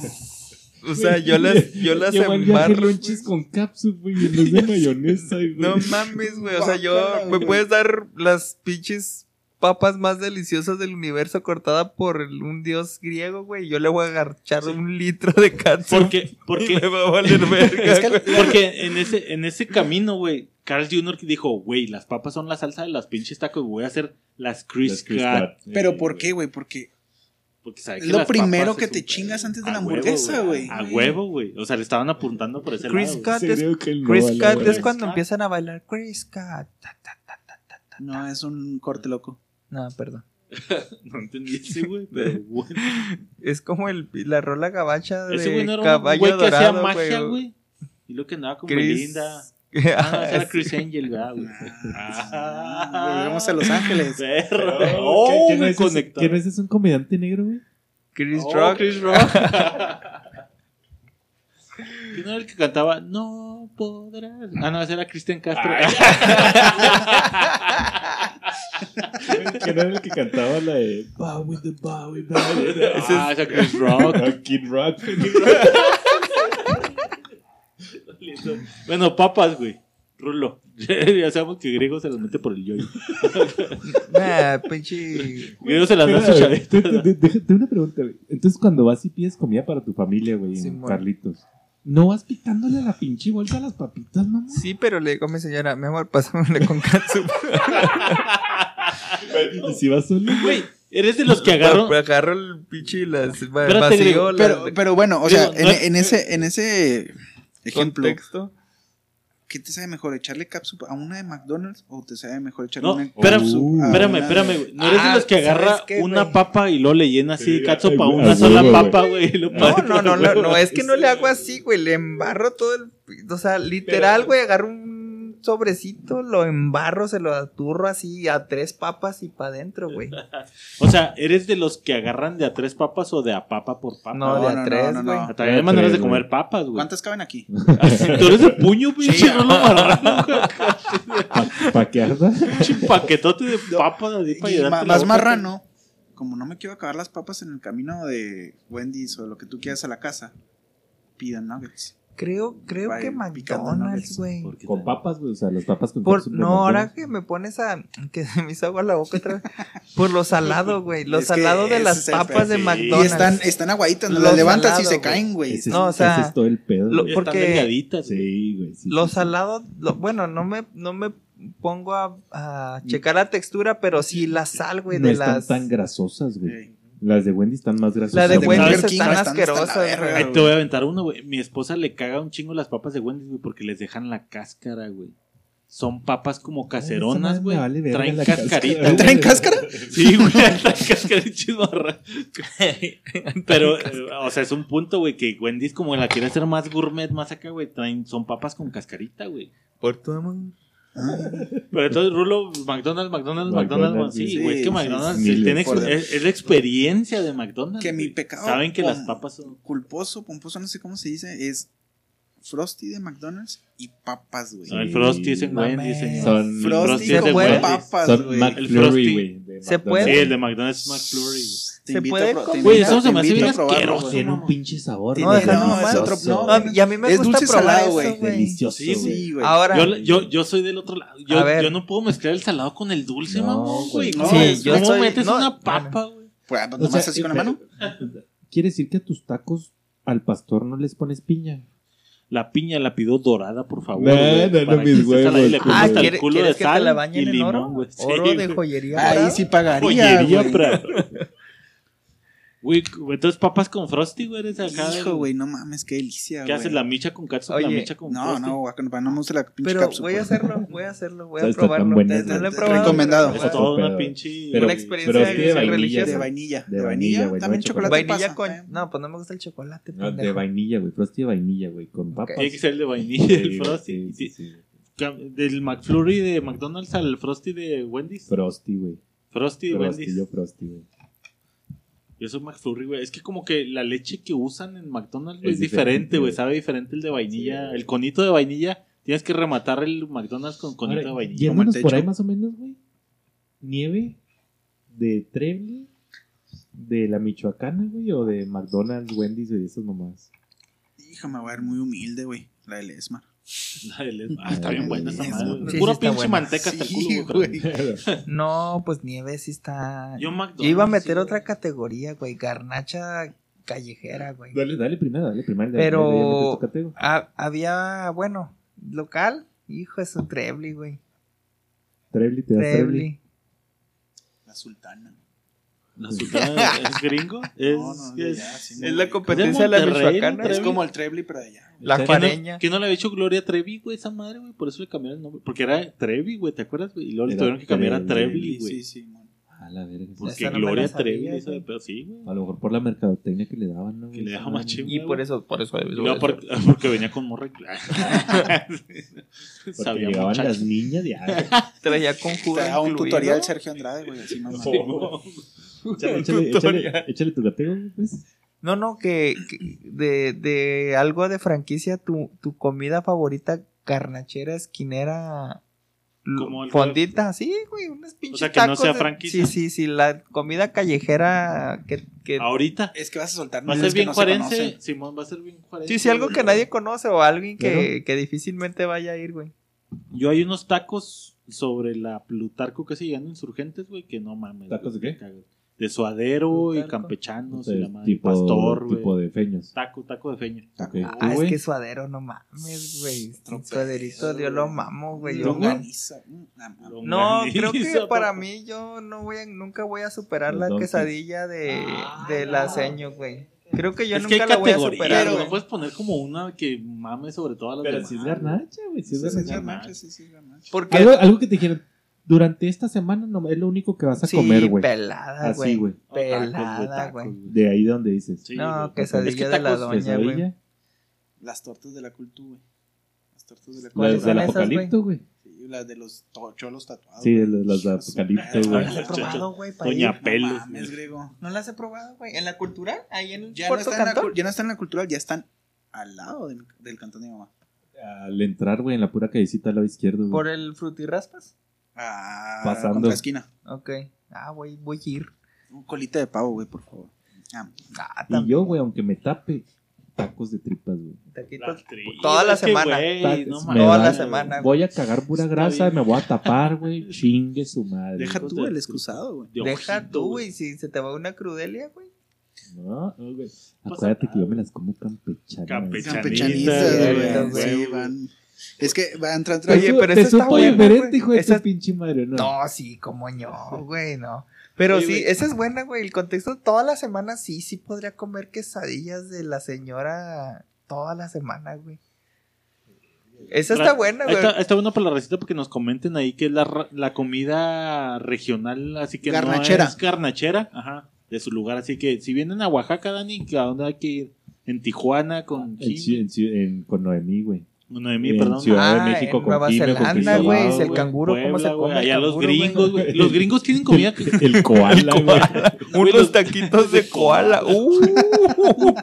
o sea, yo las, yo las embarro. con cápsula, güey, en vez de mayonesa, güey. No mames, güey. O sea, yo me puedes dar las pinches papas más deliciosas del universo cortada por un dios griego, güey. Yo le voy a agarchar un litro de catsup. Porque, y porque, me va a valer verga. Es que güey. porque en ese, en ese camino, güey, Carl Jr. dijo, güey, las papas son la salsa de las pinches tacos, voy a hacer las Chris Cat. Cat. Pero Sí, ¿por qué, güey? Porque Porque sabe Es que lo las primero que te chingas antes de a la hamburguesa, güey. A huevo, güey. O sea, le estaban apuntando por ese Chris lado. Cat ¿En es, serio que no, Chris Cat es cuando Cat. empiezan a bailar Chris Cat. Ta, ta, ta. No, es un corte loco. No, perdón. No entendí ese, güey, pero bueno. Es como el, la rola gabacha Ese güey de no era un caballo güey que hacía dorado, magia, güey. Y lo que andaba con Chris- Belinda. Ah, ese era es- Chris Angel, ¿verdad, güey? Ah, Volvemos a Los Ángeles. Perro. ¿Qué- Oh, ¿Quién es ese- conectó. ¿Quién es ese? un comediante negro, güey? Chris Oh, Rock. Chris Rock. ¿Quién era el que cantaba? No podrás. Ah, no, ese era Cristian Castro. ¿Quién era el que cantaba la de Bow with the Bowie, Bowie? ah, ese era Chris Rock. Kid Rock. bueno, papas, güey. Rulo. ya sabemos que griego se las mete por el yoyo. Nah, pinche. Griego se las da su Espera, chavito. te- te- te- Tengo una pregunta, güey. Entonces, cuando vas y pides comida para tu familia, güey, en. Carlitos, ¿no vas picándole a la pinche bolsa a las papitas, mamá? Sí, pero le digo a mi señora, mi amor, pásamele con catsup. Y si vas solo, Güey, eres de los que agarró. Agarro el pinche y las Espérate, vacío Pero, pero bueno, o sea, Digo, en, no- en ese, en ese ejemplo, contexto. ¿Qué te sabe mejor? ¿Echarle catsup a una de McDonald's o te sabe mejor echarle No, una espérame, catsup a espérame, una espérame, de- güey. No eres de Ah, los que ¿sabes agarra qué, una papa y luego le llena así Sí, de catsup güey, una a sola papa, güey. No, no, no, no, no, es que no le hago así, güey. Le embarro todo el. O sea, literal, güey, agarro un sobrecito, lo embarro, se lo aturro así a tres papas y para adentro, güey. O sea, ¿eres de los que agarran de a tres papas o de a papa por papa? No, de no, a no, tres, no, no, güey. no. También hay maneras de comer papas, güey. ¿Cuántas caben aquí? Tú eres de puño, pinche Rolo Marrano, güey. ¿Para qué arda? Pinche paquetote de papas así para ma- más marrano, como no me quiero acabar las papas en el camino de Wendy's o lo que tú quieras a la casa, pidan nuggets. Creo, creo que McDonald's, güey. ¿Por qué Con papas, güey. O sea, las papas con Por, no, ahora McDonald's. que me pones a. que se me hizo agua la boca otra vez. Por lo salado, güey. Lo Es salado de las papas de. Sí. Y McDonald's. están, están aguaditas, no las levantas y se caen, güey. No, o ese sea, es todo el pedo. lo-. Están porque- delgaditas, güey. Sí, güey. sí, Lo sí, sí. salado, lo- bueno, no me, no me pongo a, a checar la textura, pero sí la sal, güey, No de están las. tan grasosas, güey. Las de Wendy están más grasosas. La de King están asquerosas, verga, te voy a aventar uno, güey. Mi esposa le caga un chingo las papas de Wendy's, güey, porque les dejan la cáscara, güey. Son papas como caseronas, güey. vale Traen la cascarita. cáscara. ¿Traen cáscara? Sí, güey, traen cáscara y chismarra. Pero, eh, o sea, es un punto, güey, que Wendy's como la quiere hacer más gourmet, más acá, güey, traen, son papas con cascarita, güey. Por tu amor. Pero entonces, Rulo, McDonald's, McDonald's, McDonald's, sí, sí, güey, es que McDonald's sí, tiene ex- es, es la experiencia de McDonald's. Que mi pecado Saben que las papas son... Culposo, pomposo, no sé cómo se dice, es Frosty de McDonald's y papas, güey. No, el Frosty es en. Wendy's, señor. Son- Frosty es de? Wendy's. papas, Son güey. Frosty. McFlurry, güey. de ¿Se puede? Sí, el de McDonald's es McFlurry. Te ¿Se invito puede? Güey, eso se me hace bien asqueroso. Tiene un pinche sabor. No, deja no, es otro- no, y a mí me Es gusta dulce probar salado, güey. Delicioso, Sí, güey. Sí, güey. Ahora, Yo, yo, yo soy del otro lado. Yo, A ver. yo no puedo mezclar el salado con el dulce, No, mamón, güey. güey. ¿Cómo, metes no, una papa, güey? Pues nomás así con la mano. Quiere decir que a tus tacos al pastor no les pones piña. La piña la pido dorada, por favor. No, güey, no, no, mis y huevos, le güey. pongo ah, el ¿quiere- culo de ¿quieres que te sal la y bañen en limón, oro? güey. Sí, Oro de güey. joyería. Ahí sí pagaría, Joyería, Güey, entonces papas con Frosty, güey, eres acá. Hijo, güey, no mames, qué delicia, ¿Qué güey. haces? ¿La micha con catsup? ¿La Oye, micha con No, Frosty? no, guaca, no me gusta la pinche Pero voy a hacerlo, voy a hacerlo, voy a probarlo. buena, No lo he güey. probado, Recomendado. Es toda una pinche... pero- una experiencia pero de vainilla, religiosa. De vainilla. De De vainilla, güey, no también de chocolate Vainilla con. eh. No, pues no me gusta el chocolate. No, de pendejo. vainilla, güey. Frosty de vainilla, güey. Con papas. Tiene que ser el de vainilla, el Frosty. Del McFlurry de McDonald's al Frosty de Wendy's. Frosty, güey. Frosty de Frosty, Wendy's. yo Frosty, güey. Yo soy McFlurry, güey. Es que como que la leche que usan en McDonald's güey, Es es diferente, güey. Sabe diferente el de vainilla. Sí. el conito de vainilla. Tienes que rematar el McDonald's con conito Ahora, de vainilla. yéndonos por ahí más o menos, güey. Nieve de Treble, de la Michoacana, güey, o de McDonald's, Wendy's y esas mamás. Hijo, me voy a ver muy humilde, güey. La del Esmar. Ah, está bien buena esa madre. sí, está pinche buena. manteca hasta el culo, güey. No, pues nieve sí está. Yo iba a meter sí, otra güey. categoría, güey. Garnacha callejera, güey. dale, dale primero, dale primero. Pero- dale, dale, dale, dale, dale, había, bueno, local. Hijo de su Trebly, güey. Treble, te. Trebly. La sultana. ¿La sultana es gringo? Es, No, no, de es, allá, sí, Es la competencia de la Monterrey, ¿no? michoacana. Trevi. Es como el Trebly, pero de allá. La ¿Qué ¿Que no, Juareña. que no le había hecho Gloria Trevi, güey, esa madre, güey. Por eso le cambiaron el nombre. Porque era Trevi, güey, ¿te acuerdas, güey? Y luego le tuvieron que cambiar a Trevi, güey. Sí, sí, man. A la verga. Porque Esa no la Gloria sabía, Trevi hizo de pedo, sí, güey. A lo mejor por la mercadotecnia que le daban, ¿no? Que le daba Esa más. Y por eso, por eso. Por- porque venía con morra. Sabía muchacho. las niñas ya. Traía conjuro. Te da un incluido. tutorial Sergio Andrade, güey. Así no mames. Échale, échale, échale, échale tu gateo, pues. No, no, que, que de, de algo de franquicia, tu, tu comida favorita carnachera, esquinera, Como fondita, sí, güey, unas pinches sea, que no sea de- franquicia. Sí, sí, sí, la comida callejera que... que Ahorita. Es que vas a soltar Va a ser bien no juarense. Simón va a ser bien juarense. sí, sí, algo que nadie conoce o alguien que, que difícilmente vaya a ir, güey. Yo hay unos tacos sobre la Plutarco que se llaman insurgentes, güey, que no mames. ¿Tacos de qué? cago. De suadero y campechanos y Entonces, la madre. tipo, pastor, tipo de feños. Taco, taco de feña. Ok. Ah, ¿Tú, es que suadero, no mames, güey. Suaderito, yo lo mamo, güey. Longaniza. No, creo que para mí yo no voy a, nunca voy a superar Los la donkeys. quesadilla de, Ah, de la seño, güey. Creo que yo es nunca la voy a superar, no puedes poner como una que mame sobre todas las Pero demás. si es garnacha, güey. Si es Sí, garnacha. sí, sí, es garnacha. Porque Algo, algo que te dijeron. Durante esta semana no, es lo único que vas a sí, comer, güey. pelada, Así, güey. güey. O tacos, Pelada, güey. De ahí de donde dices. Sí, No, güey. quesadilla Es que de la doña, güey. Las tortas de la cultura, güey. Las tortas de la ¿Cuáles Las cultura. del apocalipto, güey. Sí, las de los cholos tatuados. Sí, güey. las- de apocalipto, güey. No las he no probado, güey. para Doña mames, güey. Grego. ¿No las he probado, güey? ¿En la cultural? Ahí en Ya no, Puerto Cantón. cul- ya no están en la cultural, ya están al lado del, del cantón de mi mamá. Al entrar, güey, en la pura callecita al lado izquierdo, güey. ¿Por el frutirraspas? Ah, Pasando. contra la esquina. Ok. Ah, güey, voy a ir. Un colita de pavo, güey, por favor. Ah, Ah, Y yo, güey, aunque me tape, tacos de tripas, güey. taquitos. Toda la semana. no mames. Toda la semana. Voy a cagar pura grasa, bien. me voy a tapar, güey. Chingue su madre. deja tú de- el excusado, güey. de Deja ojito, tú, güey, si se te va una crudelia, güey. No, no, güey. Acuérdate que yo me las como campechanas. Campechanitas, güey. Sí, van. Es que van tras Te Oye, pero te esa está supo buena, diferente, hijo de Esa- tu pinche madre, ¿no? No, sí, como no, güey, no. Pero Oye, sí, güey. esa es buena, güey. El contexto, toda la semana sí, sí podría comer quesadillas de la señora toda la semana, güey. Esa está buena, güey. está, está bueno para la receta porque nos comenten ahí que es la, la comida regional, así que Garnachera. no es garnachera, ajá, de su lugar. Así que si vienen a Oaxaca, Dani, ¿a dónde hay que ir? En Tijuana con En, en- con Noemí, güey. Noemí, en perdón. Ciudad de Ah, México en con Nueva Zelanda, güey, es el ¿cómo se come Allá los gringos, güey? Los gringos tienen comida El koala, güey. Unos taquitos de koala. Uh,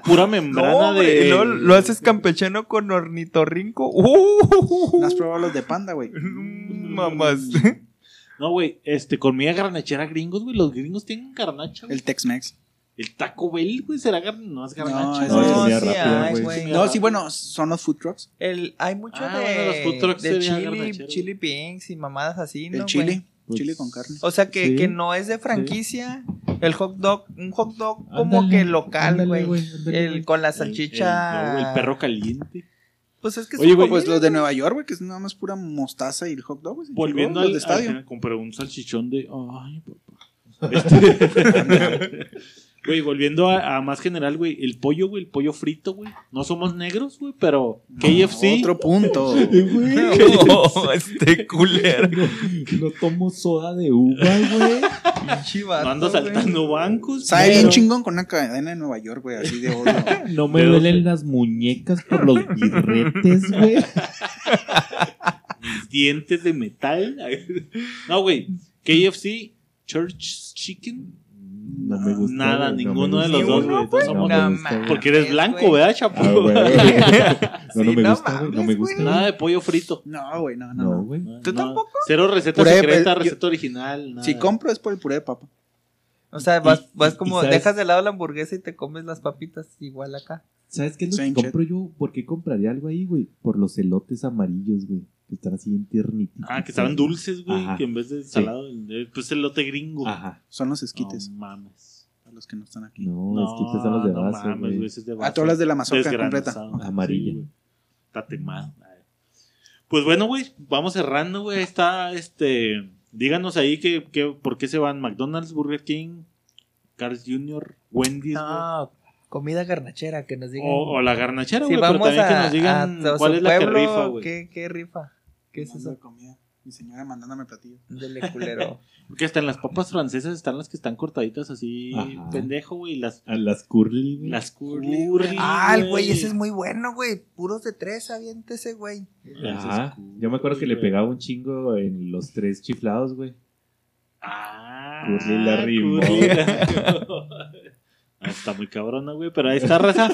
pura membrana no, de. luego lo haces campechano con ornitorrinco. Uh, ¿No has probado los de panda, güey? mamás. No, güey, este, comida garnachera gringos, güey. Los gringos tienen garnacha. El Tex-Mex. El Taco Bell, güey, será gar... no es garnacha. No, es comida sí güey. güey. No, sí, bueno, son los food trucks. El, hay mucho Ah, de, bueno, los food trucks de chili, chili beans y mamadas así, ¿no, El. Pues, chile con carne. O sea, que, Sí. que no es de franquicia. El hot dog, un hot dog como Ándale, que local, ándale, güey. ándale, El con la salchicha. El, el perro caliente. Pues es que Oye, güey, Pues los de Nueva York, güey, que es nada más pura mostaza y el hot dog, güey. Volviendo al, los de al estadio. compré un salchichón de. Ay, papá. Este- Güey, volviendo a, a más general, güey. El pollo, güey, el pollo frito, güey. No somos negros, güey, pero KFC. Otro punto. No, este culero. No, no tomo soda de uva, güey. No ando güey. saltando bancos. Sabe pero bien chingón con una cadena de Nueva York, güey, así de oro. No me Pero- duelen las muñecas por los birretes, güey. Mis dientes de metal. No, güey. KFC, Church Chicken. No me gusta. Nada, no ninguno de los dos, güey. Todos somos- No gusta. Porque eres Es, blanco, güey. ¿verdad, Ah, chapo? güey. No, no Sí, me no gusta. No me. Nada de pollo frito. No, güey, no, no. Güey. ¿Tú No, tampoco? Cero receta Puré, secreta, yo- receta original. Nada. Si compro es por el puré de papa. O sea, vas, Y- vas como, dejas de lado la hamburguesa y te comes las papitas igual acá. ¿Sabes qué es lo que compro yo? ¿Por qué compraría algo ahí, güey? Por los elotes amarillos, güey. Que están así en tiernitos. Ah, que estaban dulces, güey. Ajá. Que en vez de salado, eh, pues el lote gringo. Ajá. Son los esquites, No mames. a los que no están aquí. No, es que son los de no base, mames, güey. es de Ah, base. tú hablas de la mazorca completa. Amarilla. Sí, güey. Está temado. Pues bueno, güey, vamos cerrando, güey. Está, este. Díganos ahí que, que, por qué se van McDonald's, Burger King, Carl's Jr., Wendy's. No, comida garnachera, que nos digan. O, o la garnachera, si güey. pero vamos también que a, nos digan a cuál es la que rifa, güey. ¿qué, ¿Qué rifa? ¿Qué es eso? de comida. Mi señora mandándome platillos. Dele culero. Porque hasta en las papas francesas están las que están cortaditas así, Ajá. pendejo, güey. Las, A las curly, güey. las curly. ah, el güey, ese es muy bueno, güey. Puros de tres, aviéntese, güey. Ajá. Yo me acuerdo que le pegaba un chingo en los tres chiflados, güey. Ah, Curly la rimó. Curly Ah, está muy cabrona, güey. Pero ahí está, raza.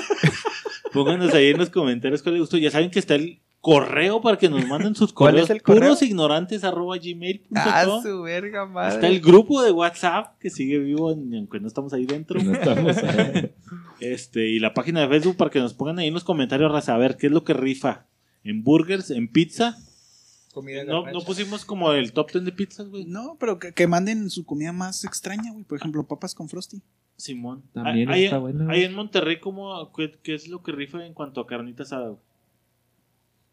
Pónganos ahí en los comentarios cuál les gustó. Ya saben que está el correo para que nos manden sus ¿Cuál correos. es el correo? Puros ignorantes arroba gmail.com. Ah, su verga, madre. Está el grupo de WhatsApp que sigue vivo, en- aunque no estamos ahí dentro. No estamos ahí. Este, y la página de Facebook para que nos pongan ahí en los comentarios, raza, a ver qué es lo que rifa. En burgers, en pizza. Comida No, garnacha. no pusimos como el top 10 de pizzas, güey. No, pero que, que manden su comida más extraña, güey. Por ejemplo, papas con frosty. Simón. También Hay- está bueno. Hay en Monterrey como qué, qué es lo que rifa en cuanto a carnita asada. güey?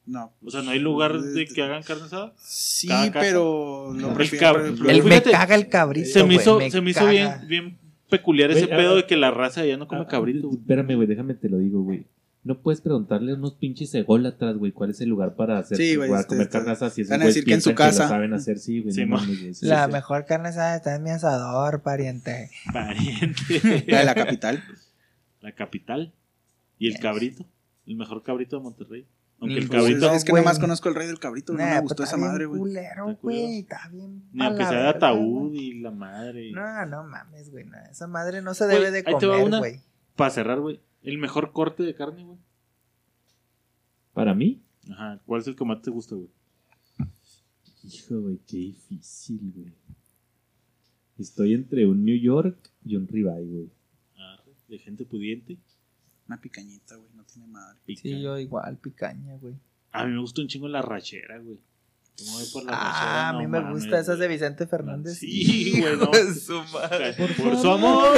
No. O sea, no hay lugar de que hagan carne asada. Sí, pero lo El prefiero. ejemplo, Él me caga el cabrito. Se me hizo, se me hizo bien, bien peculiar ese a- pedo de que la raza ya no come Ah, cabrito. güey. Espérame, güey, déjame te lo digo, güey. No puedes preguntarle a unos pinches ególatras, güey, cuál es el lugar para hacer Sí, güey, para este, comer este, carne asada si esos van a decir que en su piensan casa. lo saben hacer, sí, güey. Sí, no La sí. mejor carne asada está en mi asador, pariente. Pariente. La de la capital. La capital. Y el cabrito. El mejor cabrito de Monterrey. Aunque el cabrito, es que güey. nomás conozco el rey del cabrito, no me pues gustó esa madre, güey. culero, güey. Está bien. ni aunque sea de ataúd y la madre. No, no mames, güey. no, Esa madre no se Güey, debe de comer, güey. Para cerrar, güey. El mejor corte de carne, güey. Para mí, Ajá. ¿Cuál es el que más te gusta, güey? hijo, güey, qué difícil, güey. Estoy entre un New York y un ribeye, güey. Ah, de gente pudiente. Una picañita, güey, no tiene madre. Pica. Sí, yo igual, picaña, güey. A mí me gusta un chingo la rachera, güey. Por la Ah, rachera, a no mí me gusta esas de. Vicente Fernández. Sí, güey, no. Su madre. Por, su amor.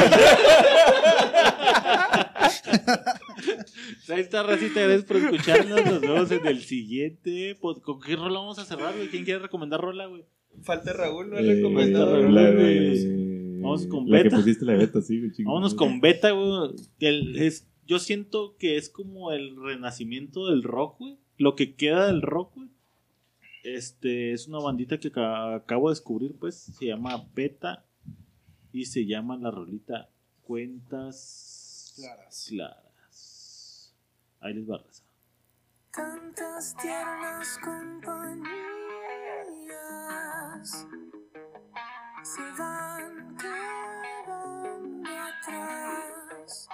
Ahí está, Racita. Gracias por escucharnos. Nos vemos en el siguiente. ¿Con qué rola vamos a cerrar, güey? ¿Quién quiere recomendar rola, güey? Falta Raúl, no Eh, la güey. de... Vamos con La que Beta. pusiste la Beta, sí, güey. chingo. Vámonos con Beta, güey. El- es- yo siento que es como el renacimiento del rock, güey. Lo que queda del rock, güey. Este, es una bandita que acabo de descubrir, pues. Se llama Beta. Y se llama la rolita Cuentas Claras. claras. Ahí les va a. Tantas tiernas compañías se van quedando atrás.